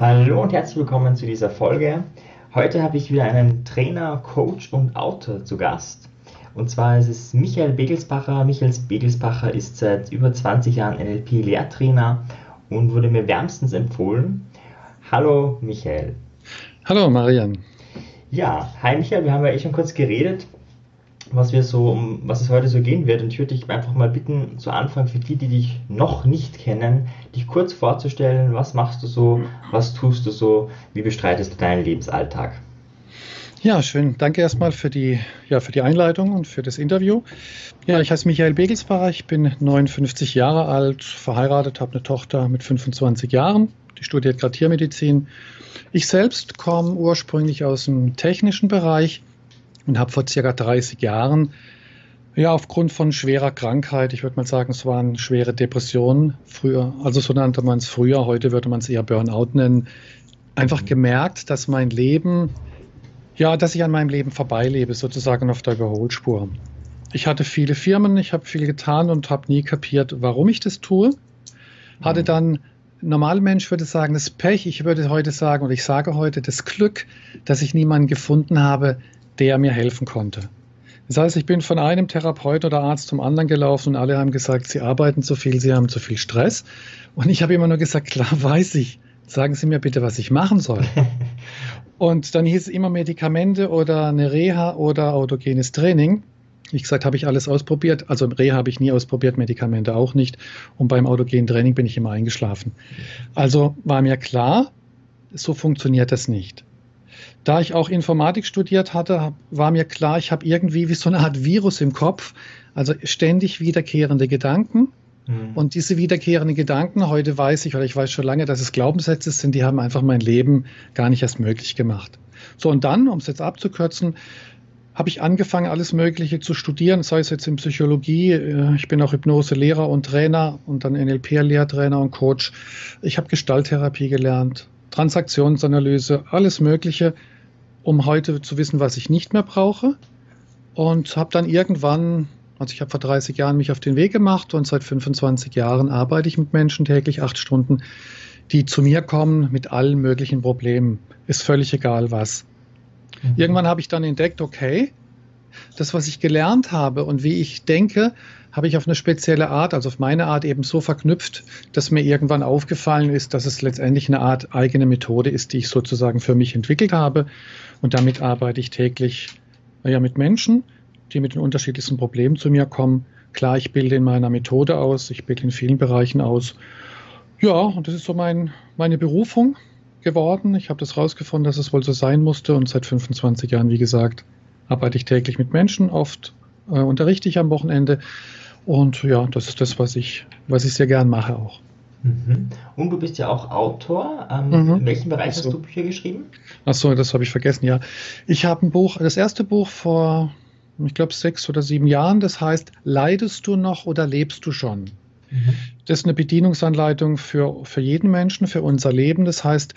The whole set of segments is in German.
Hallo und herzlich willkommen zu dieser Folge. Heute habe ich wieder einen Trainer, Coach und Autor zu Gast. Und zwar ist es Michael Begelsbacher. Michael Begelsbacher ist seit über 20 Jahren NLP-Lehrtrainer und wurde mir wärmstens empfohlen. Hallo Michael. Hallo Marian. Ja, hi Michael, wir haben ja eh schon kurz geredet was wir so, um was es heute so gehen wird. Und ich würde dich einfach mal bitten, zu Anfang für die, die dich noch nicht kennen, dich kurz vorzustellen, was machst du so, was tust du so, wie bestreitest du deinen Lebensalltag? Ja, schön. Danke erstmal für die, ja, für die Einleitung und für das Interview. Ja, ich heiße Michael Begelsbacher, ich bin 59 Jahre alt, verheiratet, habe eine Tochter mit 25 Jahren, die studiert gerade Tiermedizin. Ich selbst komme ursprünglich aus dem technischen Bereich, und habe vor circa 30 Jahren ja, aufgrund von schwerer Krankheit, ich würde mal sagen, es waren schwere Depressionen früher, also so nannte man es früher, heute würde man es eher Burnout nennen, einfach mhm. gemerkt, dass mein Leben, ja, dass ich an meinem Leben vorbeilebe, sozusagen auf der Überholspur. Ich hatte viele Firmen, ich habe viel getan und habe nie kapiert, warum ich das tue. Hatte mhm. dann, normal Mensch würde sagen, das Pech, ich würde heute sagen, und ich sage heute, das Glück, dass ich niemanden gefunden habe, der mir helfen konnte. Das heißt, ich bin von einem Therapeut oder Arzt zum anderen gelaufen und alle haben gesagt, sie arbeiten zu viel, sie haben zu viel Stress. Und ich habe immer nur gesagt, klar weiß ich. Sagen Sie mir bitte, was ich machen soll. und dann hieß es immer Medikamente oder eine Reha oder autogenes Training. Ich gesagt, habe ich alles ausprobiert. Also Reha habe ich nie ausprobiert, Medikamente auch nicht. Und beim autogenen Training bin ich immer eingeschlafen. Also war mir klar, so funktioniert das nicht. Da ich auch Informatik studiert hatte, war mir klar, ich habe irgendwie wie so eine Art Virus im Kopf, also ständig wiederkehrende Gedanken. Mhm. Und diese wiederkehrenden Gedanken, heute weiß ich, oder ich weiß schon lange, dass es Glaubenssätze sind, die haben einfach mein Leben gar nicht erst möglich gemacht. So, und dann, um es jetzt abzukürzen, habe ich angefangen, alles Mögliche zu studieren, sei es jetzt in Psychologie. Äh, ich bin auch Hypnose-Lehrer und Trainer und dann NLP-Lehrtrainer und Coach. Ich habe Gestalttherapie gelernt, Transaktionsanalyse, alles Mögliche, um heute zu wissen, was ich nicht mehr brauche. Und habe dann irgendwann, also ich habe vor 30 Jahren mich auf den Weg gemacht und seit 25 Jahren arbeite ich mit Menschen täglich acht Stunden, die zu mir kommen mit allen möglichen Problemen. Ist völlig egal was. Mhm. Irgendwann habe ich dann entdeckt, okay, das, was ich gelernt habe und wie ich denke, habe ich auf eine spezielle Art, also auf meine Art eben so verknüpft, dass mir irgendwann aufgefallen ist, dass es letztendlich eine Art eigene Methode ist, die ich sozusagen für mich entwickelt habe. Und damit arbeite ich täglich ja, mit Menschen, die mit den unterschiedlichsten Problemen zu mir kommen. Klar, ich bilde in meiner Methode aus, ich bilde in vielen Bereichen aus. Ja, und das ist so mein, meine Berufung geworden. Ich habe das rausgefunden, dass es wohl so sein musste. Und seit 25 Jahren, wie gesagt, arbeite ich täglich mit Menschen, oft äh, unterrichte ich am Wochenende. Und ja, das ist das, was ich, was ich sehr gern mache auch. Mhm. Und du bist ja auch Autor. Ähm, mhm. In welchem Bereich so. hast du Bücher geschrieben? Achso, das habe ich vergessen, ja. Ich habe ein Buch, das erste Buch vor, ich glaube, sechs oder sieben Jahren, das heißt, leidest du noch oder lebst du schon? Mhm. Das ist eine Bedienungsanleitung für, für jeden Menschen, für unser Leben. Das heißt,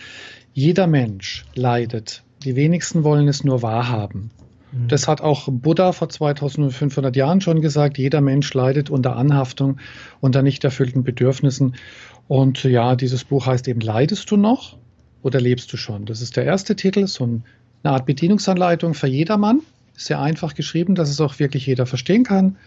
jeder Mensch leidet. Die wenigsten wollen es nur wahrhaben. Mhm. Das hat auch Buddha vor 2500 Jahren schon gesagt. Jeder Mensch leidet unter Anhaftung, unter nicht erfüllten Bedürfnissen. Und ja, dieses Buch heißt eben, leidest du noch oder lebst du schon? Das ist der erste Titel, so eine Art Bedienungsanleitung für jedermann. Sehr einfach geschrieben, dass es auch wirklich jeder verstehen kann.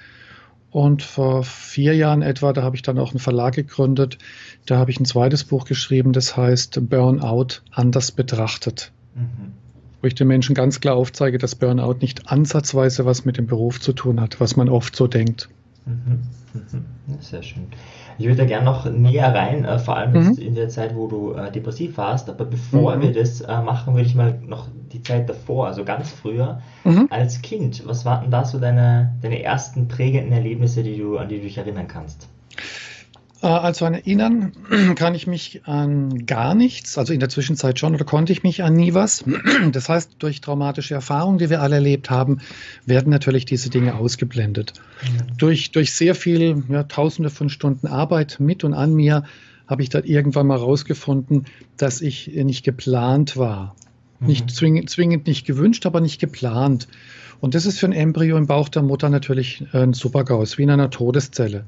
Und vor vier Jahren etwa, da habe ich dann auch einen Verlag gegründet. Da habe ich ein zweites Buch geschrieben, das heißt Burnout anders betrachtet. Mhm wo ich den Menschen ganz klar aufzeige, dass Burnout nicht ansatzweise was mit dem Beruf zu tun hat, was man oft so denkt. Mhm. Mhm. Sehr schön. Ich würde da gerne noch näher rein, äh, vor allem mhm. in der Zeit, wo du äh, depressiv warst. Aber bevor mhm. wir das äh, machen, würde ich mal noch die Zeit davor, also ganz früher, mhm. als Kind. Was waren da so deine, deine ersten prägenden Erlebnisse, die du, an die du dich erinnern kannst? Äh, also an erinnern kann ich mich an gar nichts, also in der Zwischenzeit schon oder konnte ich mich an nie was. Das heißt, durch traumatische Erfahrungen, die wir alle erlebt haben, werden natürlich diese Dinge ausgeblendet. Mhm. Durch, durch sehr viel, ja, tausende von Stunden Arbeit mit und an mir habe ich dann irgendwann mal rausgefunden, dass ich nicht geplant war. Mhm. Nicht zwingend, zwingend nicht gewünscht, aber nicht geplant. Und das ist für ein Embryo im Bauch der Mutter natürlich ein Super-GAU, wie in einer Todeszelle.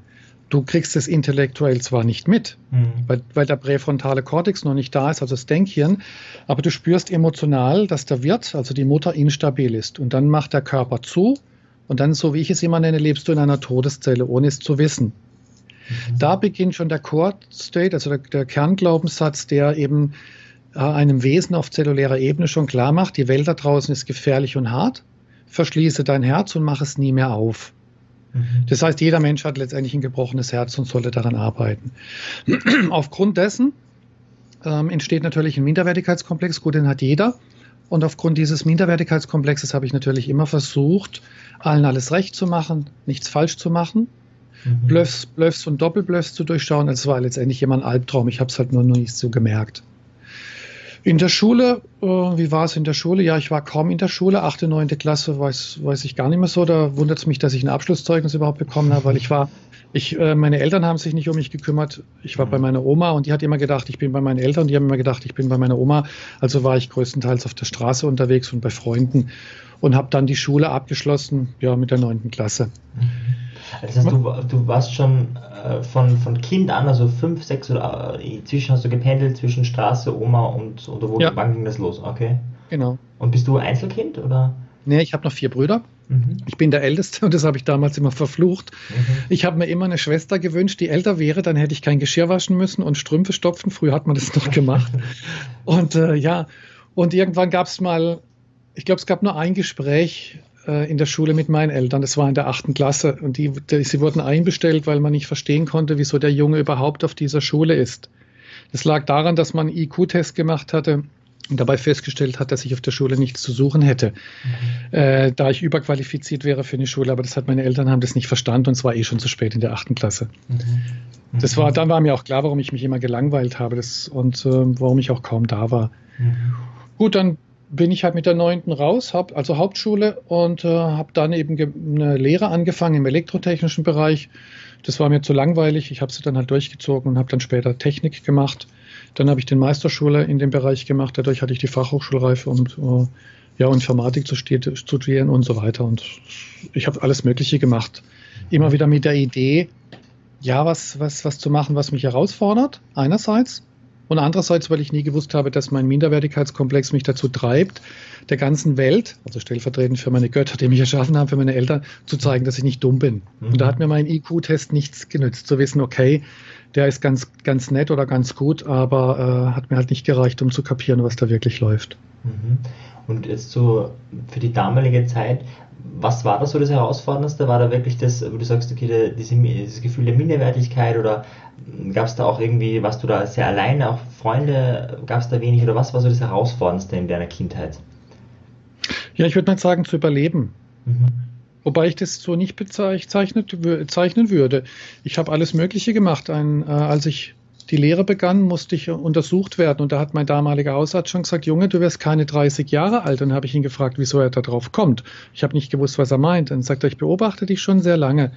Du kriegst es intellektuell zwar nicht mit, mhm. weil, weil der präfrontale Kortex noch nicht da ist, also das Denkhirn, aber du spürst emotional, dass der Wirt, also die Mutter, instabil ist. Und dann macht der Körper zu und dann, so wie ich es immer nenne, lebst du in einer Todeszelle, ohne es zu wissen. Mhm. Da beginnt schon der Core State, also der, der Kernglaubenssatz, der eben äh, einem Wesen auf zellulärer Ebene schon klar macht, die Welt da draußen ist gefährlich und hart, verschließe dein Herz und mach es nie mehr auf. Mhm. Das heißt, jeder Mensch hat letztendlich ein gebrochenes Herz und sollte daran arbeiten. Aufgrund dessen ähm, entsteht natürlich ein Minderwertigkeitskomplex, gut, den hat jeder. Und aufgrund dieses Minderwertigkeitskomplexes habe ich natürlich immer versucht, allen alles recht zu machen, nichts falsch zu machen, mhm. Bluffs, Bluffs und Doppelbluffs zu durchschauen. Es war letztendlich immer ein Albtraum. Ich habe es halt nur noch nicht so gemerkt. In der Schule, äh, wie war es in der Schule? Ja, ich war kaum in der Schule. Achte, neunte Klasse weiß, weiß ich gar nicht mehr so. Da wundert es mich, dass ich ein Abschlusszeugnis überhaupt bekommen habe, weil ich war, ich, äh, meine Eltern haben sich nicht um mich gekümmert. Ich war bei meiner Oma und die hat immer gedacht, ich bin bei meinen Eltern. Die haben immer gedacht, ich bin bei meiner Oma. Also war ich größtenteils auf der Straße unterwegs und bei Freunden und habe dann die Schule abgeschlossen, ja, mit der neunten Klasse. Mhm. Das heißt, du, du warst schon äh, von, von Kind an, also fünf, sechs oder äh, inzwischen hast du gependelt zwischen Straße, Oma und oder wo ja. wann ging das los? Okay. Genau. Und bist du Einzelkind oder? Nee, ich habe noch vier Brüder. Mhm. Ich bin der Älteste und das habe ich damals immer verflucht. Mhm. Ich habe mir immer eine Schwester gewünscht, die älter wäre, dann hätte ich kein Geschirr waschen müssen und Strümpfe stopfen. Früher hat man das noch gemacht. und äh, ja, und irgendwann gab es mal, ich glaube, es gab nur ein Gespräch äh, in der Schule mit meinen Eltern. Das war in der achten Klasse. Und die, die, sie wurden einbestellt, weil man nicht verstehen konnte, wieso der Junge überhaupt auf dieser Schule ist. Das lag daran, dass man einen IQ-Test gemacht hatte und dabei festgestellt hat, dass ich auf der Schule nichts zu suchen hätte, mhm. äh, da ich überqualifiziert wäre für eine Schule. Aber das hat meine Eltern haben das nicht verstanden und es war eh schon zu spät in der achten Klasse. Mhm. Das war, dann war mir auch klar, warum ich mich immer gelangweilt habe das, und äh, warum ich auch kaum da war. Mhm. Gut, dann bin ich halt mit der neunten raus, also Hauptschule und äh, habe dann eben eine Lehre angefangen im elektrotechnischen Bereich. Das war mir zu langweilig. Ich habe sie dann halt durchgezogen und habe dann später Technik gemacht. Dann habe ich den Meisterschule in dem Bereich gemacht. Dadurch hatte ich die Fachhochschulreife, um äh, ja, Informatik zu studieren und so weiter. Und ich habe alles Mögliche gemacht. Immer wieder mit der Idee, ja, was, was, was zu machen, was mich herausfordert, einerseits. Und andererseits, weil ich nie gewusst habe, dass mein Minderwertigkeitskomplex mich dazu treibt, der ganzen Welt, also stellvertretend für meine Götter, die mich erschaffen haben, für meine Eltern, zu zeigen, dass ich nicht dumm bin. Mhm. Und da hat mir mein IQ-Test nichts genützt, zu wissen, okay, der ist ganz, ganz nett oder ganz gut, aber äh, hat mir halt nicht gereicht, um zu kapieren, was da wirklich läuft. Mhm. Und jetzt so für die damalige Zeit, was war da so das Herausforderndste? War da wirklich das, wo du sagst, okay, der, diese, dieses Gefühl der Minderwertigkeit oder gab es da auch irgendwie, warst du da sehr alleine, auch Freunde, gab es da wenig oder was war so das Herausforderndste in deiner Kindheit? Ja, ich würde mal sagen, zu überleben. Mhm. Wobei ich das so nicht bezeichnet, bezeichnen würde. Ich habe alles Mögliche gemacht. Ein, äh, als ich die Lehre begann, musste ich untersucht werden. Und da hat mein damaliger Hausarzt schon gesagt, Junge, du wirst keine 30 Jahre alt. Und dann habe ich ihn gefragt, wieso er da drauf kommt. Ich habe nicht gewusst, was er meint. Dann sagt er, ich beobachte dich schon sehr lange.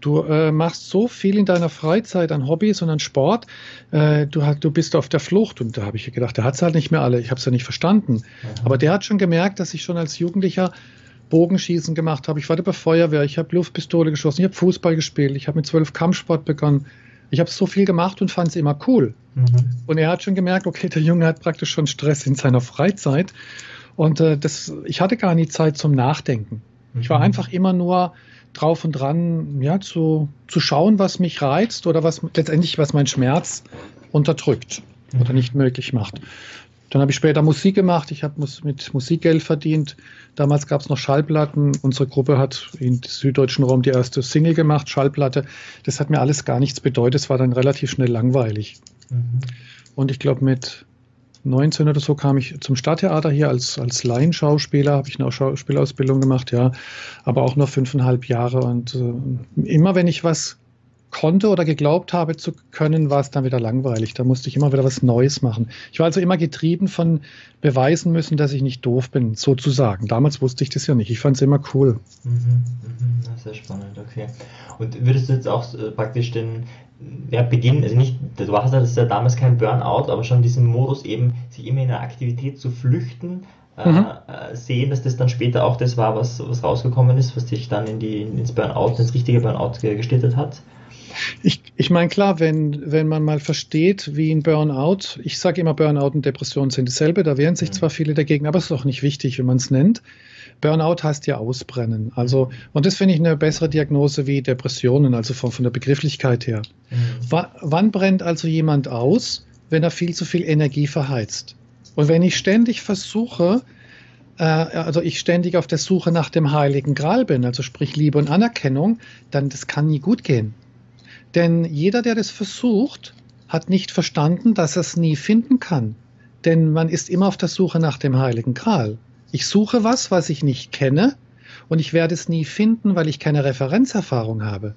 Du äh, machst so viel in deiner Freizeit an Hobbys und an Sport. Äh, du, du bist auf der Flucht. Und da habe ich gedacht, der hat es halt nicht mehr alle. Ich habe es ja nicht verstanden. Mhm. Aber der hat schon gemerkt, dass ich schon als Jugendlicher Bogenschießen gemacht habe. Ich war bei Feuerwehr. Ich habe Luftpistole geschossen. Ich habe Fußball gespielt. Ich habe mit zwölf Kampfsport begonnen. Ich habe so viel gemacht und fand es immer cool. Mhm. Und er hat schon gemerkt, okay, der Junge hat praktisch schon Stress in seiner Freizeit. Und äh, das, ich hatte gar nie Zeit zum Nachdenken. Mhm. Ich war mhm. einfach immer nur drauf und dran, ja, zu, zu schauen, was mich reizt oder was letztendlich, was mein Schmerz unterdrückt mhm. oder nicht möglich macht. Dann habe ich später Musik gemacht. Ich habe mit Musik Geld verdient. Damals gab es noch Schallplatten. Unsere Gruppe hat im süddeutschen Raum die erste Single gemacht, Schallplatte. Das hat mir alles gar nichts bedeutet. Es war dann relativ schnell langweilig. Mhm. Und ich glaube, mit 19 oder so kam ich zum Stadttheater hier als, als Laienschauspieler, habe ich eine Schauspielausbildung gemacht, ja, aber auch noch fünfeinhalb Jahre. Und äh, immer wenn ich was konnte oder geglaubt habe zu können, war es dann wieder langweilig. Da musste ich immer wieder was Neues machen. Ich war also immer getrieben von beweisen müssen, dass ich nicht doof bin, sozusagen. Damals wusste ich das ja nicht. Ich fand es immer cool. Mhm, mhm, sehr spannend, okay. Und würdest du jetzt auch äh, praktisch den ja, Beginn, also nicht, du hast ja damals kein Burnout, aber schon diesen Modus eben, sich immer in einer Aktivität zu flüchten, äh, mhm. äh, sehen, dass das dann später auch das war, was, was rausgekommen ist, was dich dann in die, ins Burnout, ins richtige Burnout gestiltet hat? Ich, ich meine, klar, wenn, wenn man mal versteht, wie ein Burnout, ich sage immer, Burnout und Depression sind dasselbe, da wehren sich mhm. zwar viele dagegen, aber es ist auch nicht wichtig, wie man es nennt. Burnout heißt ja ausbrennen. Also, und das finde ich eine bessere Diagnose wie Depressionen, also von, von der Begrifflichkeit her. Mhm. wann brennt also jemand aus? Wenn er viel zu viel Energie verheizt. Und wenn ich ständig versuche, äh, also ich ständig auf der Suche nach dem heiligen Gral bin, also sprich Liebe und Anerkennung, dann das kann nie gut gehen. Denn jeder, der das versucht, hat nicht verstanden, dass er es nie finden kann. Denn man ist immer auf der Suche nach dem heiligen Gral. Ich suche was, was ich nicht kenne, und ich werde es nie finden, weil ich keine Referenzerfahrung habe.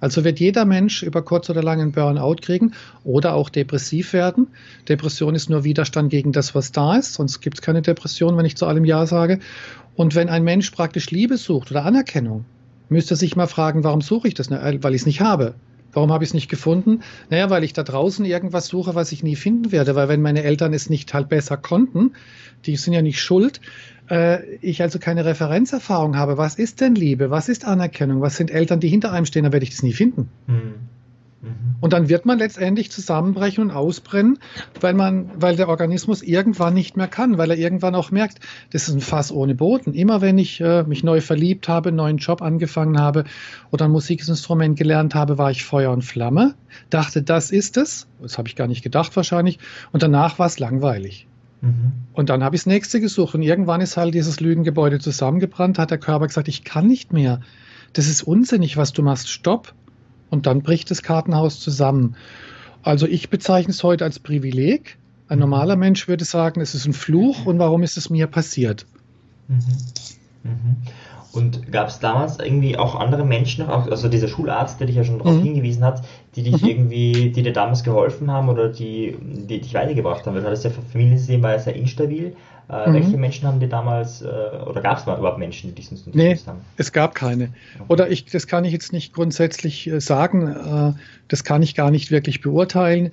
Also wird jeder Mensch über kurz oder lang einen Burnout kriegen oder auch depressiv werden. Depression ist nur Widerstand gegen das, was da ist, sonst gibt es keine Depression, wenn ich zu allem Ja sage. Und wenn ein Mensch praktisch Liebe sucht oder Anerkennung, müsste er sich mal fragen, warum suche ich das? Weil ich es nicht habe. Warum habe ich es nicht gefunden? Naja, weil ich da draußen irgendwas suche, was ich nie finden werde. Weil wenn meine Eltern es nicht halt besser konnten, die sind ja nicht schuld, äh, ich also keine Referenzerfahrung habe. Was ist denn Liebe? Was ist Anerkennung? Was sind Eltern, die hinter einem stehen? Dann werde ich das nie finden. Mhm. Und dann wird man letztendlich zusammenbrechen und ausbrennen, weil man, weil der Organismus irgendwann nicht mehr kann, weil er irgendwann auch merkt, das ist ein Fass ohne Boden. Immer wenn ich äh, mich neu verliebt habe, einen neuen Job angefangen habe oder ein Musikinstrument gelernt habe, war ich Feuer und Flamme, dachte, das ist es. Das habe ich gar nicht gedacht wahrscheinlich. Und danach war es langweilig. Mhm. Und dann habe ich das nächste gesucht und irgendwann ist halt dieses Lügengebäude zusammengebrannt, hat der Körper gesagt, ich kann nicht mehr. Das ist unsinnig, was du machst. Stopp und dann bricht das Kartenhaus zusammen. Also ich bezeichne es heute als Privileg. Ein normaler Mensch würde sagen, es ist ein Fluch und warum ist es mir passiert? Mhm. Mhm. Und gab es damals irgendwie auch andere Menschen, also dieser Schularzt, der dich ja schon darauf mhm. hingewiesen hat, die dich mhm. irgendwie, die dir damals geholfen haben oder die, die dich weitergebracht haben? Weil hattest ja Familiensystem war ja sehr instabil. Äh, mhm. Welche Menschen haben dir damals, äh, oder gab es mal überhaupt Menschen, die diesen nee, haben? es gab keine. Oder ich, das kann ich jetzt nicht grundsätzlich äh, sagen, äh, das kann ich gar nicht wirklich beurteilen.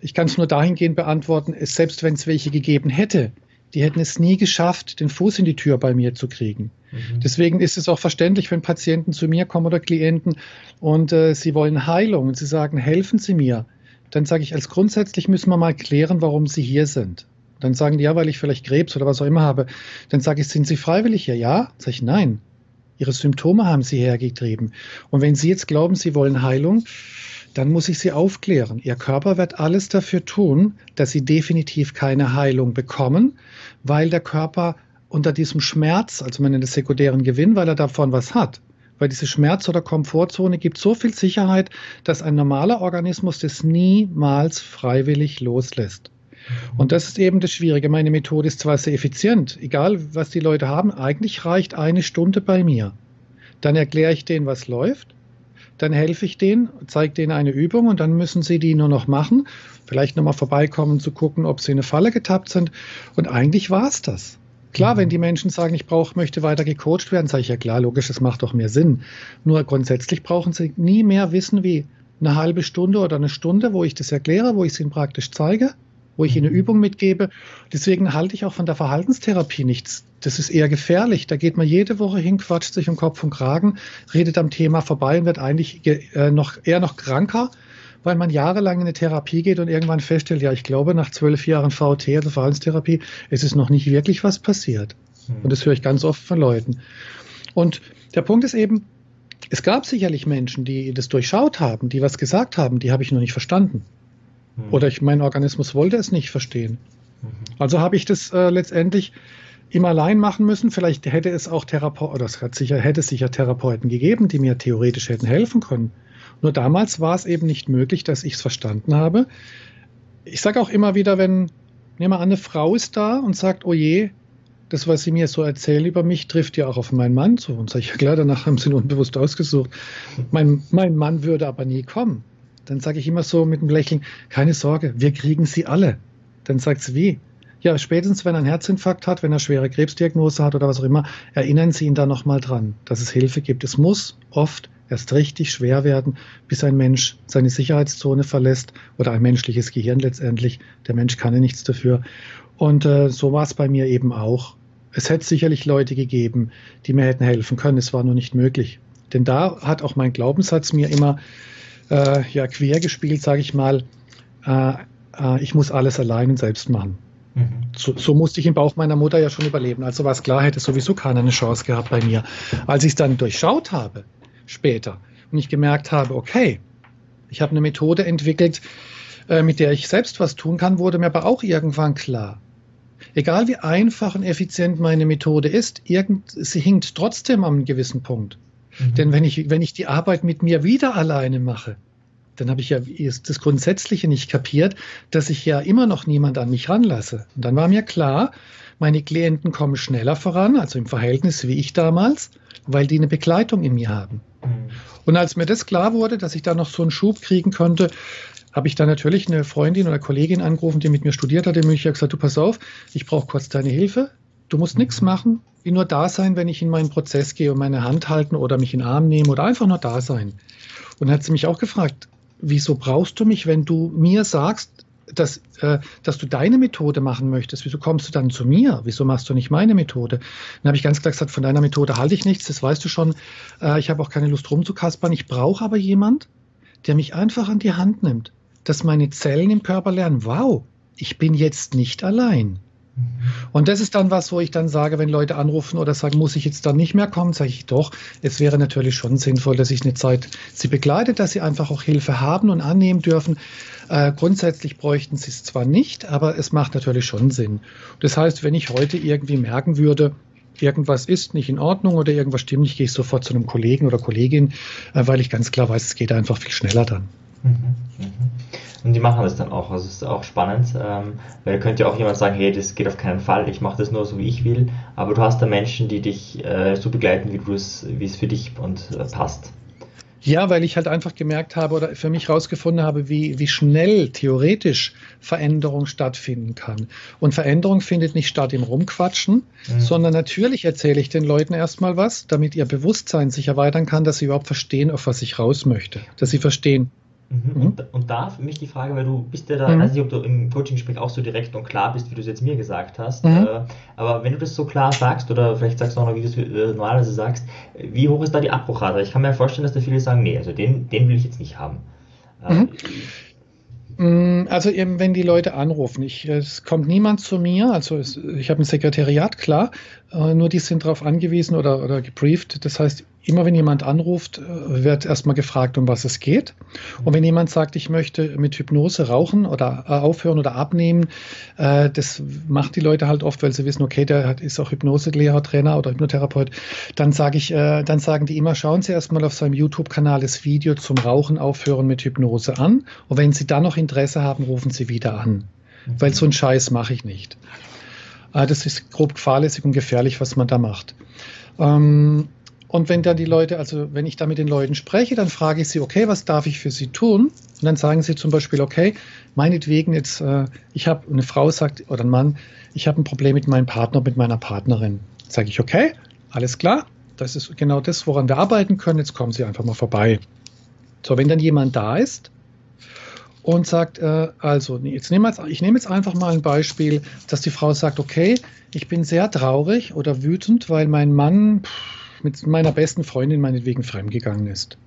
Ich kann es nur dahingehend beantworten, es, selbst wenn es welche gegeben hätte, die hätten es nie geschafft, den Fuß in die Tür bei mir zu kriegen. Mhm. Deswegen ist es auch verständlich, wenn Patienten zu mir kommen oder Klienten und äh, sie wollen Heilung und sie sagen, helfen Sie mir. Dann sage ich, als grundsätzlich müssen wir mal klären, warum Sie hier sind. Dann sagen die, ja, weil ich vielleicht Krebs oder was auch immer habe. Dann sage ich, sind Sie freiwillig hier? Ja? Sage ich, nein. Ihre Symptome haben Sie hergetrieben. Und wenn Sie jetzt glauben, Sie wollen Heilung, dann muss ich Sie aufklären. Ihr Körper wird alles dafür tun, dass Sie definitiv keine Heilung bekommen, weil der Körper unter diesem Schmerz, also man nennt es sekundären Gewinn, weil er davon was hat. Weil diese Schmerz- oder Komfortzone gibt so viel Sicherheit, dass ein normaler Organismus das niemals freiwillig loslässt. Und das ist eben das Schwierige. Meine Methode ist zwar sehr effizient, egal was die Leute haben, eigentlich reicht eine Stunde bei mir. Dann erkläre ich denen, was läuft dann helfe ich denen, zeige denen eine Übung und dann müssen sie die nur noch machen. Vielleicht nochmal vorbeikommen, zu gucken, ob sie in eine Falle getappt sind. Und eigentlich war es das. Klar, wenn die Menschen sagen, ich brauche, möchte weiter gecoacht werden, sage ich ja klar, logisch, das macht doch mehr Sinn. Nur grundsätzlich brauchen sie nie mehr wissen wie eine halbe Stunde oder eine Stunde, wo ich das erkläre, wo ich es ihnen praktisch zeige wo ich ihnen eine Übung mitgebe. Deswegen halte ich auch von der Verhaltenstherapie nichts. Das ist eher gefährlich. Da geht man jede Woche hin, quatscht sich um Kopf und Kragen, redet am Thema vorbei und wird eigentlich äh, noch, eher noch kranker, weil man jahrelang in eine Therapie geht und irgendwann feststellt, ja, ich glaube, nach zwölf Jahren VT, also Verhaltenstherapie, ist es noch nicht wirklich was passiert. Mhm. Und das höre ich ganz oft von Leuten. Und der Punkt ist eben, es gab sicherlich Menschen, die das durchschaut haben, die was gesagt haben, die habe ich noch nicht verstanden. Mhm. Oder ich, mein Organismus wollte es nicht verstehen. Mhm. Also habe ich das äh, letztendlich immer allein machen müssen. Vielleicht hätte es auch Therapeuten, oder es hat sicher, hätte es sicher Therapeuten gegeben, die mir theoretisch hätten helfen können. Nur damals war es eben nicht möglich, dass ich es verstanden habe. Ich sage auch immer wieder, wenn, nehmen wir an, eine Frau ist da und sagt, oh je, das, was Sie mir so erzählen über mich, trifft ja auch auf meinen Mann zu. Und sage ich, ja klar, danach haben Sie ihn unbewusst ausgesucht. Mein, mein Mann würde aber nie kommen. Dann sage ich immer so mit einem Lächeln, keine Sorge, wir kriegen sie alle. Dann sagt sie, wie? Ja, spätestens wenn er einen Herzinfarkt hat, wenn er schwere Krebsdiagnose hat oder was auch immer, erinnern Sie ihn da nochmal dran, dass es Hilfe gibt. Es muss oft erst richtig schwer werden, bis ein Mensch seine Sicherheitszone verlässt oder ein menschliches Gehirn letztendlich. Der Mensch kann ja nichts dafür. Und äh, so war es bei mir eben auch. Es hätte sicherlich Leute gegeben, die mir hätten helfen können. Es war nur nicht möglich. Denn da hat auch mein Glaubenssatz mir immer äh, ja, quer gespielt, sage ich mal, äh, äh, ich muss alles allein und selbst machen. Mhm. So, so, musste ich im Bauch meiner Mutter ja schon überleben. Also war es klar, hätte sowieso keiner eine Chance gehabt bei mir. Als ich es dann durchschaut habe, später, und ich gemerkt habe, okay, ich habe eine Methode entwickelt, äh, mit der ich selbst was tun kann, wurde mir aber auch irgendwann klar. Egal wie einfach und effizient meine Methode ist, irgend, sie hinkt trotzdem an einem gewissen Punkt. Mhm. Denn wenn ich, wenn ich die Arbeit mit mir wieder alleine mache, dann habe ich ja das Grundsätzliche nicht kapiert, dass ich ja immer noch niemand an mich ranlasse. Und dann war mir klar, meine Klienten kommen schneller voran, also im Verhältnis wie ich damals, weil die eine Begleitung in mir haben. Mhm. Und als mir das klar wurde, dass ich da noch so einen Schub kriegen konnte, habe ich dann natürlich eine Freundin oder Kollegin angerufen, die mit mir studiert hat, die mir gesagt, du pass auf, ich brauche kurz deine Hilfe. Du musst nichts machen, wie nur da sein, wenn ich in meinen Prozess gehe und meine Hand halten oder mich in den Arm nehmen oder einfach nur da sein. Und dann hat sie mich auch gefragt, wieso brauchst du mich, wenn du mir sagst, dass, äh, dass du deine Methode machen möchtest, wieso kommst du dann zu mir? Wieso machst du nicht meine Methode? Dann habe ich ganz klar gesagt, von deiner Methode halte ich nichts, das weißt du schon. Äh, ich habe auch keine Lust rumzukaspern. Ich brauche aber jemand, der mich einfach an die Hand nimmt, dass meine Zellen im Körper lernen, wow, ich bin jetzt nicht allein. Mhm. Und das ist dann was, wo ich dann sage, wenn Leute anrufen oder sagen, muss ich jetzt dann nicht mehr kommen, sage ich doch, es wäre natürlich schon sinnvoll, dass ich eine Zeit sie begleite, dass sie einfach auch Hilfe haben und annehmen dürfen. Äh, grundsätzlich bräuchten sie es zwar nicht, aber es macht natürlich schon Sinn. Das heißt, wenn ich heute irgendwie merken würde, irgendwas ist nicht in Ordnung oder irgendwas stimmt nicht, gehe ich sofort zu einem Kollegen oder Kollegin, äh, weil ich ganz klar weiß, es geht einfach viel schneller dann. Mhm, mhm. Und die machen das dann auch. Also es ist auch spannend, ähm, weil da könnte ja auch jemand sagen, hey, das geht auf keinen Fall, ich mache das nur so, wie ich will. Aber du hast da Menschen, die dich äh, so begleiten, wie du es, wie es für dich und äh, passt. Ja, weil ich halt einfach gemerkt habe oder für mich herausgefunden habe, wie, wie schnell theoretisch Veränderung stattfinden kann. Und Veränderung findet nicht statt im Rumquatschen, mhm. sondern natürlich erzähle ich den Leuten erstmal was, damit ihr Bewusstsein sich erweitern kann, dass sie überhaupt verstehen, auf was ich raus möchte. Dass sie verstehen, Mhm. Und, und, da für mich die Frage, weil du bist ja da, mhm. weiß nicht, ob du im Coaching-Gespräch auch so direkt und klar bist, wie du es jetzt mir gesagt hast, mhm. äh, aber wenn du das so klar sagst oder vielleicht sagst du auch noch, wie du es äh, normalerweise sagst, wie hoch ist da die Abbruchrate? Ich kann mir vorstellen, dass da viele sagen, nee, also den, den will ich jetzt nicht haben. Äh, mhm. Mm, also eben, wenn die Leute anrufen, ich, es kommt niemand zu mir, also es, ich habe ein Sekretariat, klar, nur die sind darauf angewiesen oder, oder gebrieft. Das heißt, immer wenn jemand anruft, äh, wird erstmal gefragt, um was es geht. Und wenn jemand sagt, ich möchte mit Hypnose rauchen oder äh, aufhören oder abnehmen, äh, das macht die Leute halt oft, weil sie wissen, okay, der ist auch Hypnoselehrer, Trainer oder Hypnotherapeut, dann sage ich, dann sagen die immer, schauen Sie erstmal auf seinem YouTube-Kanal das Video zum Rauchen aufhören mit Hypnose an. Und wenn Sie dann noch Interesse haben, rufen Sie wieder an. Weil so einen Scheiß mache ich nicht. Das ist grob fahrlässig und gefährlich, was man da macht. Ähm, und wenn dann die Leute, also wenn ich da mit den Leuten spreche, dann frage ich sie, okay, was darf ich für sie tun? Und dann sagen sie zum Beispiel, okay, meinetwegen jetzt, äh, ich habe, eine Frau sagt, oder ein Mann, ich habe ein Problem mit meinem Partner, mit meiner Partnerin. Sage ich, okay, alles klar, das ist genau das, woran wir arbeiten können, jetzt kommen Sie einfach mal vorbei. So, wenn dann jemand da ist und sagt, äh, also, jetzt nehmen wir ich nehme jetzt einfach mal ein Beispiel, dass die Frau sagt, okay, ich bin sehr traurig oder wütend, weil mein Mann, mit meiner besten Freundin meinetwegen fremdgegangen ist.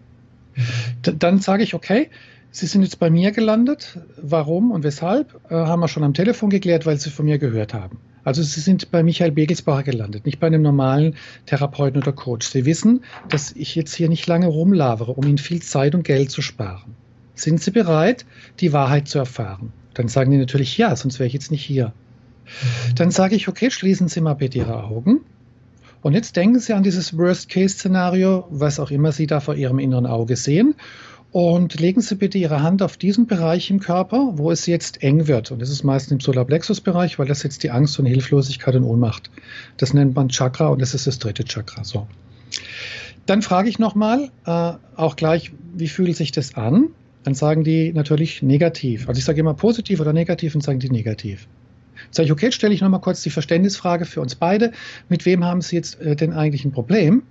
D dann sage ich, okay, Sie sind jetzt bei mir gelandet. Warum und weshalb? Äh, haben wir schon am Telefon geklärt, weil Sie von mir gehört haben. Also Sie sind bei Michael Begelsbacher gelandet, nicht bei einem normalen Therapeuten oder Coach. Sie wissen, dass ich jetzt hier nicht lange rumlavere, um Ihnen viel Zeit und Geld zu sparen. Sind Sie bereit, die Wahrheit zu erfahren? Dann sagen die natürlich ja, sonst wäre ich jetzt nicht hier. Dann sage ich, okay, schließen Sie mal bitte Ihre Augen und jetzt denken Sie an dieses Worst-Case-Szenario, was auch immer Sie da vor Ihrem inneren Auge sehen. Und legen Sie bitte Ihre Hand auf diesen Bereich im Körper, wo es jetzt eng wird. Und das ist meistens im Solarplexus-Bereich, weil das jetzt die Angst und Hilflosigkeit und Ohnmacht. Das nennt man Chakra und das ist das dritte Chakra. So. Dann frage ich nochmal, äh, auch gleich, wie fühlt sich das an? Dann sagen die natürlich negativ. Also ich sage immer positiv oder negativ und sagen die negativ. Sage ich, okay, jetzt stelle ich nochmal kurz die Verständnisfrage für uns beide. Mit wem haben Sie jetzt äh, denn eigentlich ein Problem?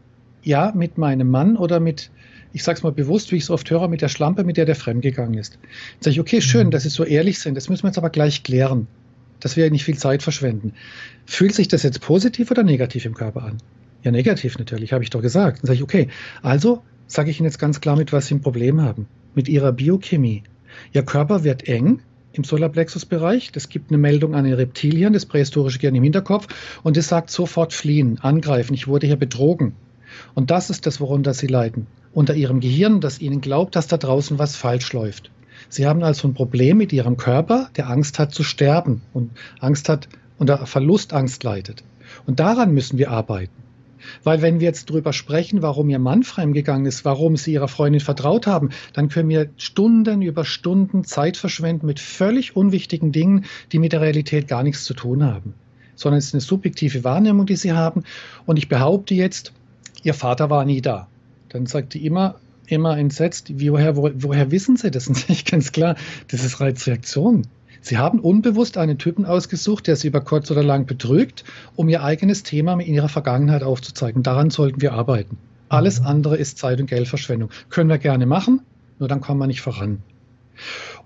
Ja, mit meinem Mann oder mit, ich sage es mal bewusst, wie ich es oft höre, mit der Schlampe, mit der der fremdgegangen ist. Sage ich, okay, schön, mhm. dass Sie so ehrlich sind. Das müssen wir jetzt aber gleich klären, dass wir nicht viel Zeit verschwenden. Fühlt sich das jetzt positiv oder negativ im Körper an? Ja, negativ natürlich, habe ich doch gesagt. Dann sage ich, okay, also sage ich Ihnen jetzt ganz klar, mit was Sie ein Problem haben. Mit ihrer Biochemie. Ihr Körper wird eng im Solarplexus-Bereich. Das gibt eine Meldung an den Reptilien, das prähistorische Gehirn im Hinterkopf, und es sagt sofort fliehen, angreifen, ich wurde hier betrogen. Und das ist das, worunter sie leiden. Unter ihrem Gehirn, das ihnen glaubt, dass da draußen was falsch läuft. Sie haben also ein Problem mit ihrem Körper, der Angst hat zu sterben und Angst hat, unter Verlustangst leidet. Und daran müssen wir arbeiten. Weil wenn wir jetzt darüber sprechen, warum ihr Mann fremdgegangen ist, warum sie ihrer Freundin vertraut haben, dann können wir Stunden über Stunden Zeit verschwenden mit völlig unwichtigen Dingen, die mit der Realität gar nichts zu tun haben. Sondern es ist eine subjektive Wahrnehmung, die sie haben. Und ich behaupte jetzt, ihr Vater war nie da. Dann sagt die immer, immer entsetzt, woher, wo, woher wissen Sie das? Und ich ganz klar, das ist Reizreaktion. Sie haben unbewusst einen Typen ausgesucht, der Sie über kurz oder lang betrügt, um Ihr eigenes Thema in Ihrer Vergangenheit aufzuzeigen. Daran sollten wir arbeiten. Alles mhm. andere ist Zeit- und Geldverschwendung. Können wir gerne machen, nur dann kommen wir nicht voran.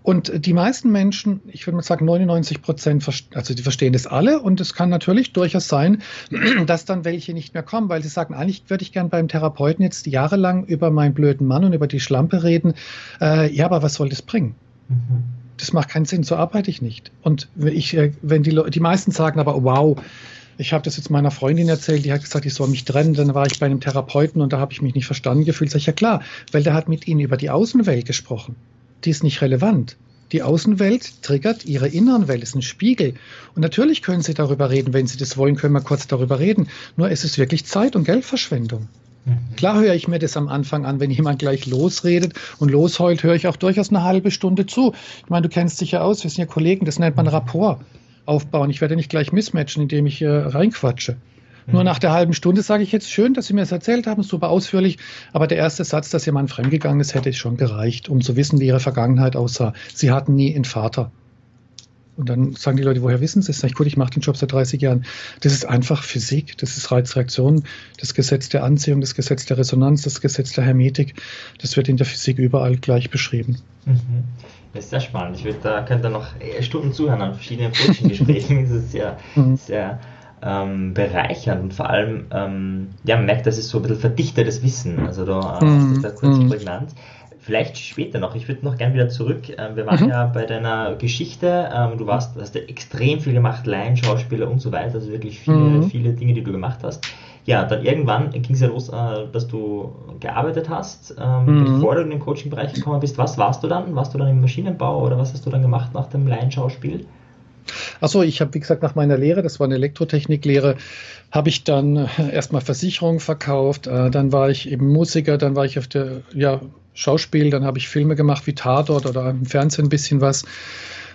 Und die meisten Menschen, ich würde mal sagen 99 Prozent, also die verstehen das alle und es kann natürlich durchaus sein, dass dann welche nicht mehr kommen, weil sie sagen, eigentlich würde ich gern beim Therapeuten jetzt jahrelang über meinen blöden Mann und über die Schlampe reden. Äh, ja, aber was soll das bringen? Mhm. Das macht keinen Sinn, so arbeite ich nicht. Und wenn, ich, äh, wenn die, die meisten sagen aber, wow, ich habe das jetzt meiner Freundin erzählt, die hat gesagt, ich soll mich trennen. Dann war ich bei einem Therapeuten und da habe ich mich nicht verstanden gefühlt. Sag ich, ja klar, weil der hat mit ihnen über die Außenwelt gesprochen die ist nicht relevant. Die Außenwelt triggert ihre inneren Welt, ist ein Spiegel. Und natürlich können Sie darüber reden, wenn Sie das wollen, können wir kurz darüber reden. Nur es ist wirklich Zeit- und Geldverschwendung. Mhm. Klar höre ich mir das am Anfang an, wenn jemand gleich losredet und losheult, höre ich auch durchaus eine halbe Stunde zu. Ich meine, du kennst dich ja aus, wir sind ja Kollegen, das nennt man Rapport aufbauen. Ich werde nicht gleich mismatchen, indem ich äh, reinquatsche. Nur nach der halben Stunde sage ich jetzt schön, dass Sie mir das erzählt haben, super ausführlich. Aber der erste Satz, dass Ihr Mann fremdgegangen ist, hätte schon gereicht, um zu wissen, wie Ihre Vergangenheit aussah. Sie hatten nie einen Vater. Und dann sagen die Leute, woher wissen Sie es? Ich, gut, ich mache den Job seit 30 Jahren. Das ist einfach Physik, das ist Reizreaktion, das Gesetz der Anziehung, das Gesetz der Resonanz, das Gesetz der Hermetik. Das wird in der Physik überall gleich beschrieben. Mhm. Das ist sehr spannend. Ich würde da könnte noch Stunden zuhören an verschiedenen Coaching-Gesprächen. das ist ja mhm. sehr ähm, bereichernd und vor allem, ähm, ja, man merkt, das ist so ein bisschen verdichtetes Wissen. Also da äh, mm, ist da kurz mm. prägnant. Vielleicht später noch. Ich würde noch gerne wieder zurück. Ähm, wir waren mhm. ja bei deiner Geschichte. Ähm, du warst, hast ja extrem viel gemacht, Laienschauspieler und so weiter. Also wirklich viele, mhm. viele Dinge, die du gemacht hast. Ja, dann irgendwann ging es ja los, äh, dass du gearbeitet hast, ähm, mhm. bevor du in den Coaching-Bereich gekommen bist. Was warst du dann? Warst du dann im Maschinenbau oder was hast du dann gemacht nach dem Laienschauspiel? Achso, ich habe, wie gesagt, nach meiner Lehre, das war eine Elektrotechniklehre, habe ich dann äh, erstmal Versicherungen verkauft, äh, dann war ich eben Musiker, dann war ich auf der ja, Schauspiel, dann habe ich Filme gemacht wie Tatort oder im Fernsehen ein bisschen was.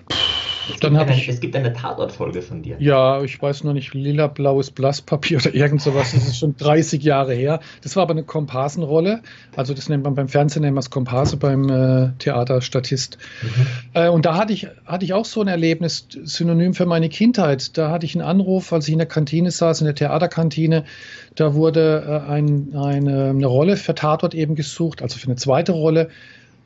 Puh es dann habe ich. Es gibt eine Tatortfolge von dir. Ja, ich weiß noch nicht, lila blaues Blasspapier oder irgend sowas. Das ist schon 30 Jahre her. Das war aber eine Komparsenrolle. Also das nennt man beim Fernsehen nennt man es Komparse, beim äh, Theater Statist. Mhm. Äh, und da hatte ich, hatte ich auch so ein Erlebnis, synonym für meine Kindheit. Da hatte ich einen Anruf, als ich in der Kantine saß, in der Theaterkantine. Da wurde äh, ein, eine, eine Rolle für Tatort eben gesucht, also für eine zweite Rolle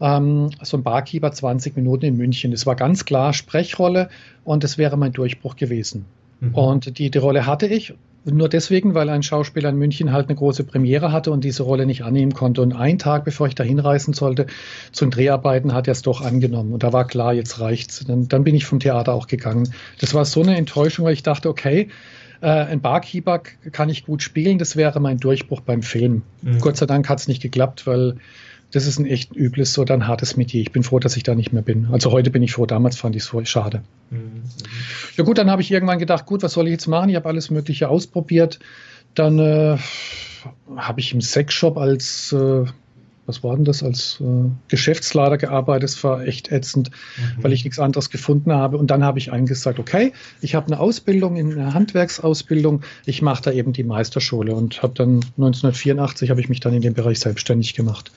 ähm, so ein Barkeeper 20 Minuten in München. Das war ganz klar Sprechrolle und das wäre mein Durchbruch gewesen. Mhm. Und die, die Rolle hatte ich nur deswegen, weil ein Schauspieler in München halt eine große Premiere hatte und diese Rolle nicht annehmen konnte. Und einen Tag, bevor ich da hinreisen sollte, zum Dreharbeiten, hat er es doch angenommen. Und da war klar, jetzt reicht's. Dann, dann bin ich vom Theater auch gegangen. Das war so eine Enttäuschung, weil ich dachte, okay, äh, ein Barkeeper kann ich gut spielen, das wäre mein Durchbruch beim Film. Mhm. Gott sei Dank hat es nicht geklappt, weil das ist ein echt übles oder ein hartes Metier. Ich bin froh, dass ich da nicht mehr bin. Also heute bin ich froh, damals fand ich es schade. Mhm. Ja gut, dann habe ich irgendwann gedacht, gut, was soll ich jetzt machen? Ich habe alles Mögliche ausprobiert. Dann äh, habe ich im Sexshop als, äh, was war denn das, als äh, Geschäftsleiter gearbeitet. Das war echt ätzend, mhm. weil ich nichts anderes gefunden habe. Und dann habe ich eigentlich gesagt, okay, ich habe eine Ausbildung, eine Handwerksausbildung. Ich mache da eben die Meisterschule und habe dann 1984 habe ich mich dann in dem Bereich selbstständig gemacht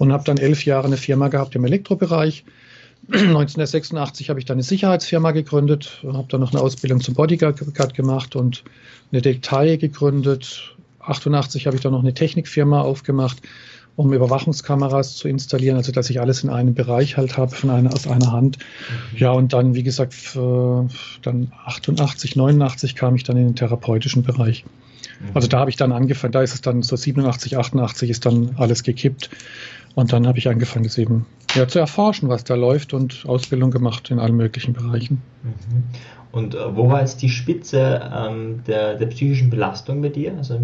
und habe dann elf Jahre eine Firma gehabt im Elektrobereich. 1986 habe ich dann eine Sicherheitsfirma gegründet, habe dann noch eine Ausbildung zum Bodyguard gemacht und eine Detail gegründet. 88 habe ich dann noch eine Technikfirma aufgemacht um Überwachungskameras zu installieren, also dass ich alles in einem Bereich halt habe, von einer aus einer Hand. Mhm. Ja, und dann, wie gesagt, dann 88, 89 kam ich dann in den therapeutischen Bereich. Mhm. Also da habe ich dann angefangen, da ist es dann so 87, 88 ist dann alles gekippt. Und dann habe ich angefangen, das eben ja, zu erforschen, was da läuft und Ausbildung gemacht in allen möglichen Bereichen. Mhm. Und äh, wo war jetzt die Spitze ähm, der, der psychischen Belastung bei dir? Also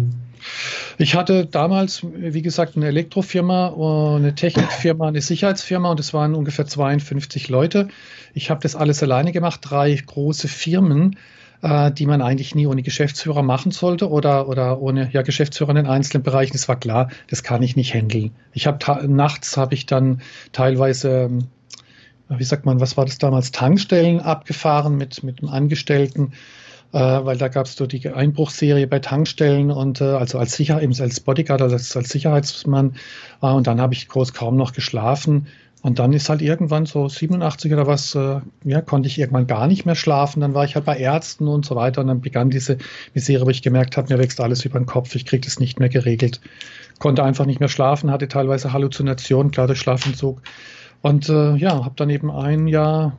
ich hatte damals, wie gesagt, eine Elektrofirma, eine Technikfirma, eine Sicherheitsfirma und es waren ungefähr 52 Leute. Ich habe das alles alleine gemacht, drei große Firmen äh, die man eigentlich nie ohne Geschäftsführer machen sollte oder, oder ohne ja, Geschäftsführer in den einzelnen Bereichen. Das war klar, das kann ich nicht handeln. Ich habe nachts habe ich dann teilweise, ähm, wie sagt man, was war das damals, Tankstellen abgefahren mit, mit einem Angestellten. Äh, weil da gab es so die Einbruchserie bei Tankstellen und äh, also als Sicher als Bodyguard, also als, als Sicherheitsmann. Äh, und dann habe ich groß kaum noch geschlafen und dann ist halt irgendwann so 87 oder was, äh, ja, konnte ich irgendwann gar nicht mehr schlafen. Dann war ich halt bei Ärzten und so weiter. Und dann begann diese Misere, wo ich gemerkt habe, mir wächst alles über den Kopf. Ich kriege das nicht mehr geregelt. Konnte einfach nicht mehr schlafen, hatte teilweise Halluzinationen, klar durch Schlafentzug. Und äh, ja, habe dann eben ein Jahr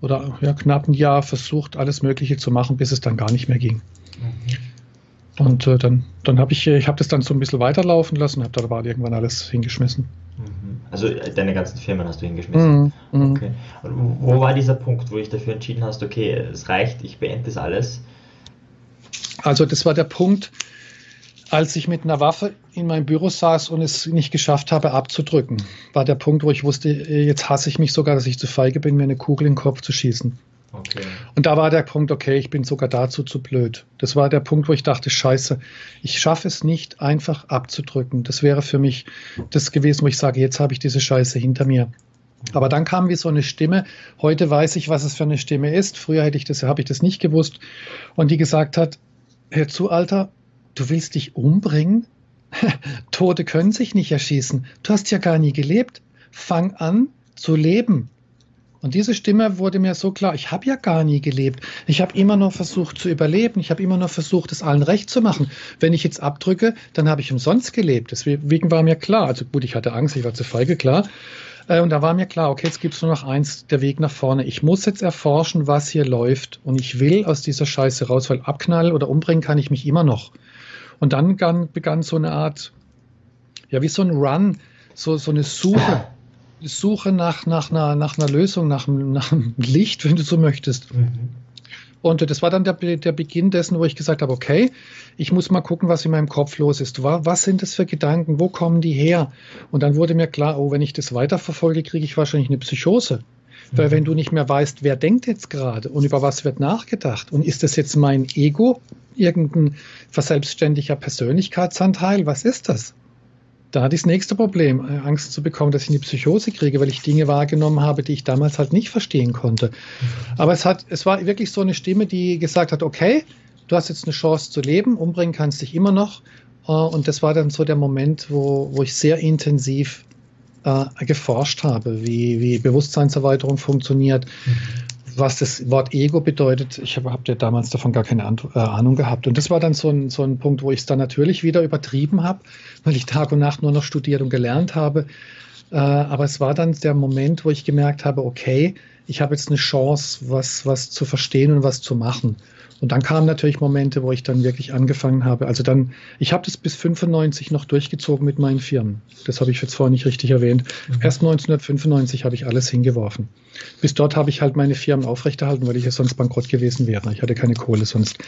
oder ja, knapp ein Jahr versucht, alles Mögliche zu machen, bis es dann gar nicht mehr ging. Mhm. Und äh, dann, dann habe ich, ich habe das dann so ein bisschen weiterlaufen lassen, habe da aber irgendwann alles hingeschmissen. Mhm. Also äh, deine ganzen Firmen hast du hingeschmissen. Mhm, mhm. Okay. Und wo war dieser Punkt, wo ich dafür entschieden hast, okay, es reicht, ich beende das alles? Also das war der Punkt, als ich mit einer Waffe in meinem Büro saß und es nicht geschafft habe abzudrücken, war der Punkt, wo ich wusste, jetzt hasse ich mich sogar, dass ich zu feige bin, mir eine Kugel in den Kopf zu schießen. Okay. Und da war der Punkt, okay, ich bin sogar dazu zu blöd. Das war der Punkt, wo ich dachte, scheiße, ich schaffe es nicht, einfach abzudrücken. Das wäre für mich das gewesen, wo ich sage, jetzt habe ich diese Scheiße hinter mir. Aber dann kam wie so eine Stimme. Heute weiß ich, was es für eine Stimme ist. Früher hätte ich das, habe ich das nicht gewusst. Und die gesagt hat, hör zu, Alter, du willst dich umbringen? Tote können sich nicht erschießen. Du hast ja gar nie gelebt. Fang an zu leben. Und diese Stimme wurde mir so klar, ich habe ja gar nie gelebt. Ich habe immer nur versucht zu überleben. Ich habe immer nur versucht, es allen recht zu machen. Wenn ich jetzt abdrücke, dann habe ich umsonst gelebt. Deswegen war mir klar, also gut, ich hatte Angst, ich war zu feige, klar. Äh, und da war mir klar, okay, jetzt gibt es nur noch eins, der Weg nach vorne. Ich muss jetzt erforschen, was hier läuft. Und ich will aus dieser Scheiße raus, weil abknallen oder umbringen kann ich mich immer noch. Und dann begann so eine Art, ja, wie so ein Run, so, so eine Suche Suche nach, nach, einer, nach einer Lösung, nach, nach einem Licht, wenn du so möchtest. Mhm. Und das war dann der, der Beginn dessen, wo ich gesagt habe, okay, ich muss mal gucken, was in meinem Kopf los ist. Was sind das für Gedanken? Wo kommen die her? Und dann wurde mir klar, oh, wenn ich das weiterverfolge, kriege ich wahrscheinlich eine Psychose. Mhm. Weil wenn du nicht mehr weißt, wer denkt jetzt gerade und über was wird nachgedacht und ist das jetzt mein Ego, irgendein verselbstständiger Persönlichkeitsanteil, was ist das? Da hatte ich das nächste Problem, äh, Angst zu bekommen, dass ich eine Psychose kriege, weil ich Dinge wahrgenommen habe, die ich damals halt nicht verstehen konnte. Aber es hat, es war wirklich so eine Stimme, die gesagt hat, okay, du hast jetzt eine Chance zu leben, umbringen kannst dich immer noch. Äh, und das war dann so der Moment, wo, wo ich sehr intensiv äh, geforscht habe, wie, wie Bewusstseinserweiterung funktioniert, mhm was das Wort Ego bedeutet, ich habe hab ja damals davon gar keine äh, Ahnung gehabt. Und das war dann so ein, so ein Punkt, wo ich es dann natürlich wieder übertrieben habe, weil ich Tag und Nacht nur noch studiert und gelernt habe. Äh, aber es war dann der Moment, wo ich gemerkt habe, okay, ich habe jetzt eine Chance, was, was zu verstehen und was zu machen. Und dann kamen natürlich Momente, wo ich dann wirklich angefangen habe. Also dann, ich habe das bis 95 noch durchgezogen mit meinen Firmen. Das habe ich jetzt vorher nicht richtig erwähnt. Mhm. Erst 1995 habe ich alles hingeworfen. Bis dort habe ich halt meine Firmen aufrechterhalten, weil ich ja sonst bankrott gewesen wäre. Ich hatte keine Kohle sonst,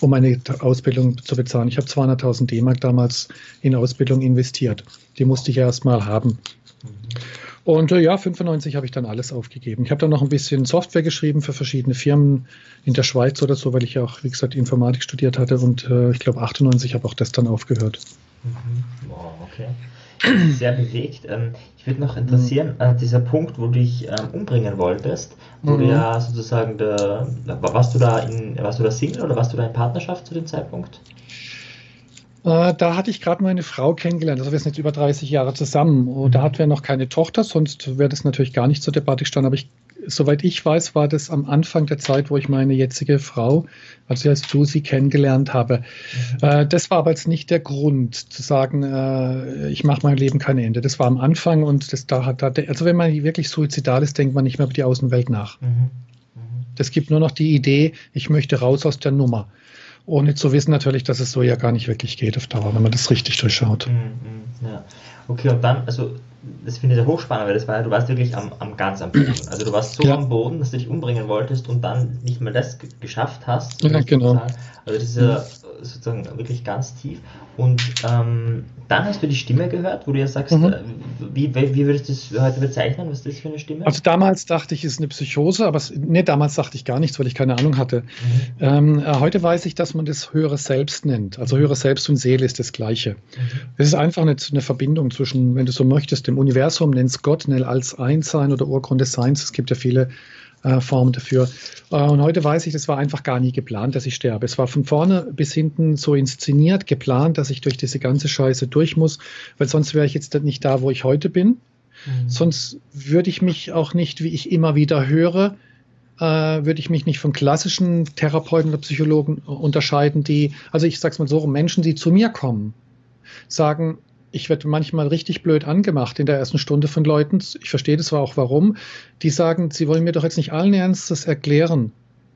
um meine Ausbildung zu bezahlen. Ich habe 200.000 D-Mark damals in Ausbildung investiert. Die musste ich erst mal haben. Mhm. Und äh, ja, 95 habe ich dann alles aufgegeben. Ich habe dann noch ein bisschen Software geschrieben für verschiedene Firmen in der Schweiz oder so, weil ich ja auch, wie gesagt, Informatik studiert hatte und äh, ich glaube 98 habe auch das dann aufgehört. Mhm. Wow, okay. Sehr bewegt. Ähm, ich würde noch interessieren, äh, dieser Punkt, wo du dich ähm, umbringen wolltest, wo mhm. du ja sozusagen, der, warst du da in, warst du da Single oder warst du da in Partnerschaft zu dem Zeitpunkt? Äh, da hatte ich gerade meine Frau kennengelernt. Also wir sind jetzt über 30 Jahre zusammen. Und da hatten wir noch keine Tochter, sonst wäre das natürlich gar nicht zur Debatte gestanden. Aber ich soweit ich weiß, war das am Anfang der Zeit, wo ich meine jetzige Frau, also als Susi, kennengelernt habe. Mhm. Äh, das war aber jetzt nicht der Grund zu sagen, äh, ich mache mein Leben kein Ende. Das war am Anfang und das da hat, also wenn man wirklich suizidal ist, denkt man nicht mehr über die Außenwelt nach. Mhm. Mhm. Das gibt nur noch die Idee, ich möchte raus aus der Nummer ohne zu wissen natürlich, dass es so ja gar nicht wirklich geht auf Dauer, wenn man das richtig durchschaut. Mhm, ja. Okay, und dann, also das finde ich sehr hochspannend, weil das war ja, du warst wirklich am, am ganz am Boden. Also du warst so ja. am Boden, dass du dich umbringen wolltest und dann nicht mal das geschafft hast. Ja, genau. Also das ist ja sozusagen wirklich ganz tief. Und ähm, dann hast du die Stimme gehört, wo du ja sagst, mhm. Äh, wie, wie würdest du das heute bezeichnen? Was ist das für eine Stimme? Also damals dachte ich, es ist eine Psychose, aber es, nee, damals dachte ich gar nichts, weil ich keine Ahnung hatte. Mhm. Ähm, äh, heute weiß ich, dass man das höhere Selbst nennt. Also höhere Selbst und Seele ist das Gleiche. Mhm. Es ist einfach eine, eine, Verbindung zwischen, wenn du so möchtest, dem Universum, nennst Gott, nenn als Einssein oder Urgrund des Seins. Es gibt ja viele äh, Form dafür. Äh, und heute weiß ich, das war einfach gar nie geplant, dass ich sterbe. Es war von vorne bis hinten so inszeniert, geplant, dass ich durch diese ganze Scheiße durch muss, weil sonst wäre ich jetzt nicht da, wo ich heute bin. Mhm. Sonst würde ich mich auch nicht, wie ich immer wieder höre, äh, würde ich mich nicht von klassischen Therapeuten oder Psychologen unterscheiden, die, also ich sag's mal so, Menschen, die zu mir kommen, sagen, ich werde manchmal richtig blöd angemacht in der ersten Stunde von Leuten. Ich verstehe das auch warum. Die sagen, sie wollen mir doch jetzt nicht allen Ernstes erklären,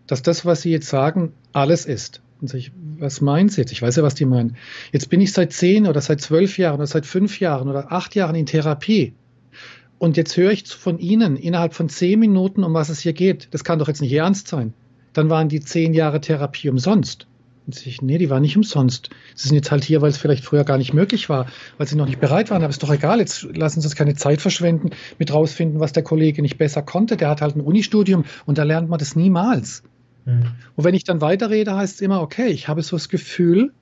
dass das, was sie jetzt sagen, alles ist. Und ich, was meinen Sie jetzt? Ich weiß ja, was die meinen. Jetzt bin ich seit zehn oder seit zwölf Jahren oder seit fünf Jahren oder acht Jahren in Therapie. Und jetzt höre ich von Ihnen innerhalb von zehn Minuten, um was es hier geht. Das kann doch jetzt nicht ernst sein. Dann waren die zehn Jahre Therapie umsonst. Und ich, nee, die war nicht umsonst. Sie sind jetzt halt hier, weil es vielleicht früher gar nicht möglich war, weil sie noch nicht bereit waren. Aber ist doch egal, jetzt lassen Sie uns keine Zeit verschwenden mit rausfinden, was der Kollege nicht besser konnte. Der hat halt ein Unistudium und da lernt man das niemals. Mhm. Und wenn ich dann weiterrede, heißt es immer, okay, ich habe so das Gefühl,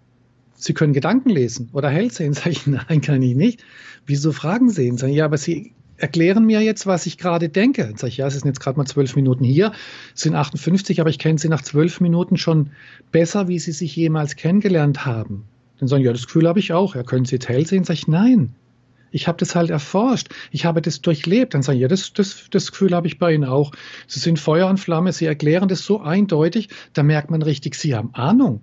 Sie können Gedanken lesen oder hell sehen. Sag ich, nein, kann ich nicht. Wieso Fragen sehen? Sag ich, ja, aber Sie erklären mir jetzt, was ich gerade denke. Dann sage ich, ja, es sind jetzt gerade mal zwölf Minuten hier, sind 58, aber ich kenne sie nach zwölf Minuten schon besser, wie sie sich jemals kennengelernt haben. Dann sagen, ja, das Gefühl habe ich auch. Ja, können Sie jetzt hell sehen? Sag ich, nein. Ich habe das halt erforscht. Ich habe das durchlebt. Dann sagen, ja, das, das, das Gefühl habe ich bei Ihnen auch. Sie sind Feuer und Flamme. Sie erklären das so eindeutig. Da merkt man richtig, Sie haben Ahnung.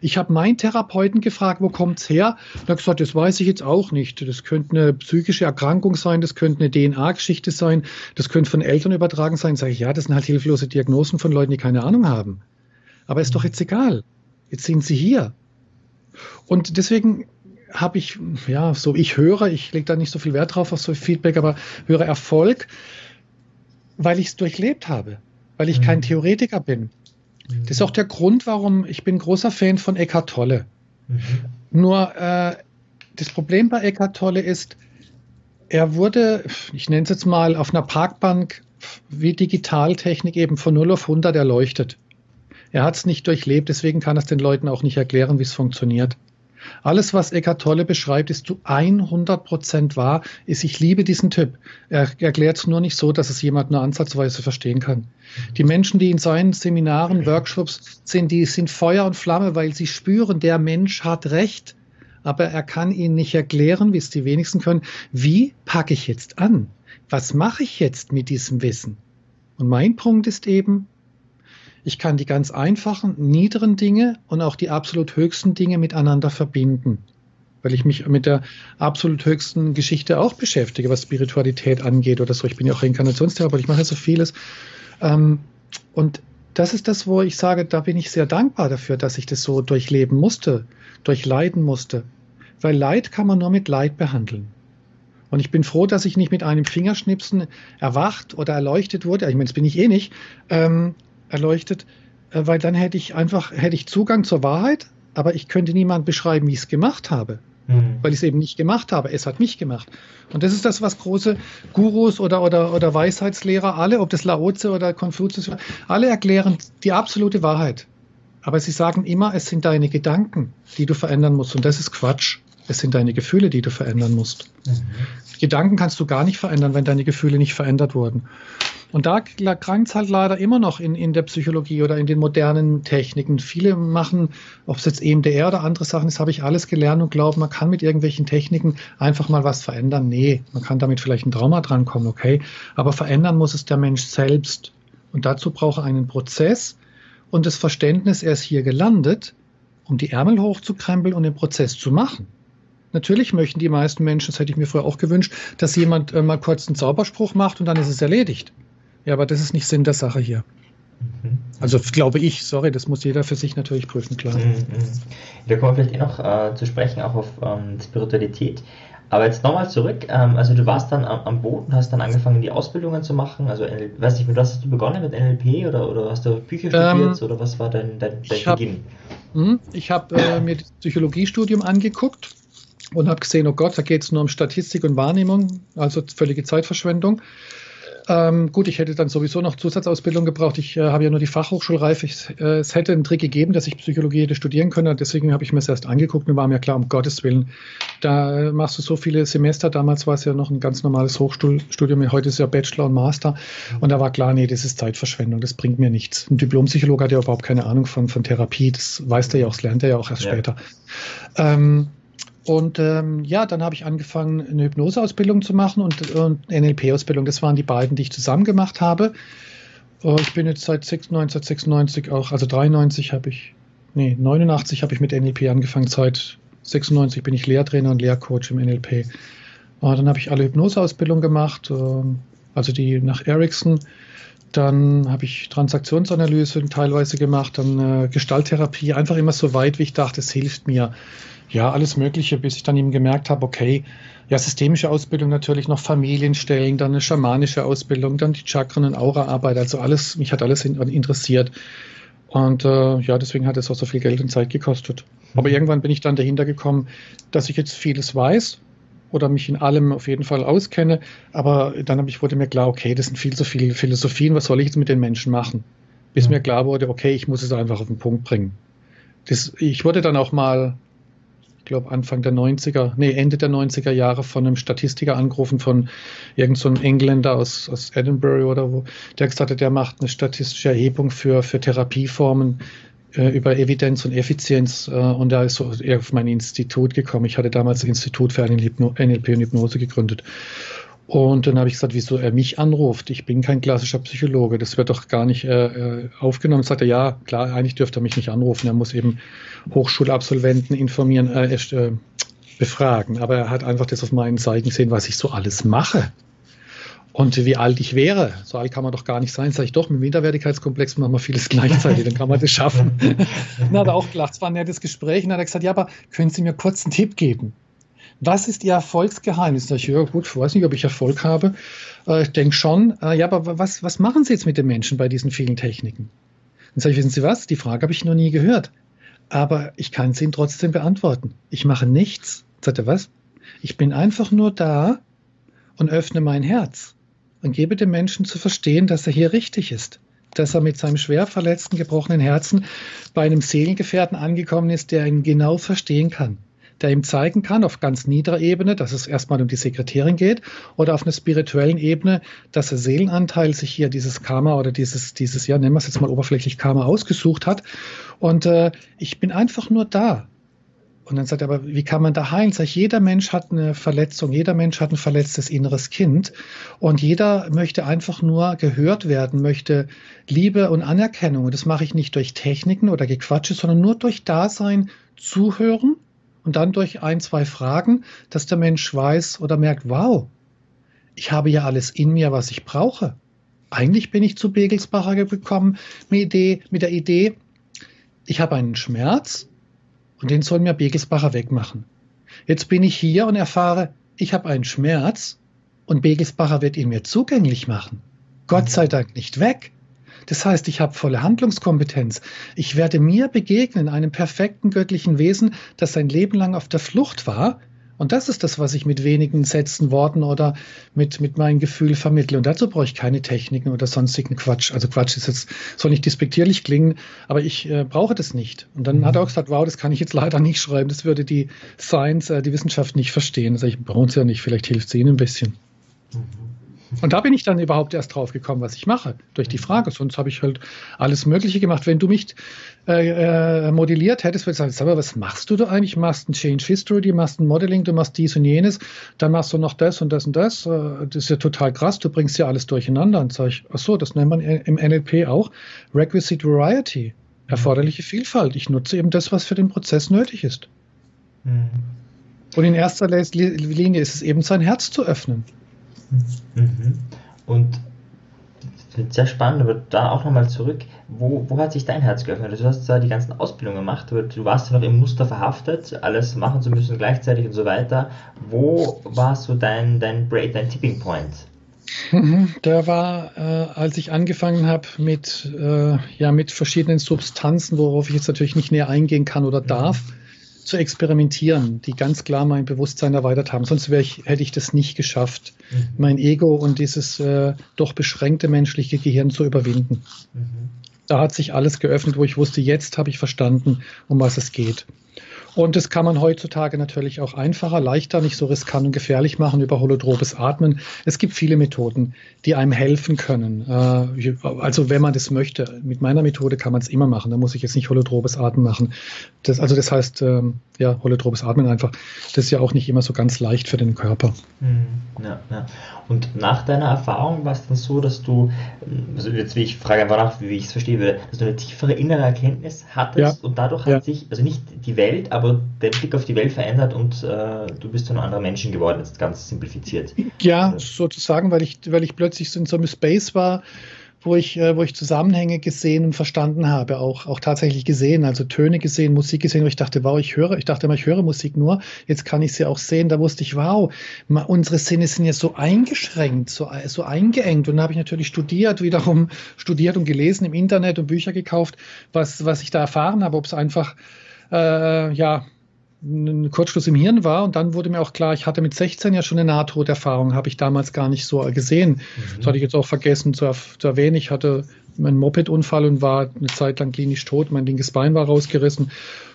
Ich habe meinen Therapeuten gefragt, wo kommt's her? Und er hat gesagt, das weiß ich jetzt auch nicht. Das könnte eine psychische Erkrankung sein, das könnte eine DNA-Geschichte sein, das könnte von Eltern übertragen sein. Sage ich, ja, das sind halt hilflose Diagnosen von Leuten, die keine Ahnung haben. Aber ist doch jetzt egal. Jetzt sind sie hier. Und deswegen habe ich, ja, so ich höre, ich lege da nicht so viel Wert drauf auf so Feedback, aber höre Erfolg, weil ich es durchlebt habe, weil ich mhm. kein Theoretiker bin. Das ist auch der Grund, warum ich bin großer Fan von Eckhart Tolle. Mhm. Nur äh, das Problem bei Eckhart Tolle ist, er wurde, ich nenne es jetzt mal, auf einer Parkbank wie Digitaltechnik eben von 0 auf 100 erleuchtet. Er hat es nicht durchlebt, deswegen kann er es den Leuten auch nicht erklären, wie es funktioniert. Alles, was Eckart Tolle beschreibt, ist zu 100 Prozent wahr. Ist, ich liebe diesen Typ. Er erklärt es nur nicht so, dass es jemand nur ansatzweise verstehen kann. Die Menschen, die in seinen Seminaren, Workshops sind, die sind Feuer und Flamme, weil sie spüren, der Mensch hat Recht. Aber er kann ihnen nicht erklären, wie es die wenigsten können, wie packe ich jetzt an? Was mache ich jetzt mit diesem Wissen? Und mein Punkt ist eben, ich kann die ganz einfachen, niederen Dinge und auch die absolut höchsten Dinge miteinander verbinden. Weil ich mich mit der absolut höchsten Geschichte auch beschäftige, was Spiritualität angeht oder so. Ich bin ja auch Reinkarnationstherapeut, ich mache so vieles. Ähm, und das ist das, wo ich sage, da bin ich sehr dankbar dafür, dass ich das so durchleben musste, durchleiden musste. Weil Leid kann man nur mit Leid behandeln. Und ich bin froh, dass ich nicht mit einem Fingerschnipsen erwacht oder erleuchtet wurde. Ich meine, das bin ich eh nicht. Ähm, erleuchtet, äh, weil dann hätte ich einfach, hätte ich Zugang zur Wahrheit, aber ich könnte niemand beschreiben, wie ich es gemacht habe. Mhm. Weil ich es eben nicht gemacht habe. Es hat mich gemacht. Und das ist das, was große Gurus oder, oder, oder Weisheitslehrer alle, ob das Laoze oder Konfuzius, alle erklären die absolute Wahrheit. Aber sie sagen immer, es sind deine Gedanken, die du verändern musst. Und das ist Quatsch. Es sind deine Gefühle, die du verändern musst. Mhm. Gedanken kannst du gar nicht verändern, wenn deine Gefühle nicht verändert wurden. Und da krankt es halt leider immer noch in, in der Psychologie oder in den modernen Techniken. Viele machen, ob es jetzt EMDR oder andere Sachen ist, habe ich alles gelernt und glauben, man kann mit irgendwelchen Techniken einfach mal was verändern. Nee, man kann damit vielleicht ein Trauma drankommen, okay. Aber verändern muss es der Mensch selbst. Und dazu braucht er einen Prozess und das Verständnis, er ist hier gelandet, um die Ärmel hochzukrempeln und den Prozess zu machen. Natürlich möchten die meisten Menschen, das hätte ich mir früher auch gewünscht, dass jemand äh, mal kurz einen Zauberspruch macht und dann ist es erledigt. Ja, aber das ist nicht Sinn der Sache hier. Mhm. Also glaube ich, sorry, das muss jeder für sich natürlich prüfen, klar. Mhm. Da kommen wir vielleicht eh noch äh, zu sprechen, auch auf ähm, Spiritualität. Aber jetzt nochmal zurück, ähm, also du warst dann am, am und hast dann angefangen, die Ausbildungen zu machen. Also, weiß nicht, mit was hast du begonnen? Mit NLP oder, oder hast du Bücher studiert ähm, oder was war dein, dein, dein ich Beginn? Hab, hm, ich habe äh, mir das Psychologiestudium angeguckt und habe gesehen, oh Gott, da geht es nur um Statistik und Wahrnehmung, also völlige Zeitverschwendung. Ähm, gut, ich hätte dann sowieso noch Zusatzausbildung gebraucht. Ich äh, habe ja nur die Fachhochschulreife. Ich, äh, es hätte einen Trick gegeben, dass ich Psychologie hätte studieren können. Deswegen habe ich mir es erst angeguckt und war mir klar, um Gottes Willen, da machst du so viele Semester. Damals war es ja noch ein ganz normales Hochschulstudium. Heute ist es ja Bachelor und Master. Und da war klar, nee, das ist Zeitverschwendung. Das bringt mir nichts. Ein Diplompsychologe hat ja überhaupt keine Ahnung von, von Therapie. Das weiß der ja auch, das lernt er ja auch erst ja. später. Ähm, und ähm, ja, dann habe ich angefangen, eine Hypnoseausbildung zu machen und, und NLP-Ausbildung. Das waren die beiden, die ich zusammen gemacht habe. Uh, ich bin jetzt seit 1996 auch, also 93 habe ich, nee, 89 habe ich mit NLP angefangen. Seit 96 bin ich Lehrtrainer und Lehrcoach im NLP. Uh, dann habe ich alle Hypnoseausbildung gemacht, uh, also die nach Ericsson. Dann habe ich Transaktionsanalyse teilweise gemacht, dann äh, Gestalttherapie, einfach immer so weit, wie ich dachte, es hilft mir ja, alles Mögliche, bis ich dann eben gemerkt habe, okay, ja, systemische Ausbildung natürlich noch Familienstellen, dann eine schamanische Ausbildung, dann die Chakren- und Auraarbeit, also alles, mich hat alles interessiert. Und äh, ja, deswegen hat es auch so viel Geld und Zeit gekostet. Aber mhm. irgendwann bin ich dann dahinter gekommen, dass ich jetzt vieles weiß oder mich in allem auf jeden Fall auskenne. Aber dann habe ich, wurde mir klar, okay, das sind viel zu viele Philosophien, was soll ich jetzt mit den Menschen machen? Bis ja. Mir klar wurde, okay, ich muss es einfach auf den Punkt bringen. Das, ich wurde dann auch mal ich glaube Anfang der 90er, nee, Ende der 90er Jahre von einem Statistiker angerufen von irgendeinem so Engländer aus, aus Edinburgh oder wo, der gesagt hat, der macht eine statistische Erhebung für, für Therapieformen äh, über Evidenz und Effizienz äh, und da ist so er auf mein Institut gekommen. Ich hatte damals das Institut für NLP und Hypnose gegründet. Und dann habe ich gesagt, wieso er mich anruft. Ich bin kein klassischer Psychologe. Das wird doch gar nicht äh, äh aufgenommen. Sagt er, ja, klar, eigentlich dürfte er mich nicht anrufen. Er muss eben Hochschulabsolventen informieren, äh, äh, befragen. Aber er hat einfach das auf meinen Seiten gesehen, was ich so alles mache. Und wie alt ich wäre. So alt kann man doch gar nicht sein. Sag ich doch, mit dem Minderwertigkeitskomplex machen wir vieles gleichzeitig, dann kann man das schaffen. dann hat er auch gelacht, es war ein nettes Gespräch. Und dann hat er gesagt, ja, aber können Sie mir kurz einen Tipp geben? Was ist Ihr Erfolgsgeheimnis? Da ich, ja gut, ich weiß nicht, ob ich Erfolg habe. Äh, ich denke schon. Äh, ja, aber was, was machen Sie jetzt mit den Menschen bei diesen vielen Techniken? Dann sage ich, wissen Sie was? Die Frage habe ich noch nie gehört. Aber ich kann sie Ihnen trotzdem beantworten. Ich mache nichts. Sagt er was? Ich bin einfach nur da und öffne mein Herz und gebe dem Menschen zu verstehen, dass er hier richtig ist. Dass er mit seinem schwer verletzten, gebrochenen Herzen bei einem Seelengefährten angekommen ist, der ihn genau verstehen kann der ihm zeigen kann, auf ganz niederer Ebene, dass es erstmal um die Sekretärin geht, oder auf einer spirituellen Ebene, dass der Seelenanteil sich hier dieses Karma oder dieses, dieses, ja, nennen wir es jetzt mal oberflächlich Karma ausgesucht hat. Und äh, ich bin einfach nur da. Und dann sagt er, aber wie kann man da heilen? Sag ich, jeder Mensch hat eine Verletzung, jeder Mensch hat ein verletztes inneres Kind und jeder möchte einfach nur gehört werden, möchte Liebe und Anerkennung. Und das mache ich nicht durch Techniken oder Gequatsche, sondern nur durch Dasein, Zuhören und dann durch ein, zwei Fragen, dass der Mensch weiß oder merkt, wow, ich habe ja alles in mir, was ich brauche. Eigentlich bin ich zu Begelsbacher gekommen mit, der Idee, ich habe einen Schmerz und den soll mir Begelsbacher wegmachen. Jetzt bin ich hier und erfahre, ich habe einen Schmerz und Begelsbacher wird ihn mir zugänglich machen. Gott sei Dank nicht weg. Das heißt, ich habe volle Handlungskompetenz. Ich werde mir begegnen, einem perfekten göttlichen Wesen, das sein Leben lang auf der Flucht war. Und das ist das, was ich mit wenigen Sätzen, Worten oder mit, mit meinem Gefühl vermittle. Und dazu brauche ich keine Techniken oder sonstigen Quatsch. Also Quatsch ist jetzt, soll nicht despektierlich klingen, aber ich äh, brauche das nicht. Und dann mhm. hat er auch gesagt, wow, das kann ich jetzt leider nicht schreiben. Das würde die Science, äh, die Wissenschaft nicht verstehen. Das sage ich, bei uns ja nicht. Vielleicht hilft es Ihnen ein bisschen. Mhm. Und da bin ich dann überhaupt erst drauf gekommen, was ich mache, durch die Frage. Sonst habe ich halt alles Mögliche gemacht. Wenn du mich äh, äh, modelliert hättest, würde ich sagen, sag mal, was machst du da eigentlich? Du machst ein Change History, du machst ein Modeling, du machst dies und jenes, dann machst du noch das und das und das. Äh, das ist ja total krass, du bringst ja alles durcheinander. Und sage ich, ach so, das nennt man im NLP auch Requisite Variety, erforderliche Vielfalt. Ich nutze eben das, was für den Prozess nötig ist. Mhm. Und in erster Linie ist es eben sein Herz zu öffnen. Mhm. Und sehr spannend, aber da auch nochmal zurück, wo, wo hat sich dein Herz geöffnet? Also du hast zwar die ganzen Ausbildungen gemacht, aber du warst ja noch im Muster verhaftet, alles machen zu müssen gleichzeitig und so weiter. Wo war so dein, dein Break, dein Tipping Point? Mhm. Der war, äh, als ich angefangen habe mit, äh, ja, mit verschiedenen Substanzen, worauf ich jetzt natürlich nicht näher eingehen kann oder darf. Zu experimentieren, die ganz klar mein Bewusstsein erweitert haben. Sonst ich, hätte ich das nicht geschafft, mhm. mein Ego und dieses äh, doch beschränkte menschliche Gehirn zu überwinden. Mhm. Da hat sich alles geöffnet, wo ich wusste, jetzt habe ich verstanden, um was es geht. Und das kann man heutzutage natürlich auch einfacher, leichter, nicht so riskant und gefährlich machen über holotropes Atmen. Es gibt viele Methoden, die einem helfen können. Äh, also wenn man das möchte. Mit meiner Methode kann man es immer machen. Da muss ich jetzt nicht holotropes Atmen machen. Das, also das heißt, ähm, ja, holotropes Atmen einfach. Das ist ja auch nicht immer so ganz leicht für den Körper. Hm, ja, ja. Und nach deiner Erfahrung war es dann so, dass du, also jetzt wie ich frage einfach nach, wie ich es verstehe würde, dass du eine tiefere innere Erkenntnis hattest ja. und dadurch hat sich, also nicht die Welt, aber der Blick auf die Welt verändert und äh, du bist zu einem anderen Menschen geworden, jetzt ganz simplifiziert. Ja, also. sozusagen, weil ich, weil ich plötzlich so in so einem Space war, wo ich, äh, wo ich Zusammenhänge gesehen und verstanden habe, auch, auch tatsächlich gesehen, also Töne gesehen, Musik gesehen, wo ich dachte, wow, ich höre, ich dachte immer, ich höre Musik nur, jetzt kann ich sie auch sehen, da wusste ich, wow, unsere Sinne sind jetzt so eingeschränkt, so, so eingeengt. Und dann habe ich natürlich studiert, wiederum studiert und gelesen im Internet und Bücher gekauft, was, was ich da erfahren habe, ob es einfach, äh, ja, ein Kurzschluss im Hirn war. Und dann wurde mir auch klar, ich hatte mit 16 ja schon eine Nahtoderfahrung, habe ich damals gar nicht so gesehen. Mhm. Das hatte ich jetzt auch vergessen zu, zu erwähnen. Ich hatte einen Moped-Unfall und war eine Zeit lang klinisch tot. Mein linkes Bein war rausgerissen.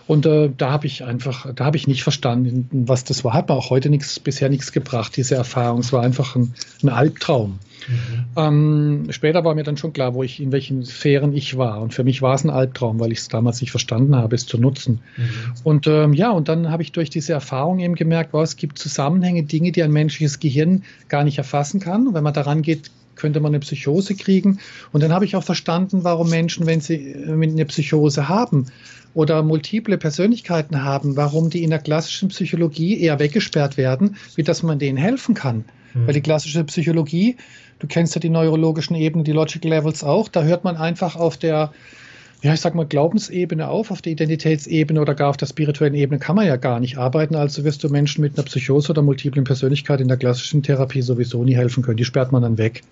Und äh, da habe ich einfach, da habe ich nicht verstanden, was das war. Hat mir auch heute nichts, bisher nichts gebracht, diese Erfahrung. Es war einfach ein, ein Albtraum. Mhm. Ähm, später war mir dann schon klar, wo ich, in welchen Sphären ich war. Und für mich war es ein Albtraum, weil ich es damals nicht verstanden habe, es zu nutzen. Mhm. Und ähm, ja, und dann habe ich durch diese Erfahrung eben gemerkt, wow, es gibt Zusammenhänge, Dinge, die ein menschliches Gehirn gar nicht erfassen kann. Und wenn man daran geht, könnte man eine Psychose kriegen. Und dann habe ich auch verstanden, warum Menschen, wenn sie äh, eine Psychose haben, oder multiple Persönlichkeiten haben, warum die in der klassischen Psychologie eher weggesperrt werden, wie dass man denen helfen kann. Mhm. Weil die klassische Psychologie, du kennst ja die neurologischen Ebenen, die Logical Levels auch, da hört man einfach auf der, ja, ich sag mal, Glaubensebene auf, auf der Identitätsebene oder gar auf der spirituellen Ebene kann man ja gar nicht arbeiten. Also wirst du Menschen mit einer Psychose oder multiplen Persönlichkeit in der klassischen Therapie sowieso nie helfen können. Die sperrt man dann weg.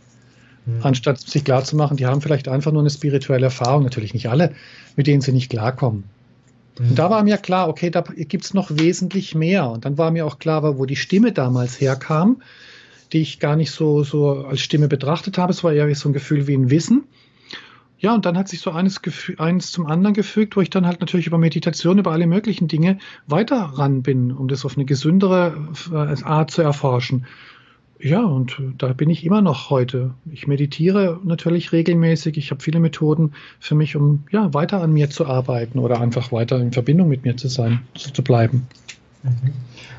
Mhm. Anstatt sich klarzumachen, die haben vielleicht einfach nur eine spirituelle Erfahrung, natürlich nicht alle, mit denen sie nicht klarkommen. Mhm. Und da war mir klar, okay, da gibt es noch wesentlich mehr. Und dann war mir auch klar, wo die Stimme damals herkam, die ich gar nicht so, so als Stimme betrachtet habe. Es war eher so ein Gefühl wie ein Wissen. Ja, und dann hat sich so eines, eines zum anderen gefügt, wo ich dann halt natürlich über Meditation, über alle möglichen Dinge weiter ran bin, um das auf eine gesündere äh, Art zu erforschen. Ja, und da bin ich immer noch heute. Ich meditiere natürlich regelmäßig. Ich habe viele Methoden für mich, um ja, weiter an mir zu arbeiten oder einfach weiter in Verbindung mit mir zu sein, zu, zu bleiben. Mhm.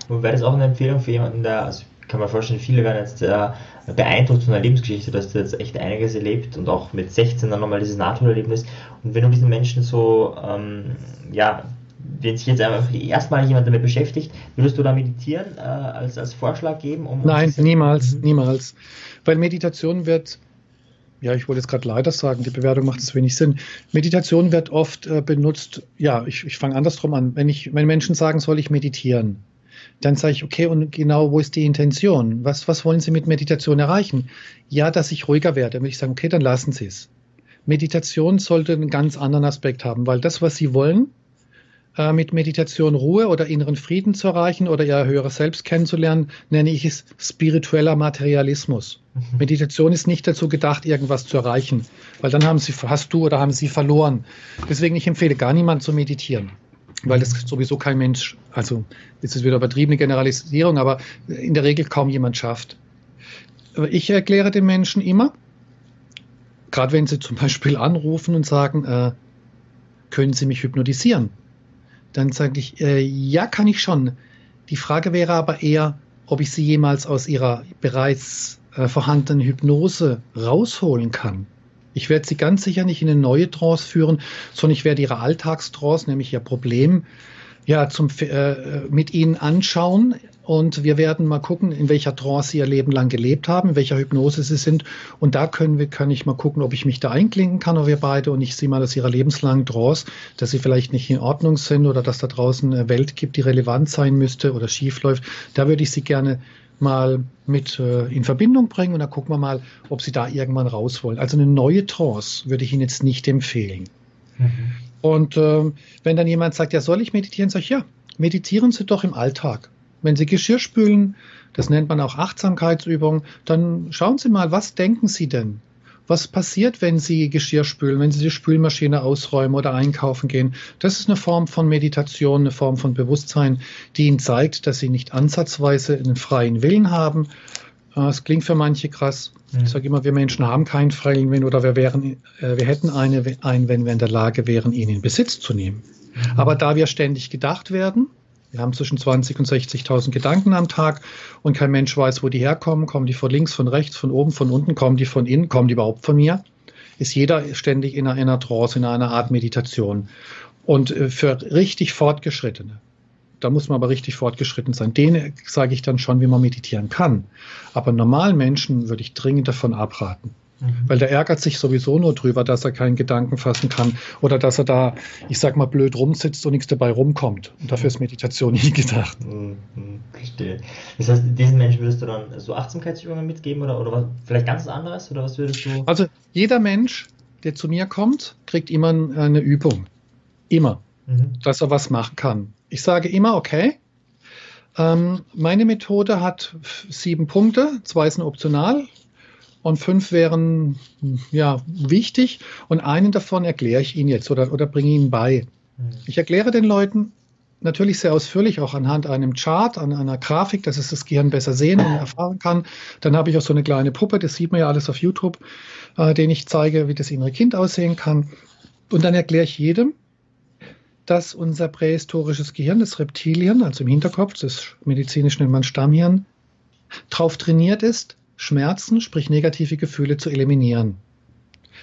Und wäre das auch eine Empfehlung für jemanden, der, also kann man vorstellen, viele werden jetzt äh, beeindruckt von der Lebensgeschichte, dass du jetzt echt einiges erlebt und auch mit 16 dann nochmal dieses Nahtoderlebnis. Und wenn du diesen Menschen so, ähm, ja, wenn sich jetzt einfach erstmal jemand damit beschäftigt, würdest du da meditieren äh, als, als Vorschlag geben? Um Nein, niemals, niemals. Weil Meditation wird, ja, ich wollte jetzt gerade leider sagen, die Bewertung macht es wenig Sinn. Meditation wird oft äh, benutzt, ja, ich, ich fange andersrum an. Wenn, ich, wenn Menschen sagen, soll ich meditieren, dann sage ich, okay, und genau, wo ist die Intention? Was, was wollen Sie mit Meditation erreichen? Ja, dass ich ruhiger werde. Dann würde ich sagen, okay, dann lassen Sie es. Meditation sollte einen ganz anderen Aspekt haben, weil das, was Sie wollen, äh, mit Meditation Ruhe oder inneren Frieden zu erreichen oder ihr höheres Selbst kennenzulernen, nenne ich es spiritueller Materialismus. Mhm. Meditation ist nicht dazu gedacht, irgendwas zu erreichen, weil dann haben sie, hast du oder haben sie verloren. Deswegen ich empfehle gar niemand zu meditieren weil das sowieso kein Mensch, also jetzt ist wieder übertriebene Generalisierung, aber in der Regel kaum jemand schafft. ich erkläre den Menschen immer, gerade wenn sie zum Beispiel anrufen und sagen, äh, können Sie mich hypnotisieren? Dann sage ich, äh, ja, kann ich schon. Die Frage wäre aber eher, ob ich Sie jemals aus Ihrer bereits äh, vorhandenen Hypnose rausholen kann. Ich werde Sie ganz sicher nicht in eine neue Trance führen, sondern ich werde Ihre Alltagstrance, nämlich Ihr Problem, ja, zum, äh, mit Ihnen anschauen, und wir werden mal gucken, in welcher Trance sie ihr Leben lang gelebt haben, in welcher Hypnose sie sind. Und da können wir, kann ich mal gucken, ob ich mich da einklinken kann, oder wir beide, und ich sehe mal aus ihrer lebenslangen Trance, dass sie vielleicht nicht in Ordnung sind oder dass da draußen eine Welt gibt, die relevant sein müsste oder schief läuft. Da würde ich sie gerne mal mit äh, in Verbindung bringen und dann gucken wir mal, ob sie da irgendwann raus wollen. Also eine neue Trance würde ich Ihnen jetzt nicht empfehlen. Mhm. Und äh, wenn dann jemand sagt, ja, soll ich meditieren, sage ich, ja, meditieren Sie doch im Alltag. Wenn Sie Geschirr spülen, das nennt man auch Achtsamkeitsübung, dann schauen Sie mal, was denken Sie denn? Was passiert, wenn Sie Geschirr spülen, wenn Sie die Spülmaschine ausräumen oder einkaufen gehen? Das ist eine Form von Meditation, eine Form von Bewusstsein, die Ihnen zeigt, dass Sie nicht ansatzweise einen freien Willen haben. Äh, es klingt für manche krass. Mhm. Ich sage immer, wir Menschen haben keinen freien Willen oder wir, wären, äh, wir hätten eine, einen, wenn wir in der Lage wären, ihn in Besitz zu nehmen. Mhm. Aber da wir ständig gedacht werden, wir haben zwischen 20 und 60.000 Gedanken am Tag und kein Mensch weiß, wo die herkommen. Kommen die von links, von rechts, von oben, von unten? Kommen die von innen? Kommen die überhaupt von mir? Ist jeder ständig in einer, in einer Trance, in einer Art Meditation. Und äh, für richtig Fortgeschrittene, da muss man aber richtig fortgeschritten sein. Denen sage ich dann schon, wie man meditieren kann. Aber normalen Menschen würde ich dringend davon abraten. Mhm. Weil der ärgert sich sowieso nur drüber, dass er keinen Gedanken fassen kann oder dass er da, ich sag mal, blöd rumsitzt und nichts dabei rumkommt. Und dafür ist Meditation nie gedacht. Mhm. Verstehe. Das heißt, diesen Menschen würdest du dann so Achtsamkeitsübungen mitgeben oder, oder was, vielleicht ganz anderes? Oder was würdest du? Also jeder Mensch, der zu mir kommt, kriegt immer eine Übung. Immer. Mhm. Dass er was machen kann. Ich sage immer, okay, ähm, meine Methode hat sieben Punkte, zwei sind optional, und fünf wären ja wichtig und einen davon erkläre ich Ihnen jetzt oder, oder bringe Ihnen bei. Mhm. Ich erkläre den Leuten natürlich sehr ausführlich, auch anhand einem Chart, an einer Grafik, dass es das Gehirn besser sehen und erfahren kann. Dann habe ich auch so eine kleine Puppe, das sieht man ja alles auf YouTube, äh, den ich zeige, wie das innere Kind aussehen kann. Und dann erkläre ich jedem, dass unser prähistorisches Gehirn, das Reptilien, also im Hinterkopf, das medizinisch nennt man Stammhirn, darauf trainiert ist, Schmerzen, sprich negative Gefühle, zu eliminieren.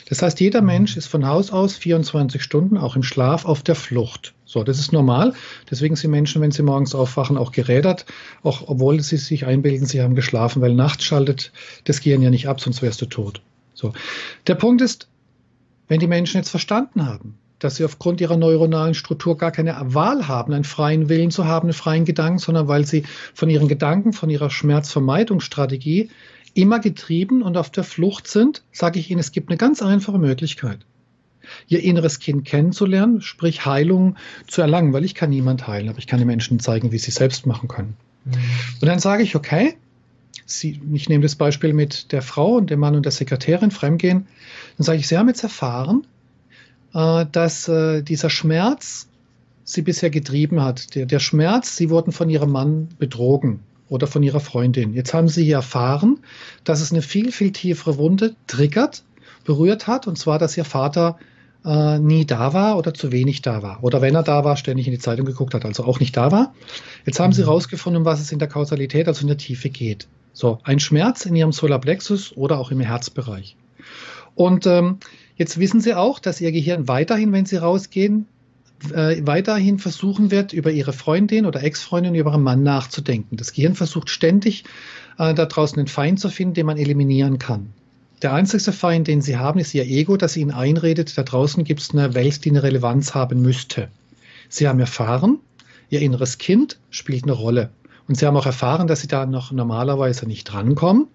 Das heißt, jeder mhm. Mensch ist von Haus aus 24 Stunden, auch im Schlaf, auf der Flucht. So, das ist normal. Deswegen sind Menschen, wenn sie morgens aufwachen, auch gerädert, auch obwohl sie sich einbilden, sie haben geschlafen, weil nachts schaltet das Gehirn ja nicht ab, sonst wärst du tot. So. Der Punkt ist, wenn die Menschen jetzt verstanden haben, dass sie aufgrund ihrer neuronalen Struktur gar keine Wahl haben, einen freien Willen zu haben, einen freien Gedanken, sondern weil sie von ihren Gedanken, von ihrer Schmerzvermeidungsstrategie immer getrieben und auf der Flucht sind, sage ich Ihnen, es gibt eine ganz einfache Möglichkeit. Ihr inneres Kind kennenzulernen, sprich Heilung zu erlangen, weil ich kann niemand heilen, aber ich kann den Menschen zeigen, wie sie es selbst machen können. Mhm. Und dann sage ich, okay, Sie, ich nehme das Beispiel mit der Frau und dem Mann und der Sekretärin fremdgehen. Dann sage ich, Sie haben jetzt erfahren, äh, dass äh, dieser Schmerz Sie bisher getrieben hat. Der, der Schmerz, Sie wurden von Ihrem Mann betrogen oder von ihrer Freundin. Jetzt haben sie hier erfahren, dass es eine viel, viel tiefere Wunde triggert, berührt hat, und zwar, dass ihr Vater äh, nie da war oder zu wenig da war. Oder wenn er da war, ständig in die Zeitung geguckt hat, also auch nicht da war. Jetzt haben sie herausgefunden, mhm. was es in der Kausalität, also in der Tiefe geht. So, ein Schmerz in ihrem Solarplexus oder auch im Herzbereich. Und ähm, jetzt wissen sie auch, dass ihr Gehirn weiterhin, wenn sie rausgehen, äh, weiterhin versuchen wird, über ihre Freundin oder Ex-Freundin, über ihren Mann nachzudenken. Das Gehirn versucht ständig, äh, da draußen einen Feind zu finden, den man eliminieren kann. Der einzigste Feind, den sie haben, ist ihr Ego, das ihnen einredet, da draußen gibt es eine Welt, die eine Relevanz haben müsste. Sie haben erfahren, ihr inneres Kind spielt eine Rolle. Und sie haben auch erfahren, dass sie da noch normalerweise nicht drankommen,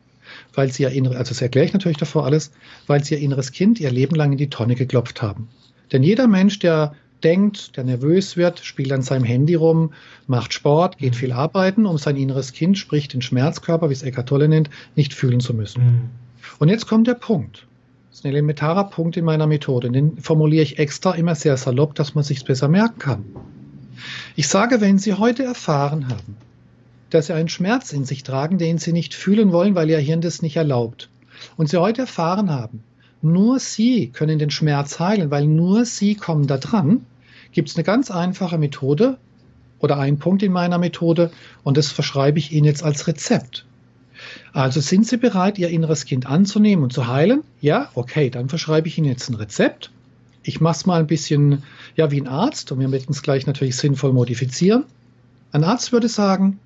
weil sie ihr inneres, also das erkläre ich natürlich davor alles, weil sie ihr inneres Kind ihr Leben lang in die Tonne geklopft haben. Denn jeder Mensch, der denkt, der nervös wird, spielt an seinem Handy rum, macht Sport, geht viel arbeiten, um sein inneres Kind, sprich den Schmerzkörper, wie es Eckart Tolle nennt, nicht fühlen zu müssen. Mhm. Und jetzt kommt der Punkt. Das ist ein elementarer Punkt in meiner Methode. Den formuliere ich extra immer sehr salopp, dass man sich besser merken kann. Ich sage, wenn Sie heute erfahren haben, dass sie einen Schmerz in sich tragen, den sie nicht fühlen wollen, weil ihr Hirn das nicht erlaubt. Und sie heute erfahren haben, nur sie können den Schmerz heilen, weil nur sie kommen da dran, gibt es eine ganz einfache Methode oder einen Punkt in meiner Methode und das verschreibe ich Ihnen jetzt als Rezept. Also sind Sie bereit, Ihr inneres Kind anzunehmen und zu heilen? Ja, okay, dann verschreibe ich Ihnen jetzt ein Rezept. Ich mache es mal ein bisschen, ja, wie ein Arzt und wir werden es gleich natürlich sinnvoll modifizieren. Ein Arzt würde sagen,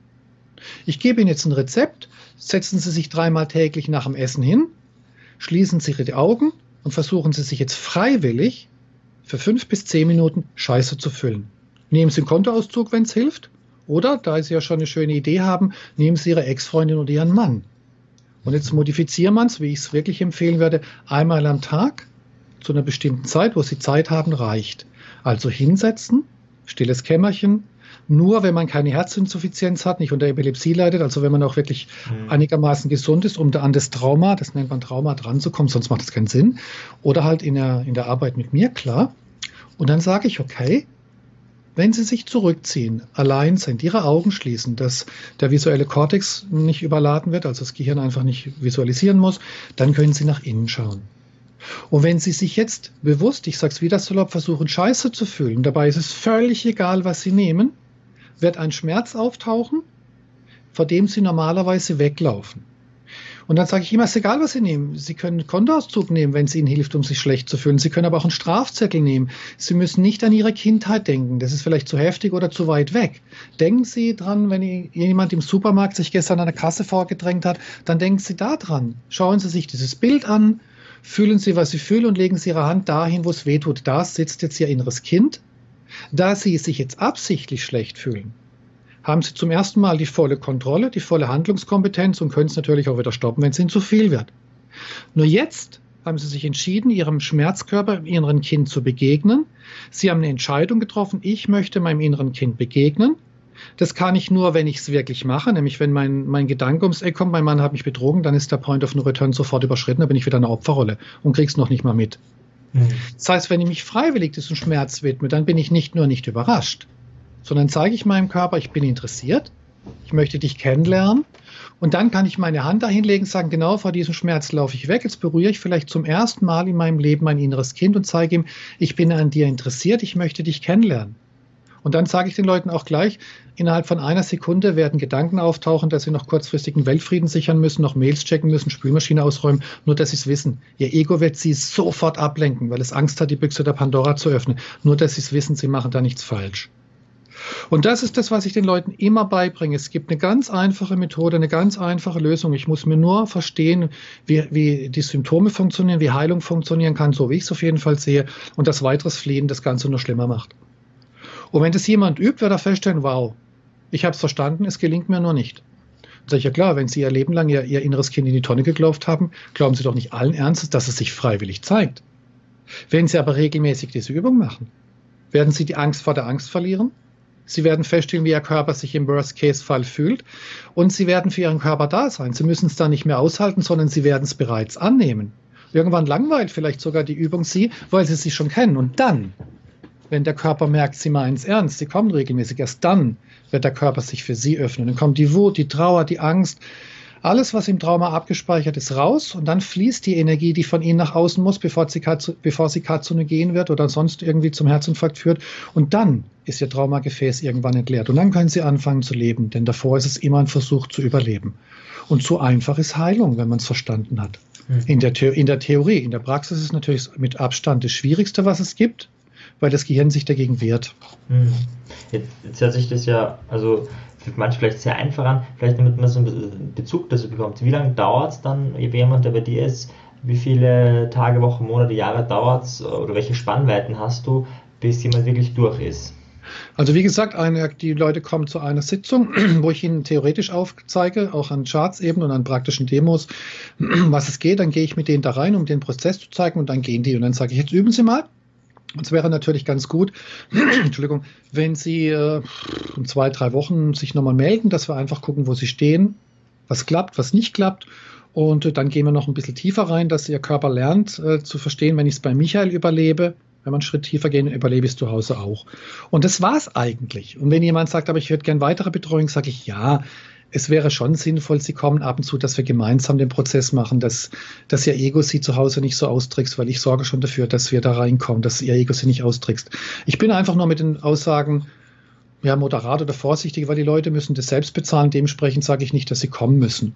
ich gebe Ihnen jetzt ein Rezept, setzen Sie sich dreimal täglich nach dem Essen hin, schließen Sie Ihre Augen und versuchen Sie sich jetzt freiwillig für fünf bis zehn Minuten Scheiße zu füllen. Nehmen Sie einen Kontoauszug, wenn es hilft, oder, da Sie ja schon eine schöne Idee haben, nehmen Sie Ihre Ex-Freundin oder Ihren Mann. Und jetzt modifizieren man es, wie ich es wirklich empfehlen werde, einmal am Tag zu einer bestimmten Zeit, wo Sie Zeit haben, reicht. Also hinsetzen, stilles Kämmerchen, nur wenn man keine Herzinsuffizienz hat, nicht unter Epilepsie leidet, also wenn man auch wirklich mhm. einigermaßen gesund ist, um da an das Trauma, das nennt man Trauma, dran zu kommen, sonst macht das keinen Sinn. Oder halt in der, in der Arbeit mit mir, klar. Und dann sage ich, okay, wenn Sie sich zurückziehen, allein sind, Ihre Augen schließen, dass der visuelle Kortex nicht überladen wird, also das Gehirn einfach nicht visualisieren muss, dann können Sie nach innen schauen. Und wenn Sie sich jetzt bewusst, ich sage es wieder salopp, versuchen, Scheiße zu fühlen, dabei ist es völlig egal, was Sie nehmen, wird ein Schmerz auftauchen, vor dem Sie normalerweise weglaufen. Und dann sage ich immer, es ist egal, was Sie nehmen. Sie können einen Kontoauszug nehmen, wenn es Ihnen hilft, um sich schlecht zu fühlen. Sie können aber auch einen Strafzettel nehmen. Sie müssen nicht an Ihre Kindheit denken. Das ist vielleicht zu heftig oder zu weit weg. Denken Sie dran, wenn jemand im Supermarkt sich gestern an der Kasse vorgedrängt hat, dann denken Sie da dran. Schauen Sie sich dieses Bild an, fühlen Sie, was Sie fühlen und legen Sie Ihre Hand dahin, wo es weh tut. Da sitzt jetzt Ihr inneres Kind. Da Sie sich jetzt absichtlich schlecht fühlen, haben Sie zum ersten Mal die volle Kontrolle, die volle Handlungskompetenz und können es natürlich auch wieder stoppen, wenn es Ihnen zu viel wird. Nur jetzt haben Sie sich entschieden, Ihrem Schmerzkörper, im inneren Kind zu begegnen. Sie haben eine Entscheidung getroffen, ich möchte meinem inneren Kind begegnen. Das kann ich nur, wenn ich es wirklich mache, nämlich wenn mein, mein Gedanke ums Eck kommt, mein Mann hat mich betrogen, dann ist der Point of No Return sofort überschritten, dann bin ich wieder in einer Opferrolle und krieg's noch nicht mal mit. Mhm. Das heißt, wenn ich mich freiwillig diesem Schmerz widme, dann bin ich nicht nur nicht überrascht, sondern zeige ich meinem Körper, ich bin interessiert, ich möchte dich kennenlernen. Und dann kann ich meine Hand dahin legen, sagen, genau vor diesem Schmerz laufe ich weg. Jetzt berühre ich vielleicht zum ersten Mal in meinem Leben mein inneres Kind und zeige ihm, ich bin an dir interessiert, ich möchte dich kennenlernen. Und dann sage ich den Leuten auch gleich, innerhalb von einer Sekunde werden Gedanken auftauchen, dass sie noch kurzfristigen Weltfrieden sichern müssen, noch Mails checken müssen, Spülmaschine ausräumen, nur dass sie es wissen. Ihr Ego wird sie sofort ablenken, weil es Angst hat, die Büchse der Pandora zu öffnen. Nur dass sie es wissen, sie machen da nichts falsch. Und das ist das, was ich den Leuten immer beibringe. Es gibt eine ganz einfache Methode, eine ganz einfache Lösung. Ich muss mir nur verstehen, wie, wie die Symptome funktionieren, wie Heilung funktionieren kann, so wie ich es auf jeden Fall sehe, und das weiteres Fliehen das Ganze nur schlimmer macht. Und wenn das jemand übt, wird er feststellen, wow, ich habe es verstanden, es gelingt mir nur nicht. Dann sage ich ja klar, wenn Sie Ihr Leben lang ihr, ihr inneres Kind in die Tonne geglaubt haben, glauben Sie doch nicht allen Ernstes, dass es sich freiwillig zeigt. Wenn Sie aber regelmäßig diese Übung machen, werden Sie die Angst vor der Angst verlieren, Sie werden feststellen, wie Ihr Körper sich im Worst-Case-Fall fühlt. Und Sie werden für Ihren Körper da sein. Sie müssen es dann nicht mehr aushalten, sondern Sie werden es bereits annehmen. Irgendwann langweilt vielleicht sogar die Übung Sie, weil Sie sie schon kennen. Und dann, wenn der Körper merkt, Sie meinen es ernst, Sie kommen regelmäßig, erst dann wird der Körper sich für Sie öffnen. Dann kommt die Wut, die Trauer, die Angst, alles, was im Trauma abgespeichert ist, raus und dann fließt die Energie, die von Ihnen nach außen muss, bevor sie, bevor sie gehen wird oder sonst irgendwie zum Herzinfarkt führt. Und dann ist Ihr Traumagefäß irgendwann entleert. Und dann können Sie anfangen zu leben, denn davor ist es immer ein Versuch zu überleben. Und so einfach ist Heilung, wenn man es verstanden hat. Mhm. In, der in der Theorie, in der Praxis ist es natürlich mit Abstand das Schwierigste, was es gibt, weil das Gehirn sich dagegen wehrt. Mhm. Jetzt, jetzt hört sich das ja, also für manche vielleicht sehr einfach an, vielleicht damit man so einen Bezug dazu bekommt. Wie lange dauert es dann, jemand, der bei dir ist, wie viele Tage, Wochen, Monate, Jahre dauert es oder welche Spannweiten hast du, bis jemand wirklich durch ist? Also wie gesagt, eine, die Leute kommen zu einer Sitzung, wo ich ihnen theoretisch aufzeige, auch an Charts eben und an praktischen Demos, was es geht. Dann gehe ich mit denen da rein, um den Prozess zu zeigen und dann gehen die. Und dann sage ich, jetzt üben Sie mal. Und es wäre natürlich ganz gut, Entschuldigung, wenn Sie äh, in zwei, drei Wochen sich nochmal melden, dass wir einfach gucken, wo Sie stehen, was klappt, was nicht klappt. Und äh, dann gehen wir noch ein bisschen tiefer rein, dass Ihr Körper lernt äh, zu verstehen, wenn ich es bei Michael überlebe, wenn wir einen Schritt tiefer gehen, überlebe ich es zu Hause auch. Und das war es eigentlich. Und wenn jemand sagt, aber ich hätte gern weitere Betreuung, sage ich ja, es wäre schon sinnvoll, Sie kommen ab und zu, dass wir gemeinsam den Prozess machen, dass, dass Ihr Ego Sie zu Hause nicht so austrickst, weil ich sorge schon dafür, dass wir da reinkommen, dass Ihr Ego Sie nicht austrickst. Ich bin einfach nur mit den Aussagen, ja, moderat oder vorsichtig, weil die Leute müssen das selbst bezahlen. Dementsprechend sage ich nicht, dass sie kommen müssen.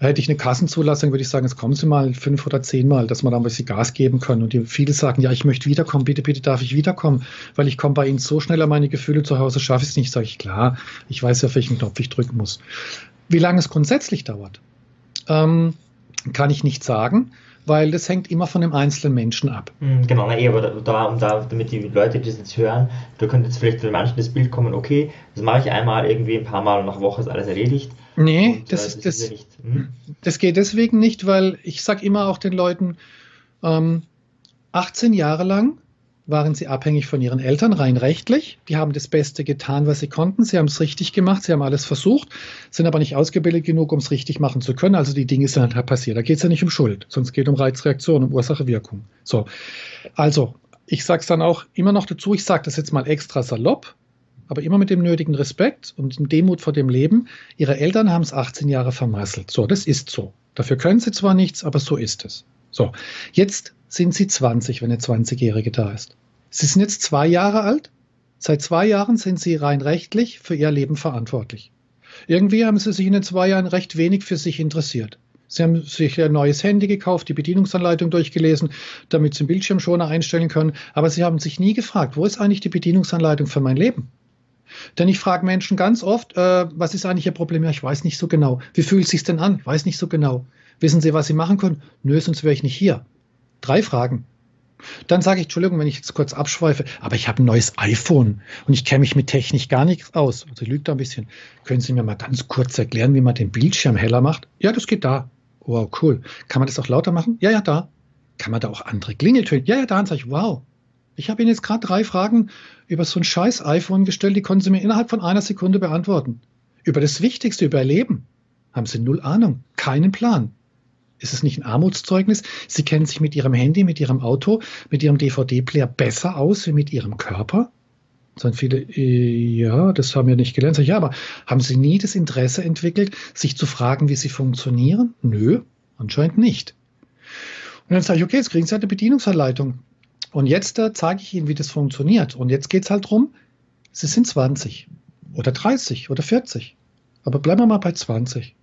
Hätte ich eine Kassenzulassung, würde ich sagen, jetzt kommen Sie mal fünf oder zehnmal, dass man dann ein bisschen Gas geben können. Und die, viele sagen, ja, ich möchte wiederkommen, bitte, bitte darf ich wiederkommen, weil ich komme bei Ihnen so schnell an meine Gefühle zu Hause, schaffe ich es nicht. Sage ich, klar, ich weiß ja, welchen Knopf ich drücken muss. Wie lange es grundsätzlich dauert, ähm, kann ich nicht sagen weil das hängt immer von dem einzelnen Menschen ab. Hm, genau, na, eh, aber da, um da, damit die Leute, die das jetzt hören, da könnte jetzt vielleicht für manchen das Bild kommen, okay, das mache ich einmal irgendwie ein paar Mal nach Woche ist alles erledigt. Nee, und, das, äh, das, das, hm? das geht deswegen nicht, weil ich sage immer auch den Leuten, ähm, 18 Jahre lang waren sie abhängig von ihren Eltern, rein rechtlich. Die haben das Beste getan, was sie konnten. Sie haben es richtig gemacht, sie haben alles versucht, sind aber nicht ausgebildet genug, um es richtig machen zu können. Also die Dinge sind halt passiert. Da geht es ja nicht um Schuld, sonst geht es um Reizreaktion, um Ursache-Wirkung. So, also ich sage es dann auch immer noch dazu, ich sage das jetzt mal extra salopp, aber immer mit dem nötigen Respekt und dem Demut vor dem Leben. Ihre Eltern haben es 18 Jahre vermasselt. So, das ist so. Dafür können sie zwar nichts, aber so ist es. So, jetzt sind Sie 20, wenn eine 20-Jährige da ist. Sie sind jetzt zwei Jahre alt. Seit zwei Jahren sind Sie rein rechtlich für Ihr Leben verantwortlich. Irgendwie haben Sie sich in den zwei Jahren recht wenig für sich interessiert. Sie haben sich ein neues Handy gekauft, die Bedienungsanleitung durchgelesen, damit Sie einen Bildschirmschoner einstellen können, aber Sie haben sich nie gefragt, wo ist eigentlich die Bedienungsanleitung für mein Leben? Denn ich frage Menschen ganz oft, äh, was ist eigentlich Ihr Problem? Ja, ich weiß nicht so genau. Wie fühlt es sich denn an? Weiß nicht so genau. Wissen Sie, was Sie machen können? Nö, sonst wäre ich nicht hier. Drei Fragen. Dann sage ich, Entschuldigung, wenn ich jetzt kurz abschweife, aber ich habe ein neues iPhone und ich kenne mich mit Technik gar nicht aus. Also lügt da ein bisschen. Können Sie mir mal ganz kurz erklären, wie man den Bildschirm heller macht? Ja, das geht da. Wow, cool. Kann man das auch lauter machen? Ja, ja, da. Kann man da auch andere Klingeltöne? Ja, ja, da. Und sage ich, wow. Ich habe Ihnen jetzt gerade drei Fragen über so ein scheiß iPhone gestellt, die konnten Sie mir innerhalb von einer Sekunde beantworten. Über das Wichtigste, über Erleben. Haben Sie null Ahnung, keinen Plan. Ist es nicht ein Armutszeugnis? Sie kennen sich mit Ihrem Handy, mit Ihrem Auto, mit Ihrem DVD-Player besser aus wie mit Ihrem Körper? Sagen viele, äh, ja, das haben wir nicht gelernt. Sag ich, ja, aber haben Sie nie das Interesse entwickelt, sich zu fragen, wie sie funktionieren? Nö, anscheinend nicht. Und dann sage ich, okay, jetzt kriegen Sie halt eine Bedienungsanleitung. Und jetzt äh, zeige ich Ihnen, wie das funktioniert. Und jetzt geht es halt darum, Sie sind 20 oder 30 oder 40. Aber bleiben wir mal bei 20.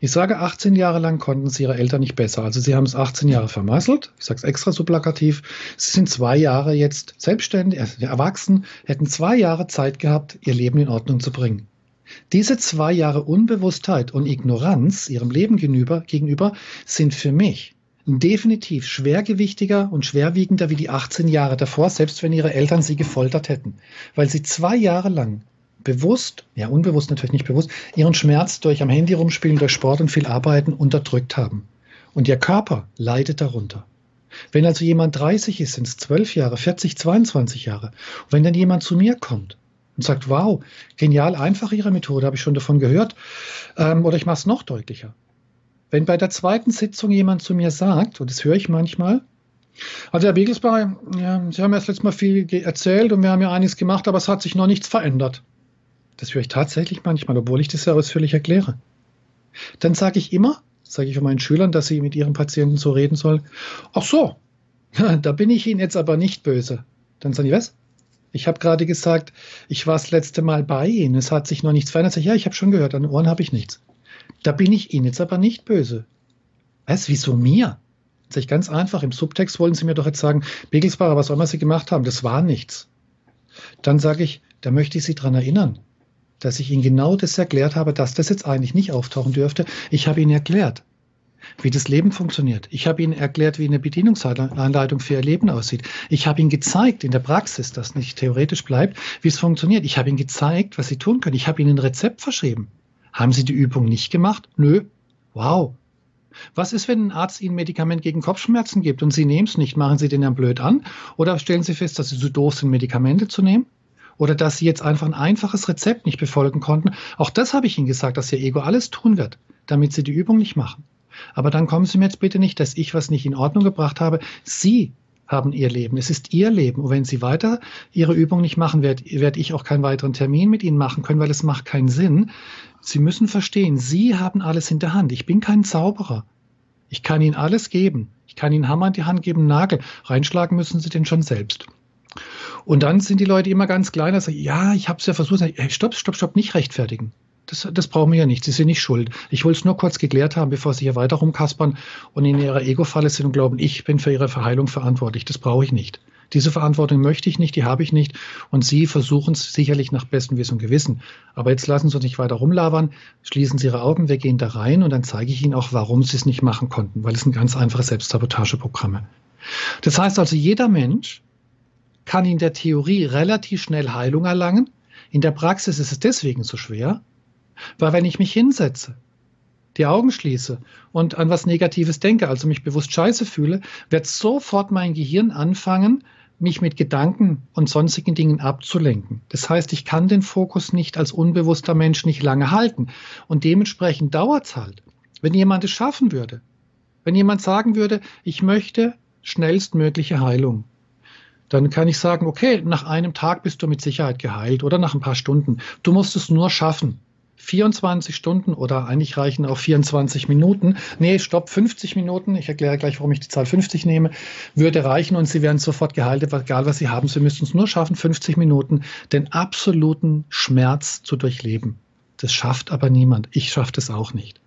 Ich sage, 18 Jahre lang konnten es ihre Eltern nicht besser. Also sie haben es 18 Jahre vermasselt. Ich sage es extra so plakativ. Sie sind zwei Jahre jetzt selbstständig, also erwachsen, hätten zwei Jahre Zeit gehabt, ihr Leben in Ordnung zu bringen. Diese zwei Jahre Unbewusstheit und Ignoranz ihrem Leben gegenüber, gegenüber sind für mich definitiv schwergewichtiger und schwerwiegender wie die 18 Jahre davor, selbst wenn ihre Eltern sie gefoltert hätten. Weil sie zwei Jahre lang bewusst, ja unbewusst natürlich nicht bewusst, ihren Schmerz durch am Handy rumspielen, durch Sport und viel Arbeiten unterdrückt haben. Und ihr Körper leidet darunter. Wenn also jemand 30 ist, sind es 12 Jahre, 40, 22 Jahre. Und wenn dann jemand zu mir kommt und sagt, wow, genial, einfach Ihre Methode, habe ich schon davon gehört, ähm, oder ich mache es noch deutlicher. Wenn bei der zweiten Sitzung jemand zu mir sagt, und das höre ich manchmal, also Herr Begelsbauer, ja, Sie haben ja das letzte Mal viel erzählt und wir haben ja einiges gemacht, aber es hat sich noch nichts verändert. Das höre ich tatsächlich manchmal, obwohl ich das ja ausführlich erkläre. Dann sage ich immer, sage ich von meinen Schülern, dass sie mit ihren Patienten so reden sollen. Ach so, da bin ich Ihnen jetzt aber nicht böse. Dann sagen die, was? Ich habe gerade gesagt, ich war das letzte Mal bei Ihnen, es hat sich noch nichts verändert. Sag, ja, ich habe schon gehört, an den Ohren habe ich nichts. Da bin ich Ihnen jetzt aber nicht böse. Was, wieso mir? Sag ich ganz einfach, im Subtext wollen Sie mir doch jetzt sagen, Begelsbacher, was auch immer Sie gemacht haben, das war nichts. Dann sage ich, da möchte ich Sie dran erinnern dass ich Ihnen genau das erklärt habe, dass das jetzt eigentlich nicht auftauchen dürfte. Ich habe Ihnen erklärt, wie das Leben funktioniert. Ich habe Ihnen erklärt, wie eine Bedienungsanleitung für Ihr Leben aussieht. Ich habe Ihnen gezeigt in der Praxis, dass nicht theoretisch bleibt, wie es funktioniert. Ich habe Ihnen gezeigt, was Sie tun können. Ich habe Ihnen ein Rezept verschrieben. Haben Sie die Übung nicht gemacht? Nö. Wow. Was ist, wenn ein Arzt Ihnen Medikament gegen Kopfschmerzen gibt und Sie nehmen es nicht? Machen Sie den dann blöd an? Oder stellen Sie fest, dass Sie zu doof sind, Medikamente zu nehmen? oder dass sie jetzt einfach ein einfaches Rezept nicht befolgen konnten. Auch das habe ich ihnen gesagt, dass ihr Ego alles tun wird, damit sie die Übung nicht machen. Aber dann kommen Sie mir jetzt bitte nicht, dass ich was nicht in Ordnung gebracht habe. Sie haben ihr Leben. Es ist ihr Leben. Und wenn sie weiter ihre Übung nicht machen, werde werd ich auch keinen weiteren Termin mit ihnen machen können, weil es macht keinen Sinn. Sie müssen verstehen, sie haben alles in der Hand. Ich bin kein Zauberer. Ich kann ihnen alles geben. Ich kann ihnen Hammer in die Hand geben, Nagel. Reinschlagen müssen sie den schon selbst. Und dann sind die Leute immer ganz klein und sagen, ja, ich habe es ja versucht. Hey, stopp, stopp, stopp, nicht rechtfertigen. Das, das brauchen wir ja nicht. Sie sind nicht schuld. Ich wollte es nur kurz geklärt haben, bevor Sie hier weiter rumkaspern und in Ihrer Ego-Falle sind und glauben, ich bin für Ihre Verheilung verantwortlich. Das brauche ich nicht. Diese Verantwortung möchte ich nicht, die habe ich nicht. Und Sie versuchen es sicherlich nach bestem Wissen und Gewissen. Aber jetzt lassen Sie uns nicht weiter rumlabern. Schließen Sie Ihre Augen, wir gehen da rein und dann zeige ich Ihnen auch, warum Sie es nicht machen konnten, weil es sind ganz einfache Selbstsabotageprogramme. Das heißt also, jeder Mensch kann in der Theorie relativ schnell Heilung erlangen. In der Praxis ist es deswegen so schwer, weil wenn ich mich hinsetze, die Augen schließe und an was Negatives denke, also mich bewusst scheiße fühle, wird sofort mein Gehirn anfangen, mich mit Gedanken und sonstigen Dingen abzulenken. Das heißt, ich kann den Fokus nicht als unbewusster Mensch nicht lange halten. Und dementsprechend dauert es halt. Wenn jemand es schaffen würde, wenn jemand sagen würde, ich möchte schnellstmögliche Heilung, dann kann ich sagen, okay, nach einem Tag bist du mit Sicherheit geheilt oder nach ein paar Stunden. Du musst es nur schaffen. 24 Stunden oder eigentlich reichen auch 24 Minuten. Nee, stopp, 50 Minuten. Ich erkläre gleich, warum ich die Zahl 50 nehme. Würde reichen und Sie werden sofort geheilt, egal was Sie haben. Sie müssten es nur schaffen, 50 Minuten den absoluten Schmerz zu durchleben. Das schafft aber niemand. Ich schaffe das auch nicht.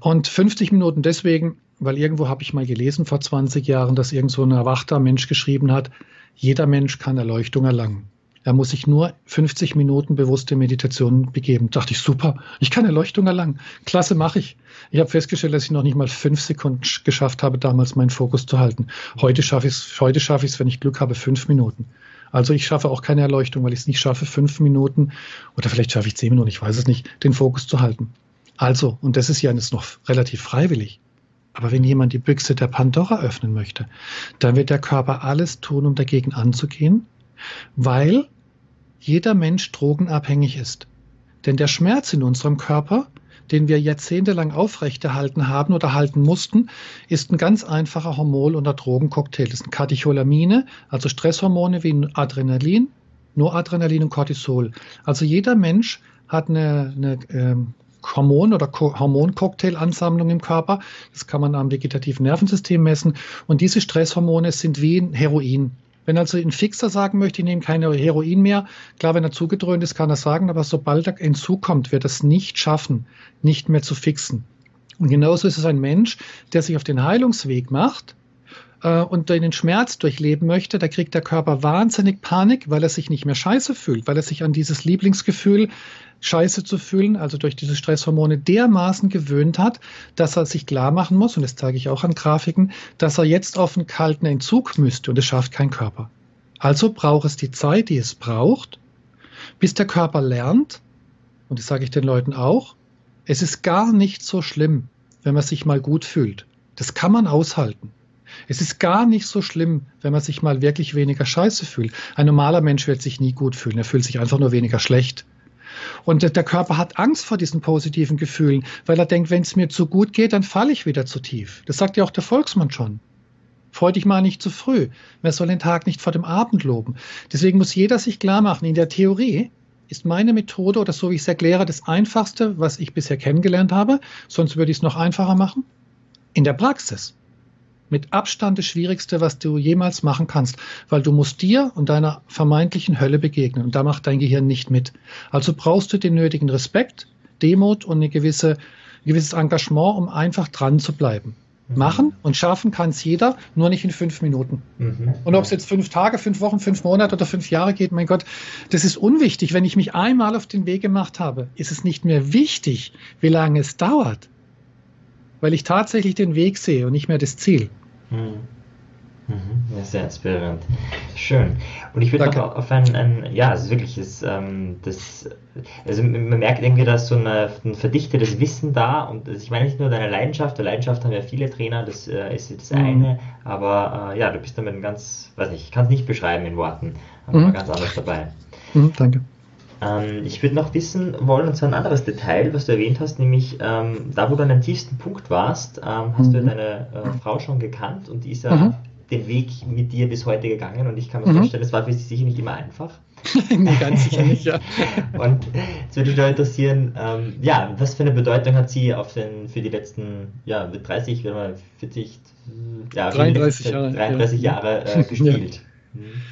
Und 50 Minuten deswegen, weil irgendwo habe ich mal gelesen vor 20 Jahren, dass irgend so ein erwachter Mensch geschrieben hat, jeder Mensch kann Erleuchtung erlangen. Er muss sich nur 50 Minuten bewusste Meditation begeben. Da dachte ich, super, ich kann Erleuchtung erlangen. Klasse, mache ich. Ich habe festgestellt, dass ich noch nicht mal fünf Sekunden geschafft habe, damals meinen Fokus zu halten. Heute schaffe ich es, heute wenn ich Glück habe, fünf Minuten. Also ich schaffe auch keine Erleuchtung, weil ich es nicht schaffe, fünf Minuten oder vielleicht schaffe ich zehn Minuten, ich weiß es nicht, den Fokus zu halten. Also, und das ist ja jetzt noch relativ freiwillig. Aber wenn jemand die Büchse der Pandora öffnen möchte, dann wird der Körper alles tun, um dagegen anzugehen, weil jeder Mensch drogenabhängig ist. Denn der Schmerz in unserem Körper, den wir jahrzehntelang aufrechterhalten haben oder halten mussten, ist ein ganz einfacher Hormon- oder Drogencocktail. Das sind Katecholamine, also Stresshormone wie Adrenalin, Noradrenalin und Cortisol. Also jeder Mensch hat eine, eine ähm, Hormon- oder Hormoncocktail-Ansammlung im Körper. Das kann man am vegetativen Nervensystem messen. Und diese Stresshormone sind wie ein Heroin. Wenn also ein Fixer sagen möchte, ich nehme keine Heroin mehr, klar, wenn er zugedröhnt ist, kann er sagen, aber sobald er hinzukommt, wird er es nicht schaffen, nicht mehr zu fixen. Und genauso ist es ein Mensch, der sich auf den Heilungsweg macht äh, und den Schmerz durchleben möchte, da kriegt der Körper wahnsinnig Panik, weil er sich nicht mehr scheiße fühlt, weil er sich an dieses Lieblingsgefühl scheiße zu fühlen, also durch diese Stresshormone dermaßen gewöhnt hat, dass er sich klar machen muss, und das zeige ich auch an Grafiken, dass er jetzt auf einen kalten Entzug müsste und es schafft kein Körper. Also braucht es die Zeit, die es braucht, bis der Körper lernt, und das sage ich den Leuten auch, es ist gar nicht so schlimm, wenn man sich mal gut fühlt. Das kann man aushalten. Es ist gar nicht so schlimm, wenn man sich mal wirklich weniger scheiße fühlt. Ein normaler Mensch wird sich nie gut fühlen. Er fühlt sich einfach nur weniger schlecht. Und der Körper hat Angst vor diesen positiven Gefühlen, weil er denkt, wenn es mir zu gut geht, dann falle ich wieder zu tief. Das sagt ja auch der Volksmann schon. Freu dich mal nicht zu früh. Wer soll den Tag nicht vor dem Abend loben? Deswegen muss jeder sich klar machen, in der Theorie ist meine Methode oder so wie ich es erkläre, das einfachste, was ich bisher kennengelernt habe. Sonst würde ich es noch einfacher machen. In der Praxis mit Abstand das Schwierigste, was du jemals machen kannst, weil du musst dir und deiner vermeintlichen Hölle begegnen und da macht dein Gehirn nicht mit. Also brauchst du den nötigen Respekt, Demut und eine gewisse, ein gewisses Engagement, um einfach dran zu bleiben. Mhm. Machen und schaffen kann es jeder, nur nicht in fünf Minuten. Mhm. Und ob es jetzt fünf Tage, fünf Wochen, fünf Monate oder fünf Jahre geht, mein Gott, das ist unwichtig. Wenn ich mich einmal auf den Weg gemacht habe, ist es nicht mehr wichtig, wie lange es dauert weil ich tatsächlich den Weg sehe und nicht mehr das Ziel. Mhm. Mhm. sehr inspirierend. Schön. Und ich würde noch auf ein, ein, ja, es ist wirklich, ist, ähm, das, also man merkt irgendwie, dass so eine, ein verdichtetes Wissen da und ich meine nicht nur deine Leidenschaft, der Leidenschaft haben ja viele Trainer, das äh, ist das mhm. eine, aber äh, ja, du bist damit ein ganz, weiß nicht, ich kann es nicht beschreiben in Worten, aber mhm. ganz anders dabei. Mhm, danke. Ähm, ich würde noch wissen wollen, und zwar ein anderes Detail, was du erwähnt hast, nämlich ähm, da, wo du an dem tiefsten Punkt warst, ähm, hast mhm. du deine äh, Frau schon gekannt und die ist ja, mhm. den Weg mit dir bis heute gegangen und ich kann mir mhm. vorstellen, es war für sie sicher nicht immer einfach. nee, ganz sicher nicht, ja. und es würde mich interessieren, ähm, ja, was für eine Bedeutung hat sie auf den, für die letzten, ja, 30, 40, ja, 33 Jahre, 33 ja. Jahre äh, gespielt? Ja. Mhm.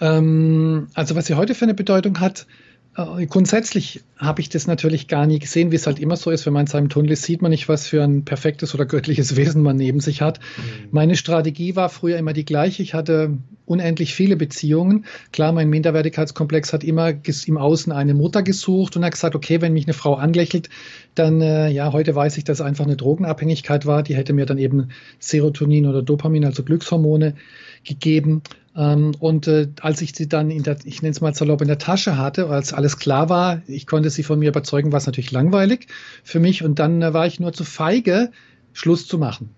Ähm, also was sie heute für eine Bedeutung hat, grundsätzlich habe ich das natürlich gar nie gesehen, wie es halt immer so ist, wenn man in seinem Tunnel ist, sieht man nicht, was für ein perfektes oder göttliches Wesen man neben sich hat. Mhm. Meine Strategie war früher immer die gleiche. Ich hatte unendlich viele Beziehungen. Klar, mein Minderwertigkeitskomplex hat immer im Außen eine Mutter gesucht und hat gesagt, okay, wenn mich eine Frau anlächelt, dann, äh, ja, heute weiß ich, dass es einfach eine Drogenabhängigkeit war. Die hätte mir dann eben Serotonin oder Dopamin, also Glückshormone, gegeben. Ähm, und äh, als ich sie dann in der, ich nenne es mal salopp, in der Tasche hatte, als alles klar war, ich konnte sie von mir überzeugen, war es natürlich langweilig für mich. Und dann äh, war ich nur zu feige, Schluss zu machen.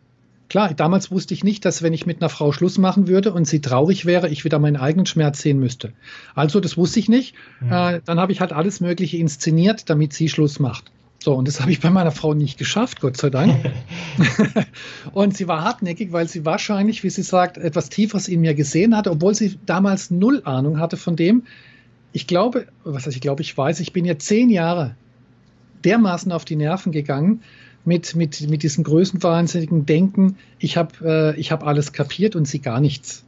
Klar, damals wusste ich nicht, dass wenn ich mit einer Frau Schluss machen würde und sie traurig wäre, ich wieder meinen eigenen Schmerz sehen müsste. Also, das wusste ich nicht. Ja. Äh, dann habe ich halt alles Mögliche inszeniert, damit sie Schluss macht. So, und das habe ich bei meiner Frau nicht geschafft, Gott sei Dank. und sie war hartnäckig, weil sie wahrscheinlich, wie sie sagt, etwas Tieferes in mir gesehen hatte, obwohl sie damals null Ahnung hatte von dem. Ich glaube, was heißt, ich glaube, ich weiß, ich bin ja zehn Jahre dermaßen auf die Nerven gegangen mit, mit, mit diesem größenwahnsinnigen Denken, ich habe äh, hab alles kapiert und sie gar nichts.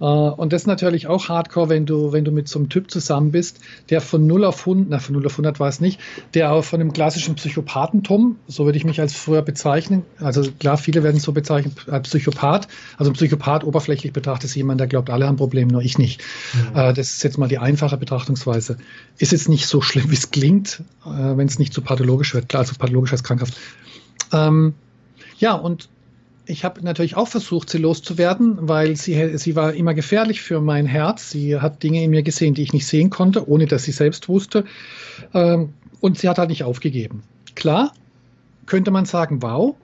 Äh, und das ist natürlich auch hardcore, wenn du, wenn du mit so einem Typ zusammen bist, der von 0 auf 100, na, von 0 auf 100 war es nicht, der auch von einem klassischen Psychopathentum, so würde ich mich als früher bezeichnen, also klar, viele werden so bezeichnen, als Psychopath, also ein Psychopath oberflächlich betrachtet ist jemand, der glaubt, alle haben Probleme, nur ich nicht. Mhm. Äh, das ist jetzt mal die einfache Betrachtungsweise. Ist jetzt nicht so schlimm, wie es klingt, äh, wenn es nicht zu so pathologisch wird, klar, also pathologisch als krankhaft. Ähm, ja, und ich habe natürlich auch versucht, sie loszuwerden, weil sie, sie war immer gefährlich für mein Herz. Sie hat Dinge in mir gesehen, die ich nicht sehen konnte, ohne dass sie selbst wusste. Ähm, und sie hat halt nicht aufgegeben. Klar, könnte man sagen, wow,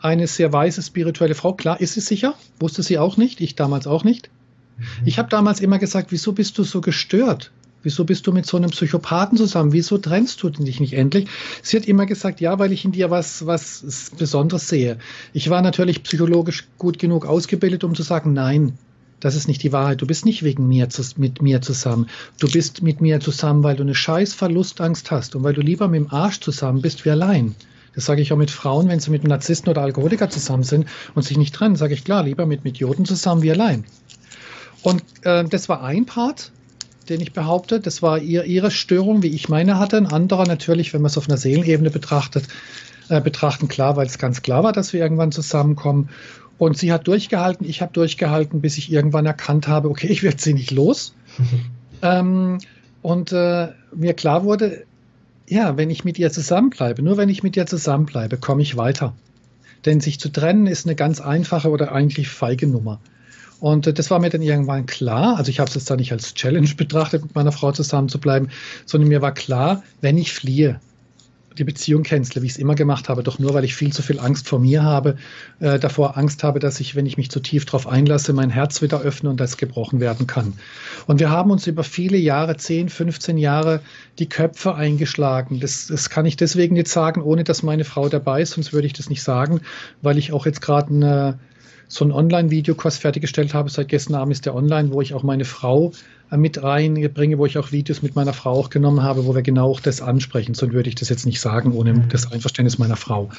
eine sehr weise spirituelle Frau. Klar, ist sie sicher, wusste sie auch nicht, ich damals auch nicht. Mhm. Ich habe damals immer gesagt, wieso bist du so gestört? Wieso bist du mit so einem Psychopathen zusammen? Wieso trennst du dich nicht endlich? Sie hat immer gesagt, ja, weil ich in dir was, was Besonderes sehe. Ich war natürlich psychologisch gut genug ausgebildet, um zu sagen, nein, das ist nicht die Wahrheit. Du bist nicht wegen mir mit mir zusammen. Du bist mit mir zusammen, weil du eine scheiß Verlustangst hast und weil du lieber mit dem Arsch zusammen bist wie allein. Das sage ich auch mit Frauen, wenn sie mit einem Narzissten oder Alkoholiker zusammen sind und sich nicht trennen, sage ich klar, lieber mit Idioten zusammen wie allein. Und äh, das war ein Part den ich behaupte. Das war ihr, ihre Störung, wie ich meine hatte. Ein anderer natürlich, wenn man es auf einer Seelenebene betrachtet, äh, betrachten, klar, weil es ganz klar war, dass wir irgendwann zusammenkommen. Und sie hat durchgehalten, ich habe durchgehalten, bis ich irgendwann erkannt habe, okay, ich werde sie nicht los. ähm, und äh, mir klar wurde, ja, wenn ich mit ihr zusammenbleibe, nur wenn ich mit ihr zusammenbleibe, komme ich weiter. Denn sich zu trennen ist eine ganz einfache oder eigentlich feige Nummer. Und äh, das war mir dann irgendwann klar. Also ich habe es jetzt da nicht als Challenge betrachtet, mit meiner Frau zusammen zu bleiben, sondern mir war klar, wenn ich fliehe, die Beziehung cancele, wie ich es immer gemacht habe, doch nur weil ich viel zu viel Angst vor mir habe, äh, davor Angst habe, dass ich, wenn ich mich zu tief darauf einlasse, mein Herz wieder öffne und das gebrochen werden kann. Und wir haben uns über viele Jahre, 10, 15 Jahre, die Köpfe eingeschlagen. Das, das kann ich deswegen nicht sagen, ohne dass meine Frau dabei ist, sonst würde ich das nicht sagen, weil ich auch jetzt gerade eine so einen Online-Videokurs fertiggestellt habe. Seit gestern Abend ist der online, wo ich auch meine Frau äh, mit reinbringe, wo ich auch Videos mit meiner Frau auch genommen habe, wo wir genau auch das ansprechen. Sonst würde ich das jetzt nicht sagen, ohne mhm. das Einverständnis meiner Frau.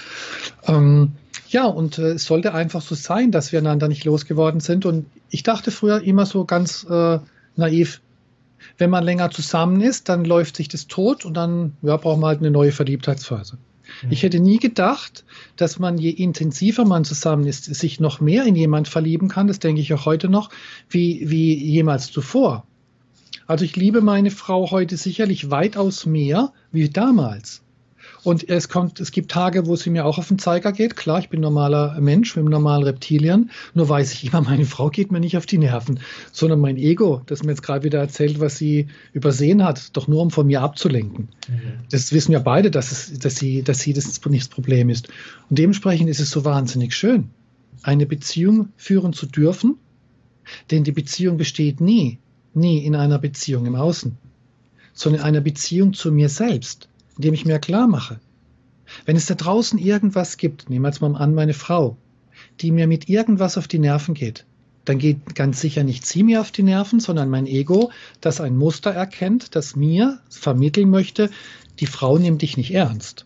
Ähm, ja, und äh, es sollte einfach so sein, dass wir einander nicht losgeworden sind. Und ich dachte früher immer so ganz äh, naiv, wenn man länger zusammen ist, dann läuft sich das tot und dann ja, braucht man halt eine neue Verliebtheitsphase. Mhm. Ich hätte nie gedacht, dass man, je intensiver man zusammen ist, sich noch mehr in jemand verlieben kann, das denke ich auch heute noch, wie, wie jemals zuvor. Also ich liebe meine Frau heute sicherlich weitaus mehr wie damals. Und es kommt, es gibt Tage, wo sie mir auch auf den Zeiger geht. Klar, ich bin normaler Mensch mit einem normalen Reptilien. Nur weiß ich immer, meine Frau geht mir nicht auf die Nerven, sondern mein Ego, das mir jetzt gerade wieder erzählt, was sie übersehen hat, doch nur um von mir abzulenken. Mhm. Das wissen wir beide, dass, es, dass, sie, dass sie das nicht das Problem ist. Und dementsprechend ist es so wahnsinnig schön, eine Beziehung führen zu dürfen, denn die Beziehung besteht nie, nie in einer Beziehung im Außen, sondern in einer Beziehung zu mir selbst indem ich mir klar mache, wenn es da draußen irgendwas gibt, nehmen wir jetzt mal an meine Frau, die mir mit irgendwas auf die Nerven geht, dann geht ganz sicher nicht sie mir auf die Nerven, sondern mein Ego, das ein Muster erkennt, das mir vermitteln möchte, die Frau nimmt dich nicht ernst.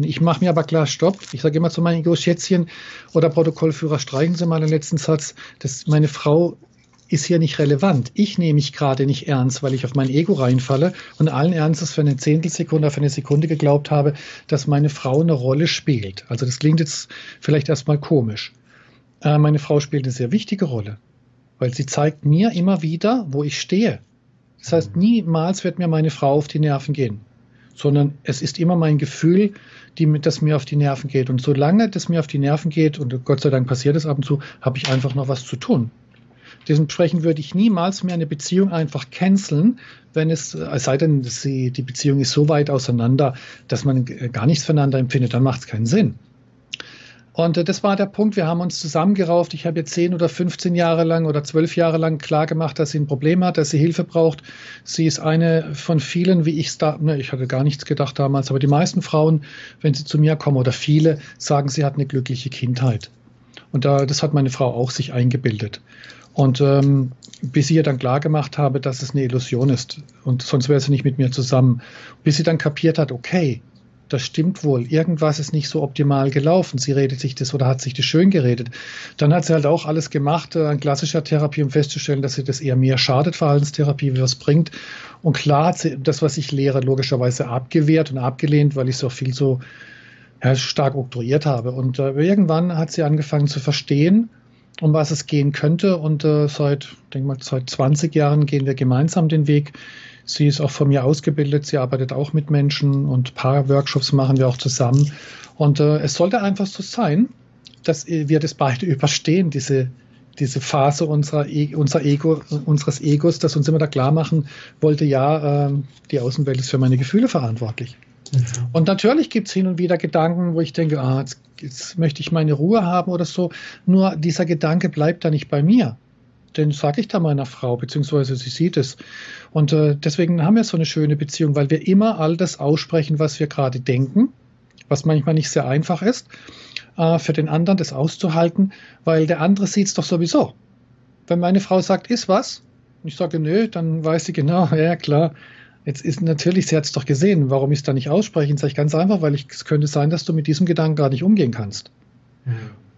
Ich mache mir aber klar, stopp. Ich sage immer zu meinen Ego-Schätzchen oder Protokollführer, streichen Sie mal den letzten Satz. dass meine Frau ist hier nicht relevant. Ich nehme mich gerade nicht ernst, weil ich auf mein Ego reinfalle und allen Ernstes für eine Zehntelsekunde, für eine Sekunde geglaubt habe, dass meine Frau eine Rolle spielt. Also das klingt jetzt vielleicht erstmal komisch. Äh, meine Frau spielt eine sehr wichtige Rolle, weil sie zeigt mir immer wieder, wo ich stehe. Das heißt, niemals wird mir meine Frau auf die Nerven gehen, sondern es ist immer mein Gefühl, die, das mir auf die Nerven geht. Und solange das mir auf die Nerven geht, und Gott sei Dank passiert es ab und zu, habe ich einfach noch was zu tun. Dementsprechend würde ich niemals mehr eine Beziehung einfach canceln, wenn es, es sei denn, die Beziehung ist so weit auseinander, dass man gar nichts voneinander empfindet, dann macht es keinen Sinn. Und äh, das war der Punkt. Wir haben uns zusammengerauft. Ich habe jetzt 10 oder 15 Jahre lang oder 12 Jahre lang klar gemacht, dass sie ein Problem hat, dass sie Hilfe braucht. Sie ist eine von vielen, wie ich es da, ne, ich hatte gar nichts gedacht damals, aber die meisten Frauen, wenn sie zu mir kommen oder viele, sagen, sie hat eine glückliche Kindheit. Und da, das hat meine Frau auch sich eingebildet. Und ähm, bis ich ihr dann klar gemacht habe, dass es eine Illusion ist und sonst wäre sie nicht mit mir zusammen. Bis sie dann kapiert hat, okay, das stimmt wohl, irgendwas ist nicht so optimal gelaufen. Sie redet sich das oder hat sich das schön geredet. Dann hat sie halt auch alles gemacht äh, an klassischer Therapie, um festzustellen, dass sie das eher mehr schadet, Verhaltenstherapie, wie was bringt. Und klar hat sie das, was ich lehre, logischerweise abgewehrt und abgelehnt, weil ich auch viel so ja, stark oktroyiert habe. Und äh, irgendwann hat sie angefangen zu verstehen, um was es gehen könnte. Und äh, seit, denke mal, seit 20 Jahren gehen wir gemeinsam den Weg. Sie ist auch von mir ausgebildet. Sie arbeitet auch mit Menschen und ein paar Workshops machen wir auch zusammen. Und äh, es sollte einfach so sein, dass wir das beide überstehen, diese, diese Phase unserer, e unser Ego, unseres Egos, das uns immer da klar machen wollte, ja, äh, die Außenwelt ist für meine Gefühle verantwortlich. Mhm. Und natürlich gibt es hin und wieder Gedanken, wo ich denke, ah, jetzt, jetzt möchte ich meine Ruhe haben oder so. Nur dieser Gedanke bleibt da nicht bei mir. Den sage ich da meiner Frau, beziehungsweise sie sieht es. Und äh, deswegen haben wir so eine schöne Beziehung, weil wir immer all das aussprechen, was wir gerade denken, was manchmal nicht sehr einfach ist, äh, für den anderen das auszuhalten, weil der andere sieht es doch sowieso. Wenn meine Frau sagt, ist was, und ich sage, nö, dann weiß sie genau, ja klar, Jetzt ist natürlich, sie hat es doch gesehen, warum ich es da nicht ausspreche. Sage ich ganz einfach, weil ich, es könnte sein, dass du mit diesem Gedanken gar nicht umgehen kannst. Mhm.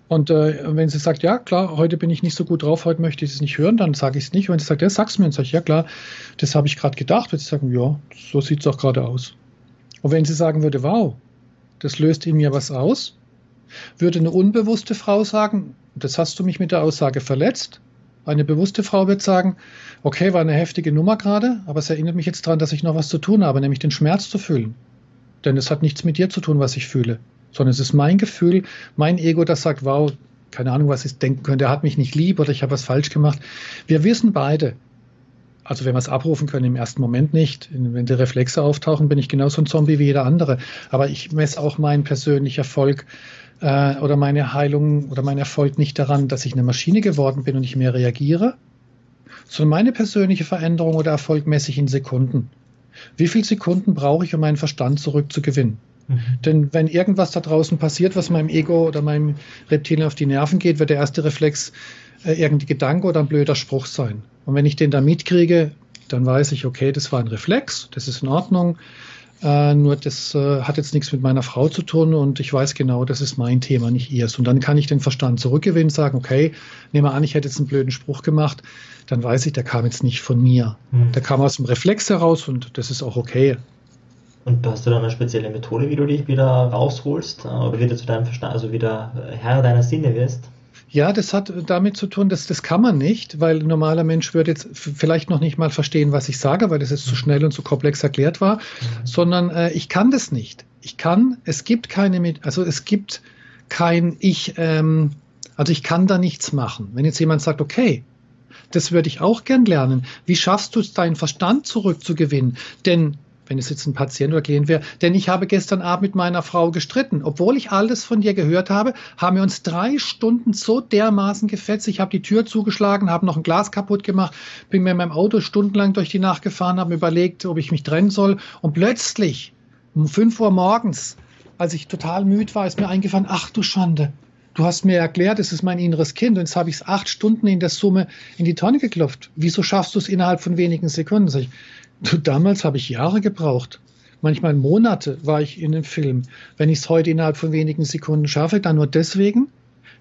Und äh, wenn sie sagt, ja klar, heute bin ich nicht so gut drauf, heute möchte ich es nicht hören, dann sage ich es nicht. Und wenn sie sagt, ja, sag's mir, dann sage ich, ja klar, das habe ich gerade gedacht, würde sie sagen, ja, so sieht es auch gerade aus. Und wenn sie sagen würde, wow, das löst in mir was aus, würde eine unbewusste Frau sagen, das hast du mich mit der Aussage verletzt, eine bewusste Frau wird sagen, okay, war eine heftige Nummer gerade, aber es erinnert mich jetzt daran, dass ich noch was zu tun habe, nämlich den Schmerz zu fühlen. Denn es hat nichts mit dir zu tun, was ich fühle, sondern es ist mein Gefühl, mein Ego, das sagt, wow, keine Ahnung, was ich denken könnte, er hat mich nicht lieb oder ich habe was falsch gemacht. Wir wissen beide, also wenn wir es abrufen können, im ersten Moment nicht. Wenn die Reflexe auftauchen, bin ich genauso ein Zombie wie jeder andere. Aber ich messe auch meinen persönlichen Erfolg äh, oder meine Heilung oder mein Erfolg nicht daran, dass ich eine Maschine geworden bin und nicht mehr reagiere, sondern meine persönliche Veränderung oder Erfolg messe ich in Sekunden. Wie viele Sekunden brauche ich, um meinen Verstand zurückzugewinnen? Mhm. Denn wenn irgendwas da draußen passiert, was meinem Ego oder meinem Reptilien auf die Nerven geht, wird der erste Reflex äh, irgendein Gedanke oder ein blöder Spruch sein. Und wenn ich den da mitkriege, dann weiß ich, okay, das war ein Reflex, das ist in Ordnung. Äh, nur das äh, hat jetzt nichts mit meiner Frau zu tun und ich weiß genau, das ist mein Thema, nicht ihrs. Und dann kann ich den Verstand zurückgewinnen, sagen, okay, nehme an, ich hätte jetzt einen blöden Spruch gemacht, dann weiß ich, der kam jetzt nicht von mir. Mhm. Der kam aus dem Reflex heraus und das ist auch okay. Und hast du da eine spezielle Methode, wie du dich wieder rausholst äh, oder wieder zu deinem Verstand, also wieder Herr deiner Sinne wirst? Ja, das hat damit zu tun, dass das kann man nicht, weil ein normaler Mensch würde jetzt vielleicht noch nicht mal verstehen, was ich sage, weil das jetzt zu schnell und zu komplex erklärt war, mhm. sondern äh, ich kann das nicht. Ich kann, es gibt keine, also es gibt kein Ich, ähm, also ich kann da nichts machen. Wenn jetzt jemand sagt, okay, das würde ich auch gern lernen. Wie schaffst du es, deinen Verstand zurückzugewinnen? Denn wenn es jetzt ein Patient oder Klient wäre, denn ich habe gestern Abend mit meiner Frau gestritten. Obwohl ich alles von dir gehört habe, haben wir uns drei Stunden so dermaßen gefetzt. Ich habe die Tür zugeschlagen, habe noch ein Glas kaputt gemacht, bin mir in meinem Auto stundenlang durch die Nacht gefahren, habe überlegt, ob ich mich trennen soll. Und plötzlich, um fünf Uhr morgens, als ich total müde war, ist mir eingefallen, ach du Schande, Du hast mir erklärt, es ist mein inneres Kind und jetzt habe ich es acht Stunden in der Summe in die Tonne geklopft. Wieso schaffst du es innerhalb von wenigen Sekunden? Sag ich, damals habe ich Jahre gebraucht. Manchmal Monate war ich in dem Film. Wenn ich es heute innerhalb von wenigen Sekunden schaffe, dann nur deswegen,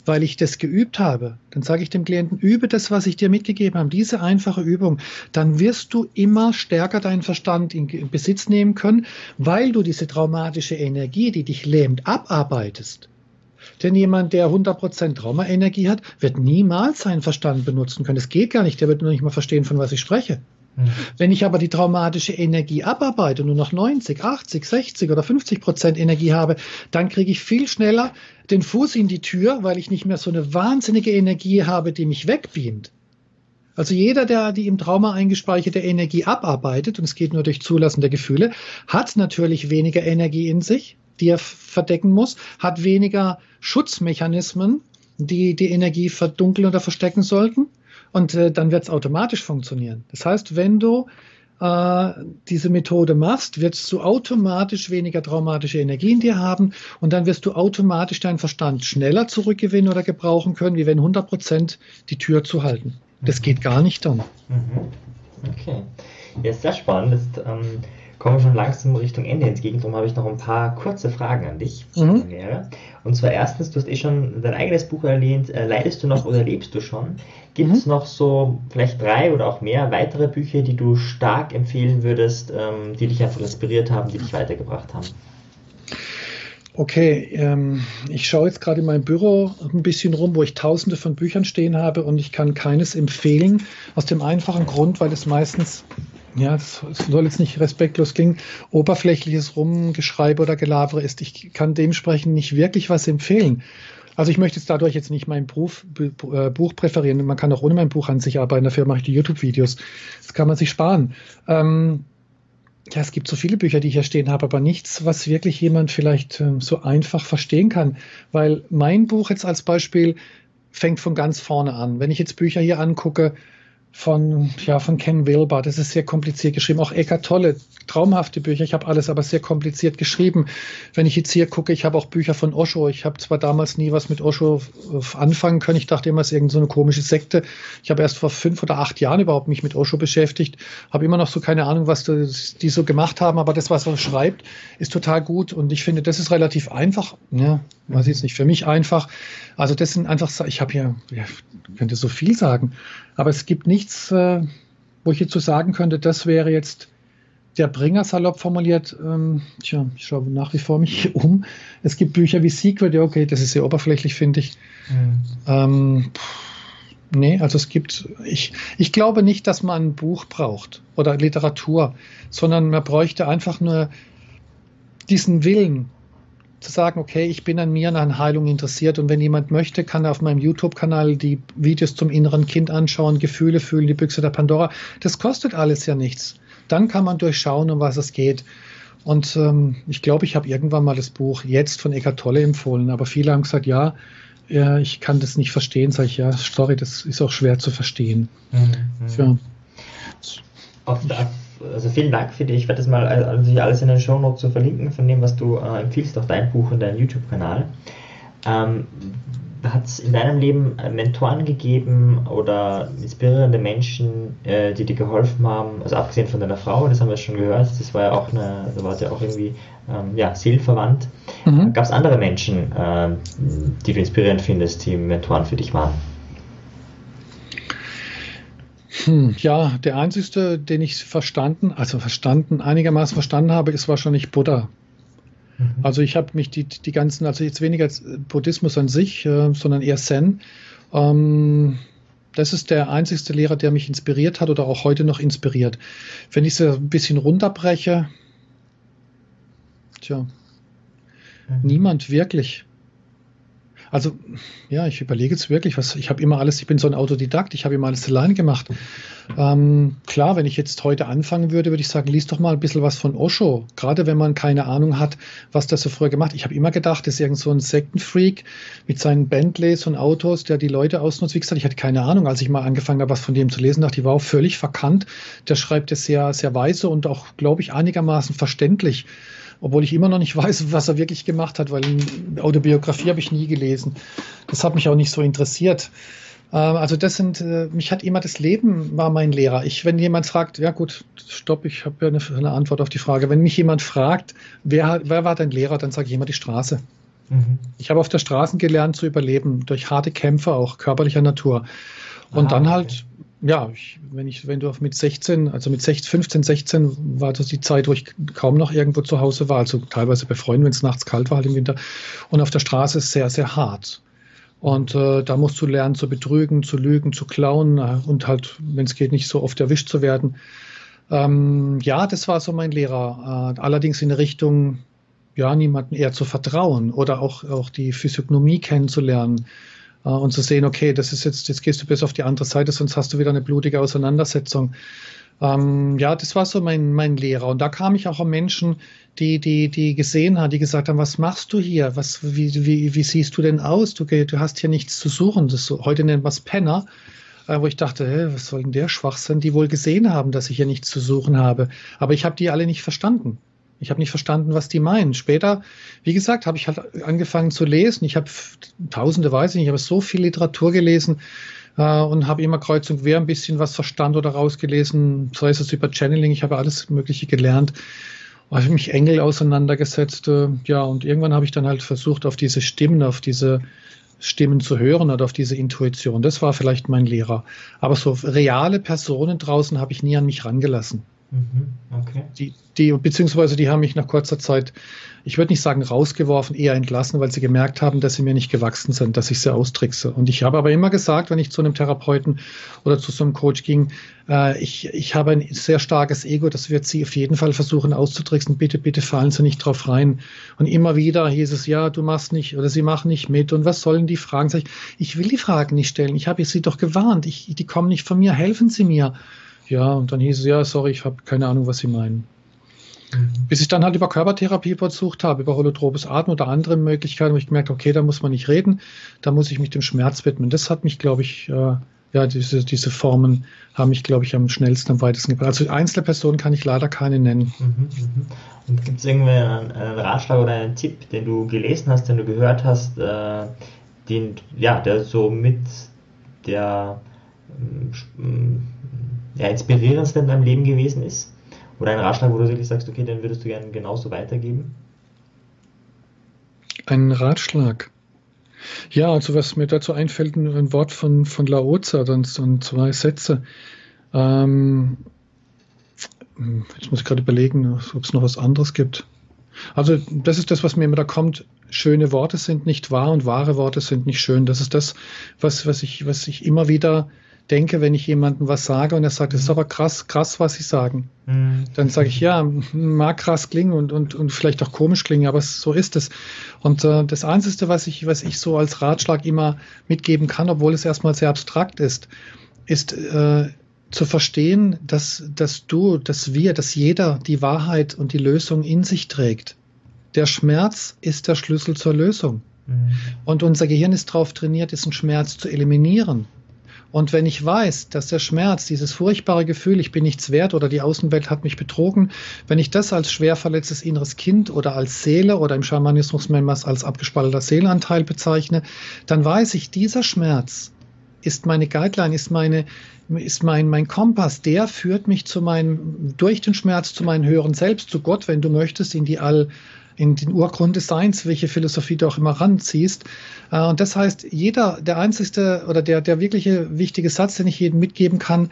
weil ich das geübt habe. Dann sage ich dem Klienten, übe das, was ich dir mitgegeben habe, diese einfache Übung. Dann wirst du immer stärker deinen Verstand in Besitz nehmen können, weil du diese traumatische Energie, die dich lähmt, abarbeitest. Denn jemand, der 100% Traumaenergie hat, wird niemals seinen Verstand benutzen können. Es geht gar nicht, der wird nur nicht mal verstehen, von was ich spreche. Mhm. Wenn ich aber die traumatische Energie abarbeite und nur noch 90, 80, 60 oder 50 Prozent Energie habe, dann kriege ich viel schneller den Fuß in die Tür, weil ich nicht mehr so eine wahnsinnige Energie habe, die mich wegbeamt. Also jeder, der die im Trauma eingespeicherte Energie abarbeitet, und es geht nur durch Zulassen der Gefühle, hat natürlich weniger Energie in sich, die er verdecken muss, hat weniger Schutzmechanismen, die die Energie verdunkeln oder verstecken sollten. Und äh, dann wird es automatisch funktionieren. Das heißt, wenn du äh, diese Methode machst, wirst du automatisch weniger traumatische Energie in dir haben und dann wirst du automatisch deinen Verstand schneller zurückgewinnen oder gebrauchen können, wie wenn 100 Prozent die Tür zu halten. Das mhm. geht gar nicht dann. Mhm. Okay. Ja, sehr spannend. Das, ähm, kommen wir schon langsam Richtung Ende entgegen. Darum habe ich noch ein paar kurze Fragen an dich. Mhm. Und zwar erstens, du hast eh schon dein eigenes Buch erwähnt. Äh, leidest du noch oder lebst du schon? Gibt es mhm. noch so vielleicht drei oder auch mehr weitere Bücher, die du stark empfehlen würdest, ähm, die dich einfach inspiriert haben, die dich weitergebracht haben? Okay, ähm, ich schaue jetzt gerade in meinem Büro ein bisschen rum, wo ich tausende von Büchern stehen habe und ich kann keines empfehlen, aus dem einfachen Grund, weil es meistens ja, es soll jetzt nicht respektlos klingen, oberflächliches Rumgeschreibe oder Gelabere ist. Ich kann dementsprechend nicht wirklich was empfehlen. Also ich möchte jetzt dadurch jetzt nicht mein Beruf, äh, Buch präferieren. Man kann auch ohne mein Buch an sich arbeiten. Dafür mache ich die YouTube-Videos. Das kann man sich sparen. Ähm, ja, es gibt so viele Bücher, die ich hier stehen habe, aber nichts, was wirklich jemand vielleicht ähm, so einfach verstehen kann. Weil mein Buch jetzt als Beispiel fängt von ganz vorne an. Wenn ich jetzt Bücher hier angucke, von, ja, von Ken Wilber. Das ist sehr kompliziert geschrieben. Auch Eckart Tolle, traumhafte Bücher. Ich habe alles aber sehr kompliziert geschrieben. Wenn ich jetzt hier gucke, ich habe auch Bücher von Osho. Ich habe zwar damals nie was mit Osho äh, anfangen können. Ich dachte immer, es ist irgendeine so komische Sekte. Ich habe erst vor fünf oder acht Jahren überhaupt mich mit Osho beschäftigt. Habe immer noch so keine Ahnung, was die so gemacht haben. Aber das, was er schreibt, ist total gut. Und ich finde, das ist relativ einfach. Ja, weiß jetzt nicht für mich einfach. Also das sind einfach, ich habe hier, ja, könnte so viel sagen. Aber es gibt nichts, äh, wo ich jetzt so sagen könnte, das wäre jetzt der Bringer salopp formuliert. Ähm, tja, ich schaue nach wie vor mich um. Es gibt Bücher wie Secret, ja, okay, das ist sehr oberflächlich, finde ich. Mhm. Ähm, nee, also es gibt, ich, ich glaube nicht, dass man ein Buch braucht oder Literatur, sondern man bräuchte einfach nur diesen Willen, zu sagen, okay, ich bin an mir und an Heilung interessiert und wenn jemand möchte, kann er auf meinem YouTube-Kanal die Videos zum inneren Kind anschauen, Gefühle fühlen, die Büchse der Pandora. Das kostet alles ja nichts. Dann kann man durchschauen, um was es geht. Und ähm, ich glaube, ich habe irgendwann mal das Buch jetzt von Eckart Tolle empfohlen, aber viele haben gesagt, ja, ja ich kann das nicht verstehen. Sag ich, ja, sorry, das ist auch schwer zu verstehen. Mhm. Ja. Auf, auf also vielen Dank für dich. Ich werde das mal also alles in den Show Notes so verlinken von dem, was du äh, empfiehlst, auch dein Buch und deinen YouTube-Kanal. Ähm, hat es in deinem Leben äh, Mentoren gegeben oder inspirierende Menschen, äh, die dir geholfen haben, also abgesehen von deiner Frau, das haben wir schon gehört, das war ja auch eine, da war ja auch irgendwie ähm, ja, seelenverwandt. Mhm. Gab es andere Menschen, äh, die du inspirierend findest, die Mentoren für dich waren? Hm, ja, der einzigste, den ich verstanden, also verstanden, einigermaßen verstanden habe, ist wahrscheinlich Buddha. Mhm. Also ich habe mich die, die ganzen, also jetzt weniger Buddhismus an sich, äh, sondern eher Zen. Ähm, das ist der einzigste Lehrer, der mich inspiriert hat oder auch heute noch inspiriert. Wenn ich es ein bisschen runterbreche, tja, mhm. niemand wirklich. Also, ja, ich überlege jetzt wirklich, was, ich habe immer alles, ich bin so ein Autodidakt, ich habe immer alles alleine gemacht. Ähm, klar, wenn ich jetzt heute anfangen würde, würde ich sagen, lies doch mal ein bisschen was von Osho. Gerade wenn man keine Ahnung hat, was das so früher gemacht Ich habe immer gedacht, das ist irgend so ein Sektenfreak mit seinen Bentleys und Autos, der die Leute ausnutzt. Wie gesagt, ich hatte keine Ahnung, als ich mal angefangen habe, was von dem zu lesen, dachte ich, war auch völlig verkannt. Der schreibt es sehr, sehr weise und auch, glaube ich, einigermaßen verständlich. Obwohl ich immer noch nicht weiß, was er wirklich gemacht hat, weil eine Autobiografie habe ich nie gelesen. Das hat mich auch nicht so interessiert. Ähm, also das sind, äh, mich hat immer das Leben war mein Lehrer. Ich, wenn jemand fragt, ja gut, stopp, ich habe ja eine, eine, Antwort auf die Frage. Wenn mich jemand fragt, wer, wer war dein Lehrer, dann sage ich immer die Straße. Mhm. Ich habe auf der Straße gelernt zu überleben, durch harte Kämpfe, auch körperlicher Natur. Und ah, dann halt, okay. Ja, ich, wenn ich, wenn du mit 16, also mit 16, 15, 16 war das die Zeit, wo ich kaum noch irgendwo zu Hause war, also teilweise bei Freunden, wenn es nachts kalt war halt im Winter. Und auf der Straße ist sehr, sehr hart. Und äh, da musst du lernen zu betrügen, zu lügen, zu klauen äh, und halt, wenn es geht, nicht so oft erwischt zu werden. Ähm, ja, das war so mein Lehrer. Äh, allerdings in Richtung, ja, niemanden eher zu vertrauen oder auch, auch die Physiognomie kennenzulernen und zu sehen, okay, das ist jetzt, jetzt gehst du bis auf die andere Seite, sonst hast du wieder eine blutige Auseinandersetzung. Ähm, ja, das war so mein, mein Lehrer. Und da kam ich auch an Menschen, die, die, die gesehen haben, die gesagt haben, was machst du hier? Was, wie, wie, wie siehst du denn aus? Du, du hast hier nichts zu suchen. Das so, heute nennt man es Penner. Äh, wo ich dachte, hä, was soll denn der Schwachsinn? Die wohl gesehen haben, dass ich hier nichts zu suchen habe. Aber ich habe die alle nicht verstanden. Ich habe nicht verstanden, was die meinen. Später, wie gesagt, habe ich halt angefangen zu lesen. Ich habe tausende, weiß ich nicht, ich habe so viel Literatur gelesen, äh, und habe immer kreuz und quer ein bisschen was verstanden oder rausgelesen, sei es über Channeling, ich habe alles Mögliche gelernt. Habe mich Engel auseinandergesetzt, äh, ja, und irgendwann habe ich dann halt versucht, auf diese Stimmen, auf diese Stimmen zu hören oder auf diese Intuition. Das war vielleicht mein Lehrer. Aber so reale Personen draußen habe ich nie an mich rangelassen. Mhm, okay. Die, die, beziehungsweise die haben mich nach kurzer Zeit, ich würde nicht sagen rausgeworfen, eher entlassen, weil sie gemerkt haben, dass sie mir nicht gewachsen sind, dass ich sie austrickse. Und ich habe aber immer gesagt, wenn ich zu einem Therapeuten oder zu so einem Coach ging, äh, ich, ich habe ein sehr starkes Ego, das wird sie auf jeden Fall versuchen auszutricksen. Bitte, bitte fallen Sie nicht drauf rein. Und immer wieder hieß es, ja, du machst nicht oder sie machen nicht mit. Und was sollen die Fragen? Sag ich, ich will die Fragen nicht stellen. Ich habe sie doch gewarnt. Ich, die kommen nicht von mir. Helfen Sie mir. Ja, und dann hieß es, ja, sorry, ich habe keine Ahnung, was Sie meinen. Mhm. Bis ich dann halt über Körpertherapie versucht habe, über holotropes Atmen oder andere Möglichkeiten, habe ich gemerkt, okay, da muss man nicht reden, da muss ich mich dem Schmerz widmen. Das hat mich, glaube ich, äh, ja, diese, diese Formen haben mich, glaube ich, am schnellsten, am weitesten gebracht. Also einzelne Personen kann ich leider keine nennen. Mhm, mhm. Und gibt es irgendwie einen, einen, Ratschlag oder einen Tipp, den du gelesen hast, den du gehört hast, äh, den, ja, der so mit der ähm, ja, inspirierendste in deinem Leben gewesen ist? Oder ein Ratschlag, wo du wirklich sagst, okay, den würdest du gerne genauso weitergeben? Ein Ratschlag. Ja, also was mir dazu einfällt, ein Wort von, von Laozi und, und zwei Sätze. Ähm, jetzt muss ich gerade überlegen, ob es noch was anderes gibt. Also das ist das, was mir immer da kommt. Schöne Worte sind nicht wahr und wahre Worte sind nicht schön. Das ist das, was, was, ich, was ich immer wieder denke, wenn ich jemandem was sage und er sagt, das ist aber krass, krass, was Sie sagen. Mhm. Dann sage ich, ja, mag krass klingen und, und, und vielleicht auch komisch klingen, aber so ist es. Und äh, das Einzige, was ich, was ich so als Ratschlag immer mitgeben kann, obwohl es erstmal sehr abstrakt ist, ist äh, zu verstehen, dass, dass du, dass wir, dass jeder die Wahrheit und die Lösung in sich trägt. Der Schmerz ist der Schlüssel zur Lösung. Mhm. Und unser Gehirn ist darauf trainiert, diesen Schmerz zu eliminieren. Und wenn ich weiß, dass der Schmerz, dieses furchtbare Gefühl, ich bin nichts wert oder die Außenwelt hat mich betrogen, wenn ich das als schwer verletztes inneres Kind oder als Seele oder im Schamanismus als abgespaltener Seelenanteil bezeichne, dann weiß ich, dieser Schmerz ist meine Guideline, ist meine, ist mein, mein Kompass, der führt mich zu meinem, durch den Schmerz zu meinem höheren Selbst, zu Gott, wenn du möchtest, in die All, in den Urgrund des Seins, welche Philosophie du auch immer ranziehst. Äh, und das heißt, jeder, der einzigste oder der, der wirkliche wichtige Satz, den ich jedem mitgeben kann,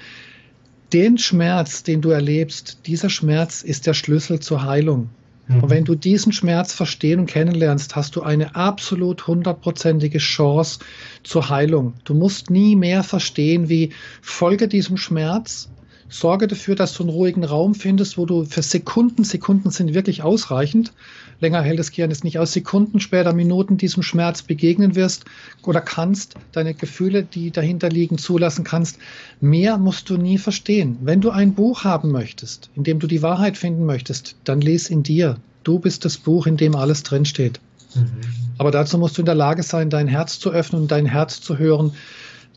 den Schmerz, den du erlebst, dieser Schmerz ist der Schlüssel zur Heilung. Mhm. Und wenn du diesen Schmerz verstehen und kennenlernst, hast du eine absolut hundertprozentige Chance zur Heilung. Du musst nie mehr verstehen, wie folge diesem Schmerz, sorge dafür, dass du einen ruhigen Raum findest, wo du für Sekunden, Sekunden sind wirklich ausreichend, länger hält das Gehirn es nicht aus, Sekunden später, Minuten diesem Schmerz begegnen wirst oder kannst, deine Gefühle, die dahinter liegen, zulassen kannst. Mehr musst du nie verstehen. Wenn du ein Buch haben möchtest, in dem du die Wahrheit finden möchtest, dann lies in dir. Du bist das Buch, in dem alles drinsteht. Mhm. Aber dazu musst du in der Lage sein, dein Herz zu öffnen und dein Herz zu hören.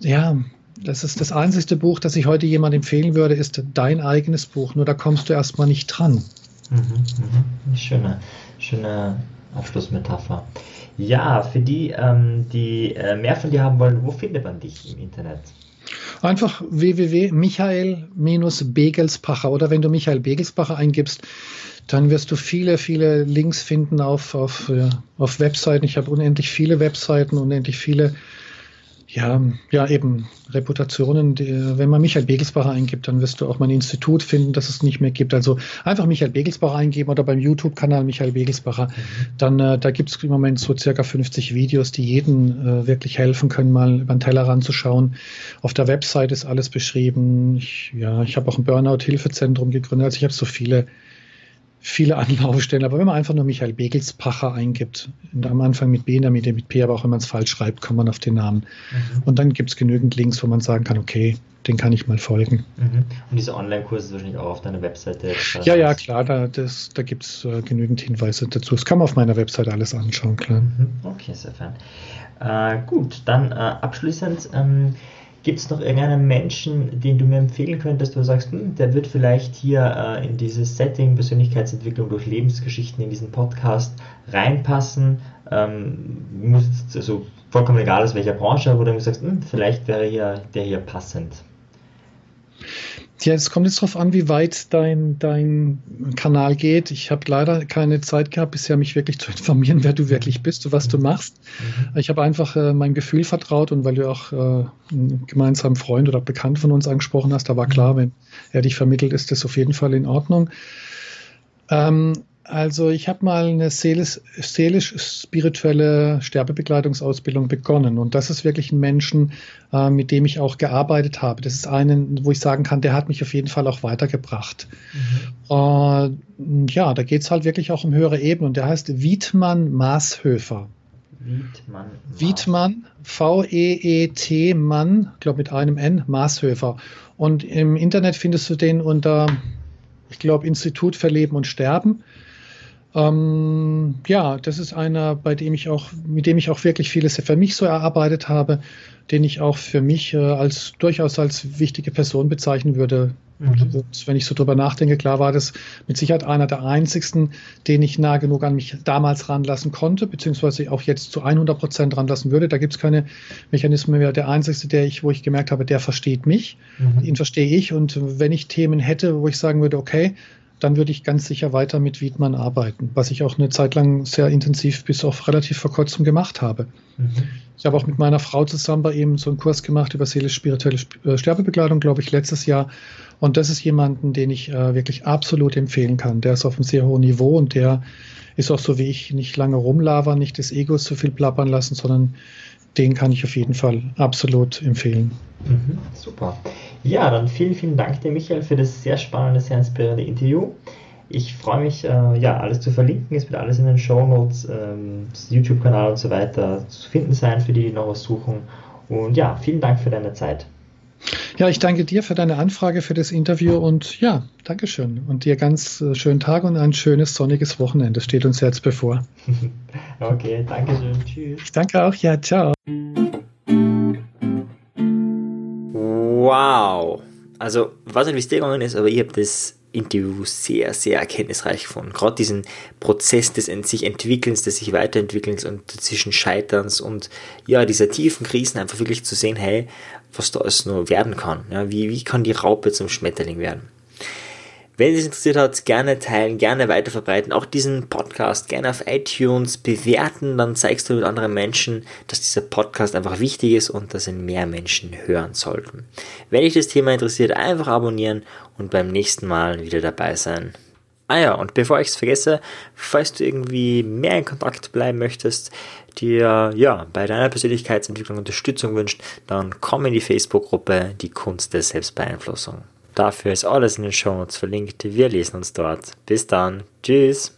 Ja, das ist das einzigste Buch, das ich heute jemand empfehlen würde, ist dein eigenes Buch. Nur da kommst du erstmal nicht dran. Mhm, mhm. Schöne, schöne Abschlussmetapher. Ja, für die, ähm, die äh, mehr von dir haben wollen, wo findet man dich im Internet? Einfach www.michael-begelspacher oder wenn du Michael Begelspacher eingibst, dann wirst du viele, viele Links finden auf, auf, ja, auf Webseiten. Ich habe unendlich viele Webseiten, unendlich viele ja, ja, eben Reputationen. Die, wenn man Michael Begelsbacher eingibt, dann wirst du auch mein Institut finden, das es nicht mehr gibt. Also einfach Michael Begelsbacher eingeben oder beim YouTube-Kanal Michael Begelsbacher. Mhm. Dann äh, da gibt es im Moment so circa 50 Videos, die jeden äh, wirklich helfen können, mal über den Teller ranzuschauen. Auf der Website ist alles beschrieben. Ich, ja, ich habe auch ein Burnout-Hilfezentrum gegründet. Also ich habe so viele viele Anlaufstellen. Aber wenn man einfach nur Michael Begelspacher eingibt, am Anfang mit B, in der Mitte mit P, aber auch wenn man es falsch schreibt, kommt man auf den Namen. Mhm. Und dann gibt es genügend Links, wo man sagen kann, okay, den kann ich mal folgen. Mhm. Und diese Online-Kurse sind wahrscheinlich auch auf deiner Webseite. Ja, ja, klar, da, da gibt es äh, genügend Hinweise dazu. Das kann man auf meiner Webseite alles anschauen, klar. Mhm. Okay, sehr fein. Äh, gut, dann äh, abschließend. Ähm, Gibt es noch irgendeinen Menschen, den du mir empfehlen könntest, wo du sagst, hm, der wird vielleicht hier äh, in dieses Setting Persönlichkeitsentwicklung durch Lebensgeschichten in diesen Podcast reinpassen? Ähm, muss also vollkommen egal aus welcher Branche, wo du sagst, hm, vielleicht wäre hier der hier passend. Ja, es kommt jetzt darauf an, wie weit dein, dein Kanal geht. Ich habe leider keine Zeit gehabt, bisher mich wirklich zu informieren, wer du wirklich bist und was du machst. Ich habe einfach äh, mein Gefühl vertraut und weil du auch äh, einen gemeinsamen Freund oder Bekannt von uns angesprochen hast, da war klar, wenn er dich vermittelt, ist das auf jeden Fall in Ordnung. Ähm, also ich habe mal eine seelisch-spirituelle Sterbebegleitungsausbildung begonnen und das ist wirklich ein Menschen, äh, mit dem ich auch gearbeitet habe. Das ist einen, wo ich sagen kann, der hat mich auf jeden Fall auch weitergebracht. Mhm. Äh, ja, da geht es halt wirklich auch um höhere Ebenen und der heißt Wiedmann Maashöfer. Wiedmann. Wiedmann, V-E-E-T Mann, glaube mit einem N, Maashöfer. Und im Internet findest du den unter, ich glaube, Institut für Leben und Sterben. Ähm, ja, das ist einer, bei dem ich auch, mit dem ich auch wirklich vieles für mich so erarbeitet habe, den ich auch für mich äh, als durchaus als wichtige Person bezeichnen würde. Mhm. wenn ich so drüber nachdenke, klar war das mit Sicherheit einer der einzigsten, den ich nah genug an mich damals ranlassen konnte, beziehungsweise auch jetzt zu 100 Prozent ranlassen würde. Da gibt es keine Mechanismen mehr. Der einzigste, der ich, wo ich gemerkt habe, der versteht mich, mhm. ihn verstehe ich. Und wenn ich Themen hätte, wo ich sagen würde, okay, dann würde ich ganz sicher weiter mit Wiedmann arbeiten, was ich auch eine Zeit lang sehr intensiv bis auf relativ vor kurzem gemacht habe. Mhm. Ich habe auch mit meiner Frau zusammen bei ihm so einen Kurs gemacht über seelisch-spirituelle äh, Sterbebegleitung, glaube ich, letztes Jahr. Und das ist jemanden, den ich äh, wirklich absolut empfehlen kann. Der ist auf einem sehr hohen Niveau und der ist auch so wie ich nicht lange rumlabern, nicht des Egos zu viel plappern lassen, sondern den kann ich auf jeden Fall absolut empfehlen. Mhm, super. Ja, dann vielen, vielen Dank dir, Michael, für das sehr spannende, sehr inspirierende Interview. Ich freue mich, äh, ja, alles zu verlinken. Es wird alles in den Show Notes, ähm, YouTube-Kanal und so weiter zu finden sein, für die, die noch was suchen. Und ja, vielen Dank für deine Zeit. Ja, ich danke dir für deine Anfrage, für das Interview und ja, Dankeschön. Und dir ganz äh, schönen Tag und ein schönes sonniges Wochenende steht uns jetzt bevor. okay, danke schön. Tschüss. Ich danke auch. Ja, ciao. Wow. Also, was nicht, wie es dir gegangen ist, aber ich habe das Interview sehr, sehr erkenntnisreich gefunden. Gerade diesen Prozess des sich Entwickelns, des sich Weiterentwickelns und zwischen Scheiterns und ja, dieser tiefen Krisen einfach wirklich zu sehen, hey, was da alles nur werden kann. Ja, wie, wie kann die Raupe zum Schmetterling werden? Wenn es interessiert hat, gerne teilen, gerne weiterverbreiten. Auch diesen Podcast gerne auf iTunes bewerten. Dann zeigst du mit anderen Menschen, dass dieser Podcast einfach wichtig ist und dass ihn mehr Menschen hören sollten. Wenn dich das Thema interessiert, einfach abonnieren und beim nächsten Mal wieder dabei sein. Ah ja, und bevor ich es vergesse, falls du irgendwie mehr in Kontakt bleiben möchtest, dir ja bei deiner Persönlichkeitsentwicklung Unterstützung wünscht, dann komm in die Facebook-Gruppe Die Kunst der Selbstbeeinflussung. Dafür ist alles in den Show Notes verlinkt. Wir lesen uns dort. Bis dann. Tschüss.